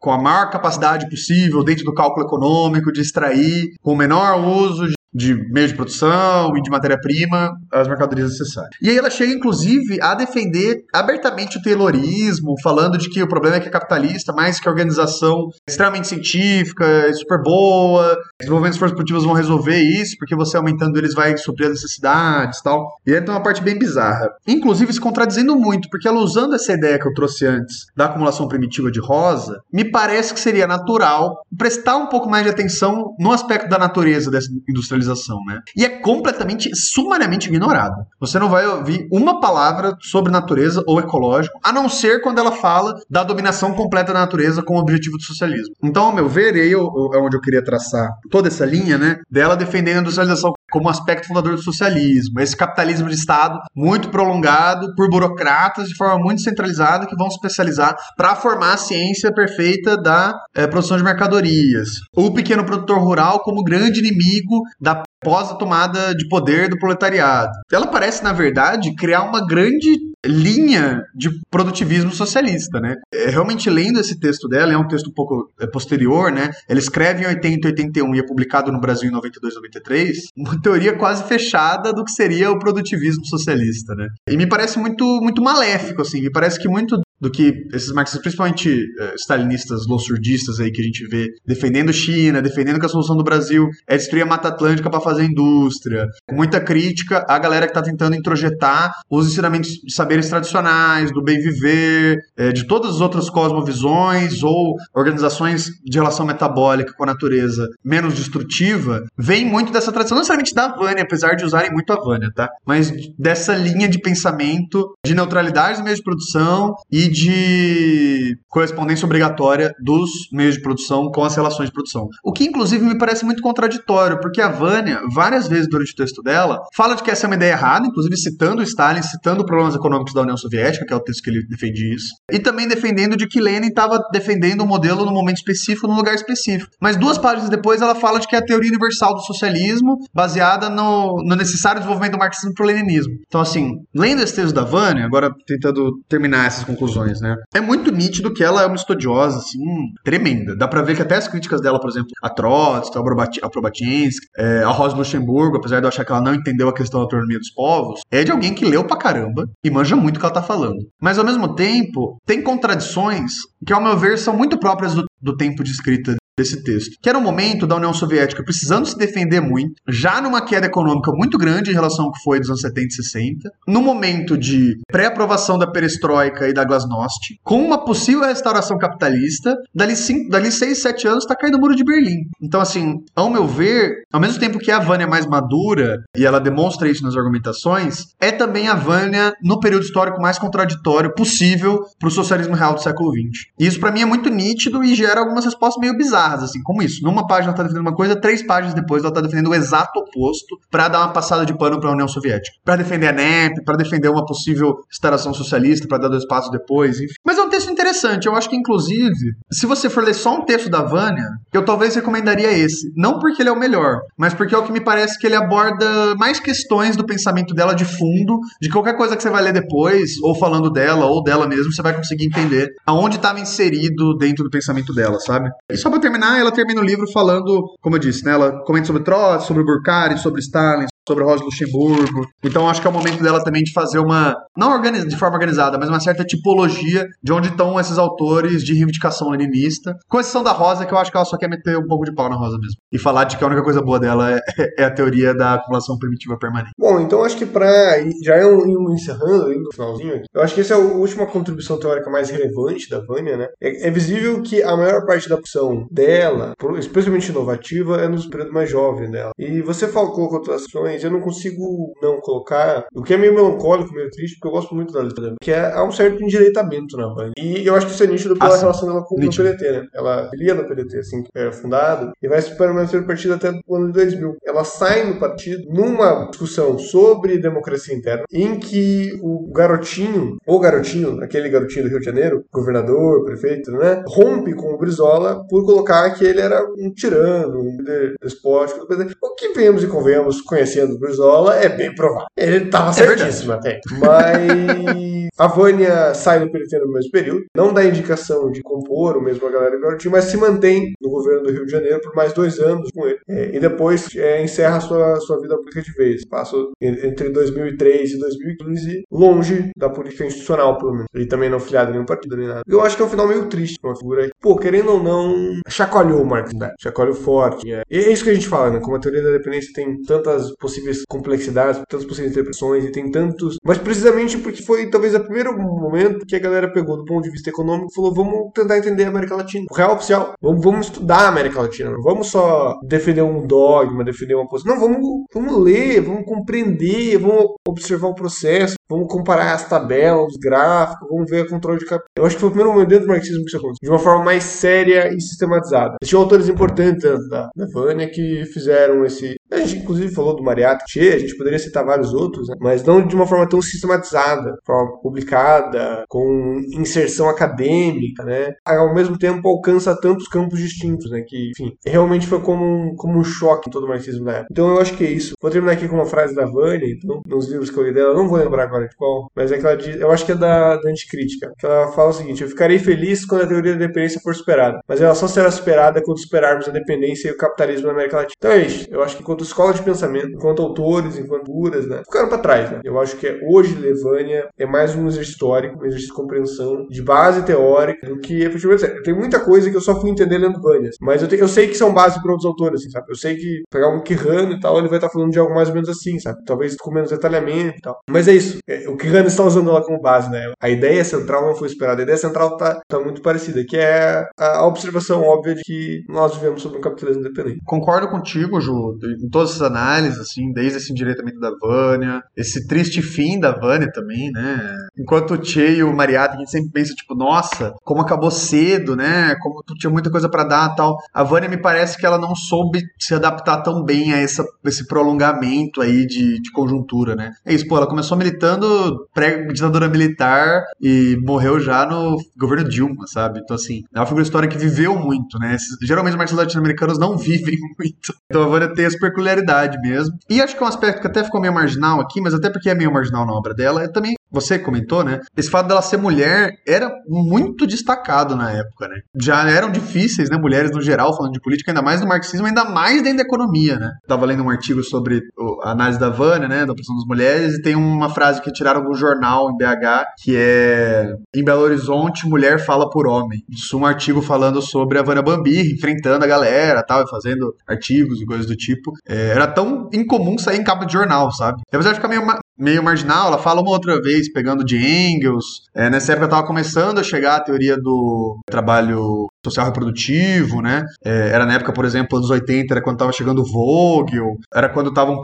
com a maior capacidade possível dentro do cálculo econômico de extrair com o menor uso de meio de produção e de matéria-prima as mercadorias necessárias. E aí ela chega, inclusive, a defender abertamente o taylorismo, falando de que o problema é que é capitalista, mais que a organização extremamente científica, é super boa, desenvolvendo esforços produtivos vão resolver isso, porque você aumentando eles vai suprir as necessidades tal. E aí tem uma parte bem bizarra. Inclusive, se contradizendo muito, porque ela usando essa ideia que eu trouxe antes da acumulação primitiva de rosa, me parece que seria natural prestar um pouco mais de atenção no aspecto da natureza dessa industrialização né? E é completamente, sumariamente ignorado. Você não vai ouvir uma palavra sobre natureza ou ecológico, a não ser quando ela fala da dominação completa da natureza com o objetivo do socialismo. Então, ao meu ver, é onde eu queria traçar toda essa linha, né, dela defendendo a industrialização como aspecto fundador do socialismo. Esse capitalismo de Estado muito prolongado por burocratas de forma muito centralizada que vão se especializar para formar a ciência perfeita da é, produção de mercadorias. O pequeno produtor rural como grande inimigo da pós a tomada de poder do proletariado. Ela parece, na verdade, criar uma grande linha de produtivismo socialista, né? É, realmente lendo esse texto dela, é um texto um pouco é, posterior, né? Ela escreve em 80 81 e é publicado no Brasil em 92 93, uma teoria quase fechada do que seria o produtivismo socialista, né? E me parece muito muito maléfico assim, me parece que muito do que esses marxistas, principalmente uh, stalinistas, lossurdistas aí que a gente vê defendendo China, defendendo que a solução do Brasil é destruir a Mata Atlântica para fazer indústria. Muita crítica à galera que está tentando introjetar os ensinamentos de saberes tradicionais, do bem viver, é, de todas as outras cosmovisões ou organizações de relação metabólica com a natureza menos destrutiva, vem muito dessa tradição, não necessariamente da Vânia, apesar de usarem muito a Vânia, tá? Mas dessa linha de pensamento de neutralidade dos meios de produção e de correspondência obrigatória dos meios de produção com as relações de produção. O que, inclusive, me parece muito contraditório, porque a Vânia, várias vezes durante o texto dela, fala de que essa é uma ideia errada, inclusive citando Stalin, citando problemas econômicos da União Soviética, que é o texto que ele defende isso, e também defendendo de que Lenin estava defendendo um modelo no momento específico, num lugar específico. Mas duas páginas depois ela fala de que é a teoria universal do socialismo, baseada no, no necessário desenvolvimento do marxismo pro leninismo. Então, assim, lendo esse texto da Vânia, agora tentando terminar essas conclusões, né? É muito nítido que ela é uma estudiosa, assim, tremenda. Dá pra ver que até as críticas dela, por exemplo, a Trotsky, a Probatinsky, é, a Rosa Luxemburgo, apesar de eu achar que ela não entendeu a questão da autonomia dos povos, é de alguém que leu pra caramba e manja muito o que ela tá falando. Mas, ao mesmo tempo, tem contradições que, ao meu ver, são muito próprias do, do tempo de escrita desse texto, que era um momento da União Soviética precisando se defender muito, já numa queda econômica muito grande em relação ao que foi dos anos 70 e 60, no momento de pré-aprovação da perestroika e da glasnost, com uma possível restauração capitalista, dali, cinco, dali seis, sete anos está caindo o muro de Berlim. Então, assim, ao meu ver, ao mesmo tempo que a Vânia é mais madura, e ela demonstra isso nas argumentações, é também a Vânia no período histórico mais contraditório possível para o socialismo real do século XX. E isso para mim é muito nítido e gera algumas respostas meio bizarras bizarras, assim, como isso. Numa página ela tá defendendo uma coisa, três páginas depois ela tá defendendo o exato oposto para dar uma passada de pano para a União Soviética. para defender a NEP, para defender uma possível instalação socialista, para dar dois passos depois, enfim. Mas um texto interessante. Eu acho que, inclusive, se você for ler só um texto da Vânia, eu talvez recomendaria esse. Não porque ele é o melhor, mas porque é o que me parece que ele aborda mais questões do pensamento dela de fundo, de qualquer coisa que você vai ler depois, ou falando dela, ou dela mesmo, você vai conseguir entender aonde estava inserido dentro do pensamento dela, sabe? E só terminar terminar, ela termina o livro falando, como eu disse, né? Ela comenta sobre Trotsky, sobre Burkhardt, sobre Stalin, sobre Rosa Luxemburgo. Então acho que é o momento dela também de fazer uma, não de forma organizada, mas uma certa tipologia de onde estão esses autores de reivindicação leninista. Com exceção da Rosa, que eu acho que ela só quer meter um pouco de pau na Rosa mesmo. E falar de que a única coisa boa dela é, é a teoria da acumulação primitiva permanente. Bom, então acho que pra. Já é um, encerrando aí no finalzinho, eu acho que essa é a última contribuição teórica mais relevante da Vânia, né? É, é visível que a maior parte da opção dela, especialmente inovativa, é no período mais jovem dela. E você falou, colocou outras questões, eu não consigo não colocar, o que é meio melancólico, meio triste, porque eu gosto muito da letra que é há um certo endireitamento na Vânia. E eu acho que isso é nítido pela ah, relação dela com o PDT, né? Ela lia no PDT, assim, que era fundado, e vai se permanecer no partido até o ano de 2000. Ela sai no partido numa discussão sobre democracia interna, em que o garotinho, o garotinho, aquele garotinho do Rio de Janeiro, governador, prefeito, né, rompe com o Brizola por colocar que ele era um tirano, um líder despótico. O que vemos e convenhamos, conhecendo o Brizola, é bem provável. Ele estava é certíssimo até. Mas a Vânia sai do PDT no mesmo período, não dá indicação de compor o mesmo a galera do garotinho, mas se mantém no governo do Rio de Janeiro por mais dois anos com ele. É, e depois é, encerra sua, sua vida pública de vez. Passa entre 2003 e 2015 longe da política institucional, pelo menos. Ele também não filiado em nenhum partido nem nada. Eu acho que é um final meio triste uma figura aí. Pô, querendo ou não, chacoalhou o Marx chacoalhou forte. É. E é isso que a gente fala, né? Como a teoria da dependência tem tantas possíveis complexidades, tantas possíveis interpretações e tem tantos. Mas precisamente porque foi talvez o primeiro momento que a galera pegou do ponto de vista econômico falou: vamos tentar entender a América Latina. O real oficial, vamos, vamos estudar a América Latina. Não vamos só defender um dogma, defender uma posição. Não, vamos, vamos ler, vamos compreender, vamos observar o processo, vamos comparar as tabelas, os gráficos, vamos ver o controle de capital. Eu acho que foi o primeiro momento dentro do marxismo que isso aconteceu, de uma forma mais séria e sistematizada. Tinha autores importantes da, da Vânia que fizeram esse. A gente inclusive falou do Mariato Che, a gente poderia citar vários outros, né? mas não de uma forma tão sistematizada, publicada, com inserção acadêmica, né? Ao mesmo tempo alcança tantos campos distintos, né? Que, enfim, realmente foi como um, como um choque em todo o marxismo da época. Então eu acho que é isso. Vou terminar aqui com uma frase da Vânia, então, nos livros que eu li dela, não vou lembrar agora de qual, mas é que ela diz, eu acho que é da, da Anticrítica, que ela fala o seguinte: eu ficarei feliz quando a teoria da dependência for superada, mas ela só será superada quando superarmos a dependência e o capitalismo na América Latina. Então é isso. Eu acho que enquanto escola de pensamento, enquanto autores, enquanto curas, né, ficaram para trás, né? Eu acho que é, hoje Levânia é mais um exercício histórico, um exercício de compreensão de base teórica do que efetivamente. Tem muita coisa que eu só fui entender lendo Vânias, mas eu, te, eu sei que são base para outros autores, assim, sabe? Eu sei que pegar um Quirrano e tal, ele vai estar tá falando de algo mais ou menos assim, sabe? Talvez com menos detalhamento e tal. Mas é isso. É, o Quirrano está usando ela como base, né? A ideia central não foi esperada. A ideia central tá, tá muito parecida, que é a observação óbvia de que nós vivemos sobre um capitalismo independente. Concordo contigo, Ju, em todas as análises, assim, desde esse endireitamento da Vânia, esse triste fim da Vânia também, né? Enquanto o Che e o Mariata, a gente sempre pensa, tipo, nossa, como acabou cedo, né? Como tinha muita coisa para dar tal. A Vânia me parece que ela não soube se adaptar tão bem a essa, esse prolongamento aí de, de conjuntura, né? É isso, pô, ela começou militando pré-ditadura militar e morreu já no governo Dilma, sabe? Então, assim, é uma figura histórica que viveu muito, né? Geralmente os marxistas latino-americanos não vivem muito. Então a Vânia tem essa peculiaridade mesmo. E acho que é um aspecto que até ficou meio marginal aqui, mas até porque é meio marginal na obra dela, é também você comentou, né? Esse fato dela ser mulher era muito destacado na época, né? Já eram difíceis, né? Mulheres no geral, falando de política, ainda mais do marxismo, ainda mais dentro da economia, né? Tava lendo um artigo sobre a análise da Vânia, né? Da opressão das mulheres, e tem uma frase que tiraram do jornal em BH, que é em Belo Horizonte, mulher fala por homem. Isso um artigo falando sobre a Vânia Bambi, enfrentando a galera tal, e fazendo artigos e coisas do tipo. É, era tão incomum sair em capa de jornal, sabe? Apesar de ficar meio, meio marginal, ela fala uma outra vez, pegando de Engels. É, nessa época estava começando a chegar a teoria do trabalho social reprodutivo, né? É, era na época, por exemplo, anos 80, era quando estava chegando o Vogel, era quando estavam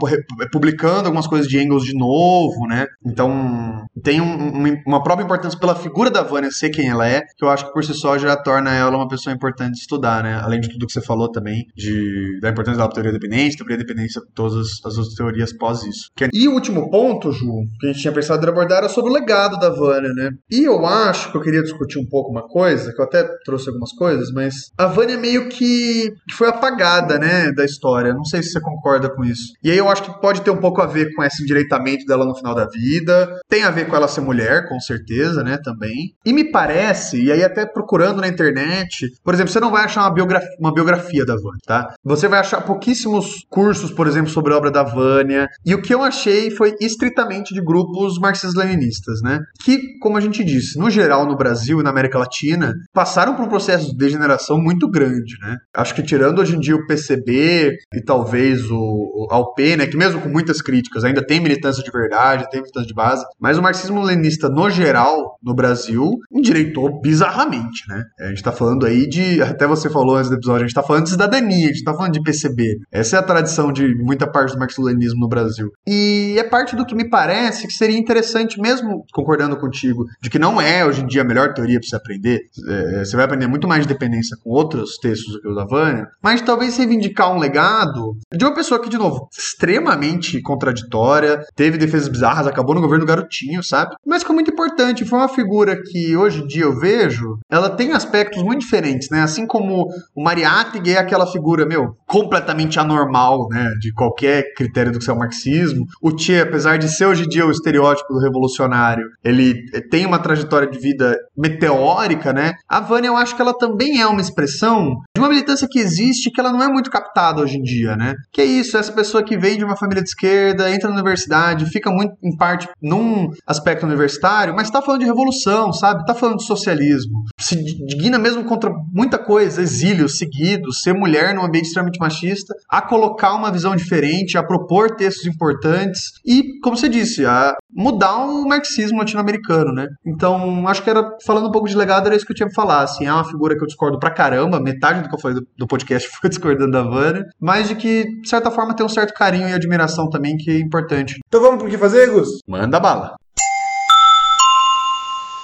publicando algumas coisas de Engels de novo, né? Então, tem um, um, uma própria importância pela figura da Vânia ser quem ela é, que eu acho que por si só já torna ela uma pessoa importante de estudar, né? Além de tudo que você falou também, de, da importância da teoria dependente, teoria dependência, todas as outras teorias pós isso. E o último ponto, Ju, que a gente tinha pensado em abordar era sobre o legado da Vânia, né? E eu acho que eu queria discutir um pouco uma coisa, que eu até trouxe algumas coisas, coisas, mas a Vânia meio que foi apagada, né, da história. Não sei se você concorda com isso. E aí eu acho que pode ter um pouco a ver com esse endireitamento dela no final da vida. Tem a ver com ela ser mulher, com certeza, né, também. E me parece, e aí até procurando na internet, por exemplo, você não vai achar uma biografia, uma biografia da Vânia, tá? Você vai achar pouquíssimos cursos, por exemplo, sobre a obra da Vânia. E o que eu achei foi estritamente de grupos marxistas-leninistas, né? Que, como a gente disse, no geral no Brasil e na América Latina, passaram por um processo de degeneração muito grande, né? Acho que tirando hoje em dia o PCB e talvez o, o AUP, né? Que mesmo com muitas críticas ainda tem militância de verdade, tem militância de base, mas o marxismo-leninista no geral, no Brasil, endireitou bizarramente, né? A gente tá falando aí de, até você falou antes do episódio, a gente tá falando de cidadania, a gente tá falando de PCB. Essa é a tradição de muita parte do marxismo-leninismo no Brasil. E é parte do que me parece que seria interessante, mesmo concordando contigo, de que não é hoje em dia a melhor teoria para você aprender. É, você vai aprender muito mais de dependência com outros textos do que o da Vânia, mas talvez reivindicar um legado de uma pessoa que, de novo, extremamente contraditória, teve defesas bizarras, acabou no governo garotinho, sabe? Mas que é muito importante, foi uma figura que hoje em dia eu vejo, ela tem aspectos muito diferentes, né? Assim como o Mariátegui é aquela figura, meu, completamente anormal, né? De qualquer critério do que é o marxismo. O Che, apesar de ser hoje em dia o estereótipo do revolucionário, ele tem uma trajetória de vida meteórica, né? A Vânia, eu acho que ela também é uma expressão de uma militância que existe que ela não é muito captada hoje em dia, né? Que é isso, essa pessoa que vem de uma família de esquerda, entra na universidade, fica muito em parte num aspecto universitário, mas tá falando de revolução, sabe? Tá falando de socialismo. Se digna mesmo contra muita coisa, exílio seguido, ser mulher num ambiente extremamente machista, a colocar uma visão diferente, a propor textos importantes e, como você disse, a mudar o marxismo latino-americano, né? Então, acho que era, falando um pouco de legado, era isso que eu tinha pra falar, assim, é uma figura que eu discordo pra caramba, metade do que eu falei do, do podcast foi discordando da Vânia, mas de que, de certa forma, tem um certo carinho e admiração também, que é importante. Então vamos pro que fazer, Gus? Manda bala.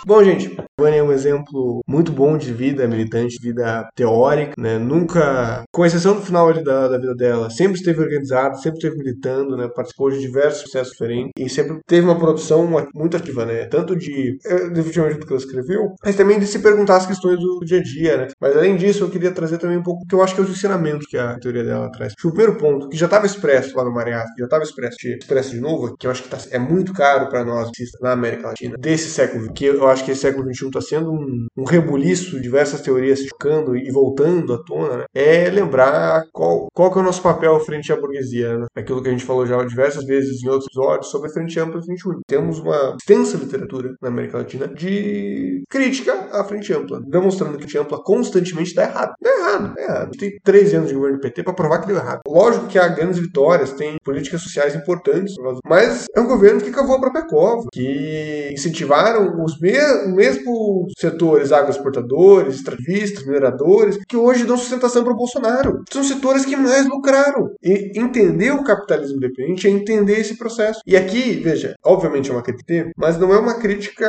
Bom, gente, Vânia é um exemplo muito bom de vida militante, de vida teórica, né? Nunca, com exceção do final da, da vida dela, sempre esteve organizada, sempre esteve militando, né? Participou de diversos processos diferentes e sempre teve uma produção muito ativa, né? Tanto de, definitivamente, do que ela escreveu, mas também de se perguntar as questões do dia a dia, né? Mas além disso, eu queria trazer também um pouco que eu acho que é os ensinamentos que a teoria dela traz. O primeiro ponto, que já estava expresso lá no Mariato, já estava expresso, expresso de novo, que eu acho que tá, é muito caro para nós na América Latina, desse século, que eu acho que esse século XXI está sendo um, um rebuliço, diversas teorias chocando e voltando à tona, né? é lembrar qual, qual que é o nosso papel frente à burguesia. Né? Aquilo que a gente falou já diversas vezes em outros episódios sobre a frente ampla e a frente. Temos uma extensa literatura na América Latina de crítica à frente ampla, demonstrando que a frente ampla constantemente está errado. É errado, é errado. Tem 13 anos de governo do PT para provar que deu errado. Lógico que há grandes vitórias, tem políticas sociais importantes, mas é um governo que cavou a própria cova, que incentivaram os mesmos mesmo setores agroexportadores, extrativistas, mineradores, que hoje dão sustentação para o Bolsonaro. São setores que mais lucraram. E entender o capitalismo independente é entender esse processo. E aqui, veja, obviamente é uma crítica, mas não é uma crítica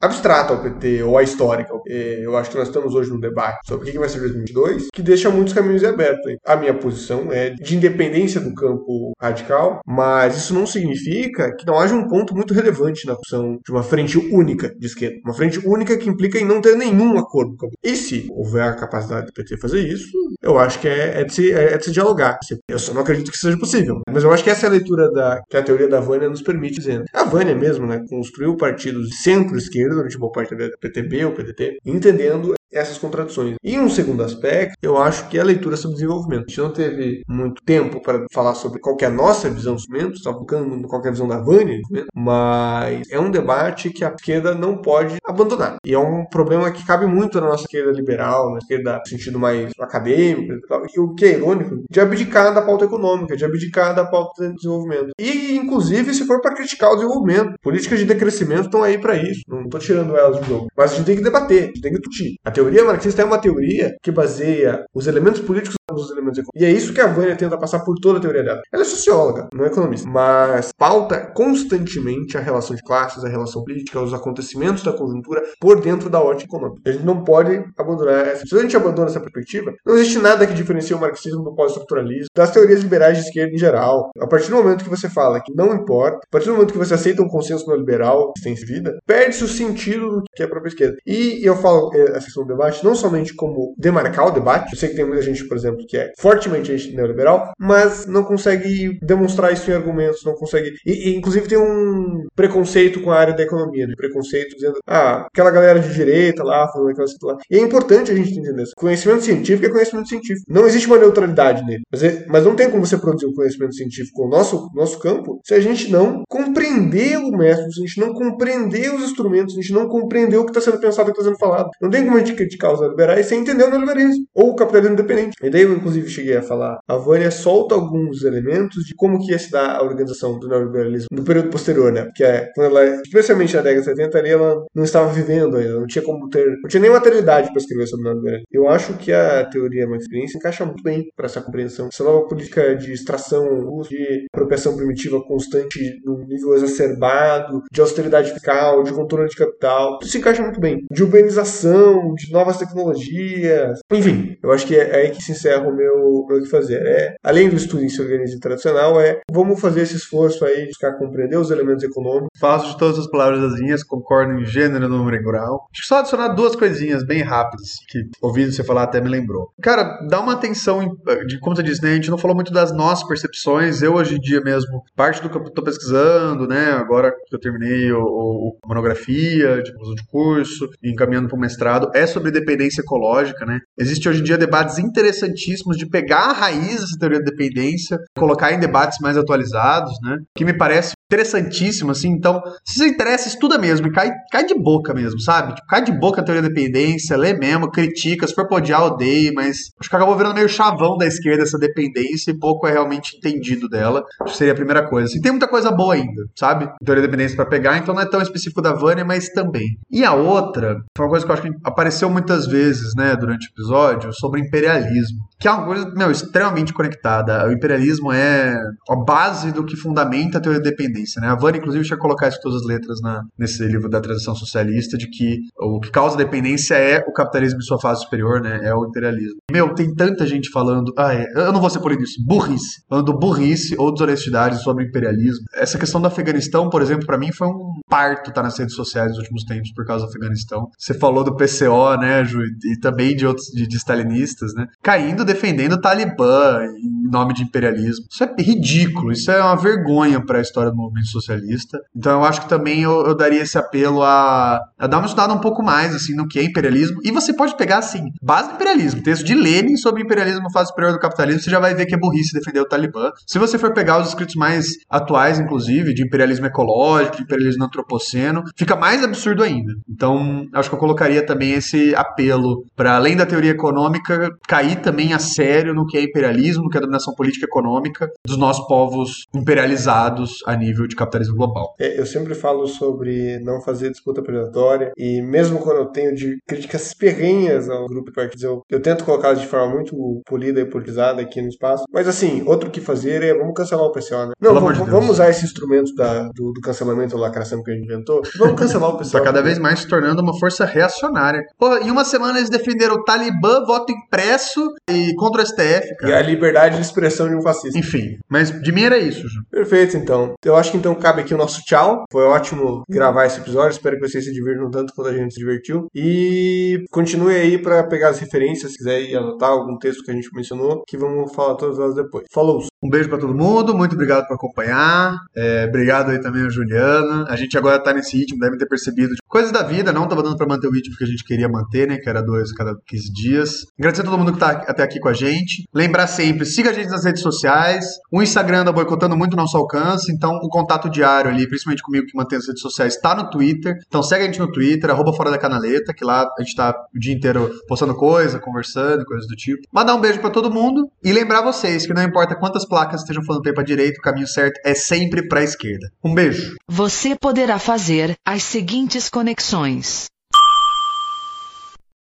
abstrata ao PT ou à histórica. Eu acho que nós estamos hoje num debate sobre o que vai ser 2022 que deixa muitos caminhos abertos. A minha posição é de independência do campo radical, mas isso não significa que não haja um ponto muito relevante na opção de uma frente única de esquerda. Uma frente única que implica em não ter nenhum acordo com E se houver a capacidade do PT fazer isso, eu acho que é, é, de, se, é, é de se dialogar. Eu só não acredito que seja possível. Mas eu acho que essa é a leitura da, que a teoria da Vânia nos permite dizer. A Vânia mesmo, né, construiu partidos de centro-esquerda durante boa parte da PTB ou PDT, entendendo essas contradições. E um segundo aspecto, eu acho que é a leitura sobre desenvolvimento. A gente não teve muito tempo para falar sobre qual é a nossa visão do desenvolvimento, está focando qual é a visão da Vânia, mas é um debate que a esquerda não pode abandonar. E é um problema que cabe muito na nossa esquerda liberal, na esquerda no sentido mais acadêmico, e o que é irônico, de abdicar da pauta econômica, de abdicar da pauta de desenvolvimento. E, inclusive, se for para criticar o desenvolvimento, políticas de decrescimento estão aí para isso. Não estou tirando elas do jogo. Mas a gente tem que debater, a gente tem que discutir. Teoria marxista é uma teoria que baseia os elementos políticos nos elementos econômicos. E é isso que a Vânia tenta passar por toda a teoria dela. Ela é socióloga, não é economista, mas pauta constantemente a relação de classes, a relação política, os acontecimentos da conjuntura por dentro da ótica econômica. A gente não pode abandonar essa. Se a gente abandona essa perspectiva, não existe nada que diferencie o marxismo do pós-estruturalismo, das teorias liberais de esquerda em geral. A partir do momento que você fala que não importa, a partir do momento que você aceita um consenso neoliberal que tem vida, perde-se o sentido do que é a própria esquerda. E eu falo é, essa questão debate, não somente como demarcar o debate, eu sei que tem muita gente, por exemplo, que é fortemente neoliberal, mas não consegue demonstrar isso em argumentos, não consegue. E, e, inclusive tem um preconceito com a área da economia, de preconceito dizendo, ah, aquela galera de direita lá, falando aquela coisa lá. E é importante a gente entender isso. Conhecimento científico é conhecimento científico. Não existe uma neutralidade nele. Mas, é, mas não tem como você produzir um conhecimento científico no nosso, nosso campo se a gente não compreender o método, se a gente não compreender os instrumentos, se a gente não compreender o que está sendo pensado, o que está sendo falado. Não tem como a gente criticar os neoliberais sem entender o neoliberalismo ou o capitalismo independente. E daí eu, inclusive, cheguei a falar, a Vânia solta alguns elementos de como que ia se dar a organização do neoliberalismo no período posterior, né? Porque é, quando ela, especialmente na década de 70, ali ela não estava vivendo ainda, não tinha como ter, não tinha nem materialidade para escrever sobre o neoliberalismo. Eu acho que a teoria Max Experiência encaixa muito bem para essa compreensão. Essa nova política de extração, de apropriação primitiva constante num nível exacerbado, de austeridade fiscal, de controle de capital, tudo se encaixa muito bem. De urbanização, de novas tecnologias, enfim, eu acho que é, aí que se encerra o meu, meu que fazer. É, além do estudo em se organiza tradicional, é vamos fazer esse esforço aí de buscar compreender os elementos econômicos. Faço de todas as palavras das linhas, concordo em gênero, número e grau. Acho que só adicionar duas coisinhas bem rápidas, que ouvindo você falar até me lembrou. Cara, dá uma atenção de como você disse, né? A gente não falou muito das nossas percepções. Eu hoje em dia mesmo, parte do que eu tô pesquisando, né? Agora que eu terminei o, o monografia, de conclusão de curso, encaminhando para o mestrado, é sobre dependência ecológica, né? Existe hoje em dia debates interessantíssimos de pegar a raiz dessa teoria da dependência, colocar em debates mais atualizados, né? Que me parece interessantíssimo, assim. Então, se você interessa, estuda mesmo e cai, cai de boca mesmo, sabe? Tipo, cai de boca a teoria da dependência, lê mesmo, critica, se for podiar, odeia, mas acho que acabou virando meio chavão da esquerda essa dependência e pouco é realmente entendido dela. Acho que seria a primeira coisa. Assim, tem muita coisa boa ainda, sabe? Teoria da dependência para pegar, então não é tão específico da Vânia, mas também. E a outra, foi uma coisa que eu acho que apareceu muitas vezes, né, durante o episódio, sobre imperialismo. Que é uma coisa, meu, extremamente conectada. O imperialismo é a base do que fundamenta a teoria da dependência dependência. Né? A Vânia, inclusive, tinha colocado isso todas as letras na, nesse livro da transição socialista, de que o que causa dependência é o capitalismo em sua fase superior, né? é o imperialismo. Meu, tem tanta gente falando, ah, é, eu não vou ser polido isso, burrice, falando burrice ou desonestidade sobre imperialismo. Essa questão do Afeganistão, por exemplo, para mim foi um parto estar tá nas redes sociais nos últimos tempos por causa do Afeganistão. Você falou do PCO, né, Ju, e também de outros, de, de stalinistas, né, caindo defendendo o Talibã em nome de imperialismo. Isso é ridículo, isso é uma vergonha para a história do movimento socialista. Então eu acho que também eu, eu, daria esse apelo a, a dar uma estudada um pouco mais assim no que é imperialismo. E você pode pegar assim, base do imperialismo, texto de Lenin sobre imperialismo fase superior do capitalismo, você já vai ver que é burrice defender o Talibã. Se você for pegar os escritos mais atuais, inclusive, de imperialismo ecológico, de imperialismo antropoceno, fica mais absurdo ainda. Então, acho que eu colocaria também esse apelo para além da teoria econômica, cair também a sério no que é imperialismo, no que é dominação política econômica dos nossos povos imperializados a nível nível de capitalismo global. É, eu sempre falo sobre não fazer disputa predatória e mesmo quando eu tenho de críticas ferrenhas ao grupo de partidos, eu, eu tento colocá-las de forma muito polida e politizada aqui no espaço. Mas assim, outro que fazer é vamos cancelar o PCO, né? Não, vamos, de vamos usar esse instrumento da, do, do cancelamento da lacração que a gente inventou. Vamos cancelar o PCO. Está cada vez mais se tornando uma força reacionária. Porra, em uma semana eles defenderam o Talibã, voto impresso e contra o STF, cara. E a liberdade de expressão de um fascista. Enfim, mas de mim era isso, Ju. Perfeito, então. Eu acho que então cabe aqui o nosso tchau. Foi ótimo gravar esse episódio. Espero que vocês se divirtam tanto quanto a gente se divertiu. E continue aí para pegar as referências, se quiser ir anotar algum texto que a gente mencionou, que vamos falar todas elas depois. Falou! Um beijo para todo mundo, muito obrigado por acompanhar. É, obrigado aí também a Juliana. A gente agora tá nesse ritmo, deve ter percebido. Coisas da vida, não tava dando para manter o ritmo que a gente queria manter, né? Que era dois cada 15 dias. Agradecer a todo mundo que tá até aqui com a gente. Lembrar sempre, siga a gente nas redes sociais. O Instagram anda boicotando muito o nosso alcance, então o contato diário ali, principalmente comigo que mantém as redes sociais, está no Twitter. Então segue a gente no Twitter, arroba fora da canaleta, que lá a gente tá o dia inteiro postando coisa, conversando, coisas do tipo. Mandar um beijo para todo mundo e lembrar vocês que não importa quantas placas estejam falando para ir direita, o caminho certo é sempre para a esquerda. Um beijo. Você poderá fazer as seguintes conexões.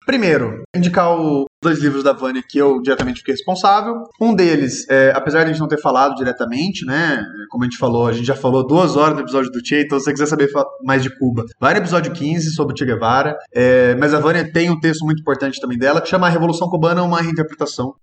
Primeiro, indicar os dois livros da Vânia que eu diretamente fiquei responsável. Um deles, é, apesar de a gente não ter falado diretamente, né? Como a gente falou, a gente já falou duas horas do episódio do Che, então se você quiser saber mais de Cuba, vai no episódio 15 sobre o Che Guevara. É, mas a Vânia tem um texto muito importante também dela que chama A Revolução Cubana, uma reinterpretação.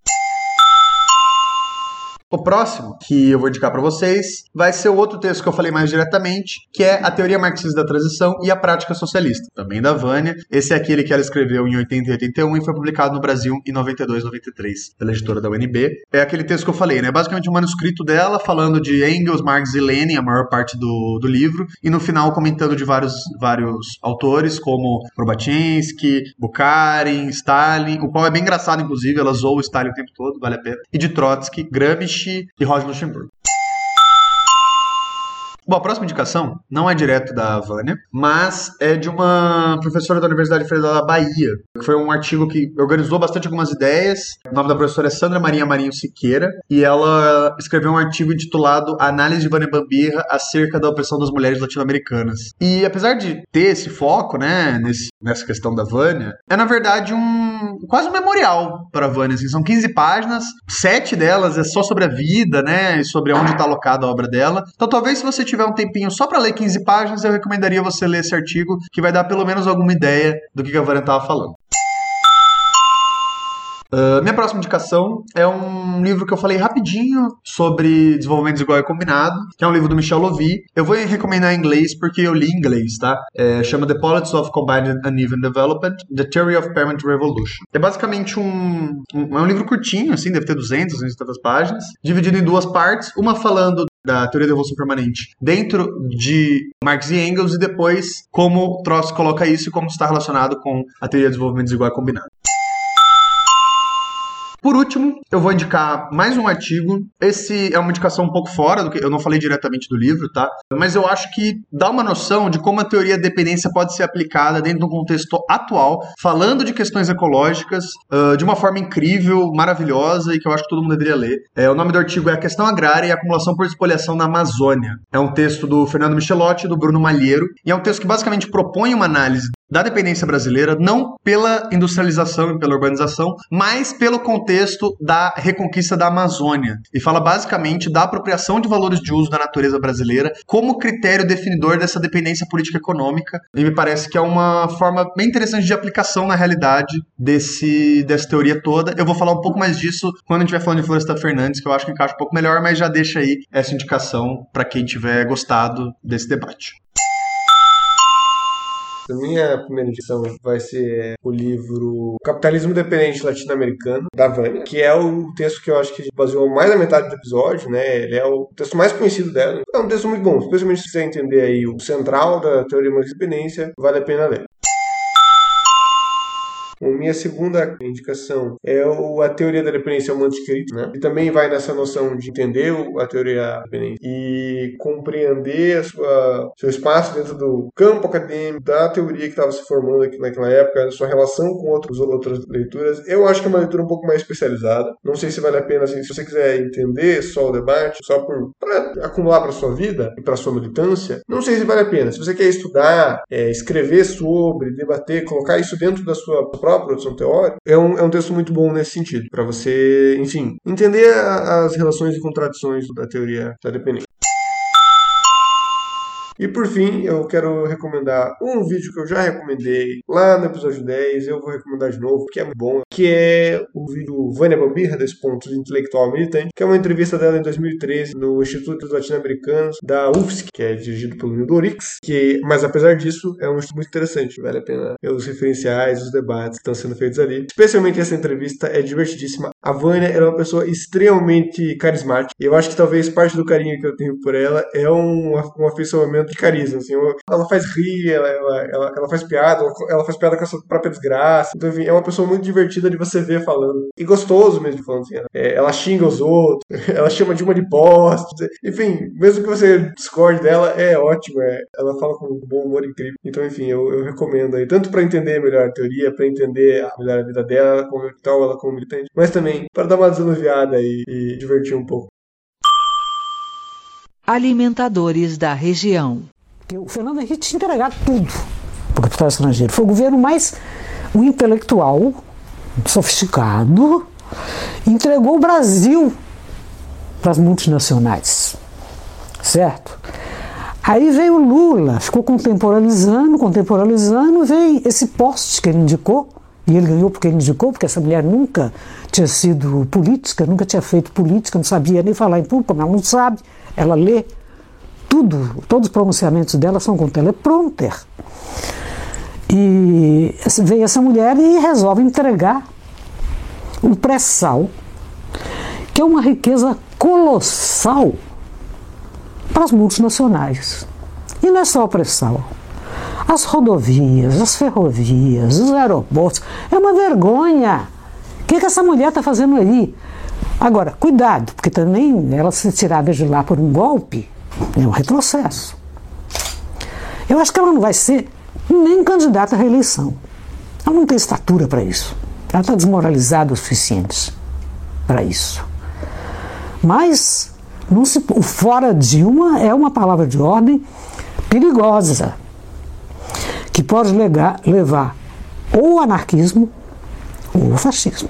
O próximo que eu vou indicar para vocês vai ser o outro texto que eu falei mais diretamente, que é A Teoria Marxista da Transição e a Prática Socialista, também da Vânia. Esse é aquele que ela escreveu em 80 e 81 e foi publicado no Brasil em 92 93 pela editora da UNB. É aquele texto que eu falei, né? Basicamente um manuscrito dela falando de Engels, Marx e Lenin, a maior parte do, do livro, e no final comentando de vários, vários autores, como Probatinsky, Bukharin, Stalin, o qual é bem engraçado, inclusive, ela zoou o Stalin o tempo todo, vale a pena, e de Trotsky, Gramsci, e Rosa Luxemburgo. Bom, a próxima indicação não é direto da Vânia, mas é de uma professora da Universidade Federal da Bahia, que foi um artigo que organizou bastante algumas ideias. O nome da professora é Sandra Maria Marinho Siqueira, e ela escreveu um artigo intitulado Análise de Vânia Bambirra acerca da opressão das mulheres latino-americanas. E apesar de ter esse foco, né, nesse, nessa questão da Vânia, é na verdade um quase um memorial para Vânia. Assim, são 15 páginas, sete delas é só sobre a vida, né, e sobre onde está alocada a obra dela. Então talvez se você tiver um tempinho só para ler 15 páginas, eu recomendaria você ler esse artigo, que vai dar pelo menos alguma ideia do que a Vânia estava falando. Uh, minha próxima indicação é um livro que eu falei rapidinho sobre desenvolvimento desigual e combinado, que é um livro do Michel Lovy. Eu vou recomendar em inglês porque eu li em inglês, tá? É, chama The Politics of Combined Uneven Development, The Theory of Permanent Revolution. É basicamente um, um, é um livro curtinho, assim, deve ter 200, 200 páginas, dividido em duas partes, uma falando da teoria da evolução permanente dentro de Marx e Engels e depois como Trotsky coloca isso e como está relacionado com a teoria do desenvolvimento desigual combinado. Por último, eu vou indicar mais um artigo. Esse é uma indicação um pouco fora do que eu não falei diretamente do livro, tá? Mas eu acho que dá uma noção de como a teoria da dependência pode ser aplicada dentro de um contexto atual, falando de questões ecológicas uh, de uma forma incrível, maravilhosa e que eu acho que todo mundo deveria ler. É, o nome do artigo é A Questão Agrária e Acumulação por Espoliação na Amazônia. É um texto do Fernando Michelotti e do Bruno Malheiro, e é um texto que basicamente propõe uma análise da dependência brasileira, não pela industrialização e pela urbanização, mas pelo contexto da reconquista da Amazônia. E fala basicamente da apropriação de valores de uso da natureza brasileira como critério definidor dessa dependência política econômica. E me parece que é uma forma bem interessante de aplicação na realidade desse, dessa teoria toda. Eu vou falar um pouco mais disso quando a gente estiver falando de Floresta Fernandes, que eu acho que encaixa um pouco melhor, mas já deixa aí essa indicação para quem tiver gostado desse debate. A minha primeira edição vai ser o livro Capitalismo Dependente Latino-Americano, da Vânia, que é o texto que eu acho que baseou mais da metade do episódio, né? Ele é o texto mais conhecido dela. É um texto muito bom, especialmente se você entender aí o central da teoria da dependência, vale a pena ler. Minha segunda indicação é o, a teoria da dependência humana escrita, né? E também vai nessa noção de entender a teoria da dependência e compreender sua, seu espaço dentro do campo acadêmico, da teoria que estava se formando aqui naquela época, sua relação com outros, outras leituras. Eu acho que é uma leitura um pouco mais especializada. Não sei se vale a pena, assim, se você quiser entender só o debate, só para acumular para sua vida e para sua militância, não sei se vale a pena. Se você quer estudar, é, escrever sobre, debater, colocar isso dentro da sua própria própria produção teórica, é um, é um texto muito bom nesse sentido, para você, enfim, entender a, as relações e contradições da teoria da dependência. E por fim, eu quero recomendar um vídeo que eu já recomendei lá no episódio 10, eu vou recomendar de novo, que é bom, que é o vídeo Vânia Bambirra, desse ponto intelectual militante, que é uma entrevista dela em 2013 no Instituto dos Latino-Americanos da UFSC, que é dirigido pelo Nildo que, mas apesar disso, é um estudo muito interessante, vale a pena ver os referenciais, os debates que estão sendo feitos ali. Especialmente essa entrevista é divertidíssima. A Vânia é uma pessoa extremamente carismática, eu acho que talvez parte do carinho que eu tenho por ela é um, um afeiçoamento carisma, assim. Ela faz rir, ela, ela, ela, faz piada, ela, ela, faz piada com a sua própria desgraça. Então, enfim, é uma pessoa muito divertida de você ver falando. E gostoso mesmo de falando, assim. É, ela xinga os outros, ela chama de uma de bosta. Enfim, mesmo que você discorde dela, é ótimo. É, ela fala com um bom humor incrível. Então, enfim, eu, eu recomendo aí, tanto para entender melhor a teoria, para entender melhor a vida dela, como tal ela como militante, mas também para dar uma desanuviada e, e divertir um pouco alimentadores da região. O Fernando Henrique tinha entregado tudo para o capital estrangeiro. Foi o governo mais o intelectual, sofisticado, entregou o Brasil para as multinacionais, certo? Aí veio Lula, ficou contemporaneizando, contemporaneizando, veio esse poste que ele indicou, E ele ganhou porque ele indicou, porque essa mulher nunca tinha sido política, nunca tinha feito política, não sabia nem falar em público, como ela não sabe, ela lê tudo, todos os pronunciamentos dela são com teleprompter. E veio essa mulher e resolve entregar um pré-sal, que é uma riqueza colossal para as multinacionais. E não é só o pré-sal. As rodovias, as ferrovias, os aeroportos. É uma vergonha. O que, que essa mulher está fazendo aí? Agora, cuidado, porque também ela ser tirada de lá por um golpe é um retrocesso. Eu acho que ela não vai ser nem candidata à reeleição. Ela não tem estatura para isso. Ela está desmoralizada o suficiente para isso. Mas não se, o fora Dilma é uma palavra de ordem perigosa, que pode legar, levar ou anarquismo ou fascismo.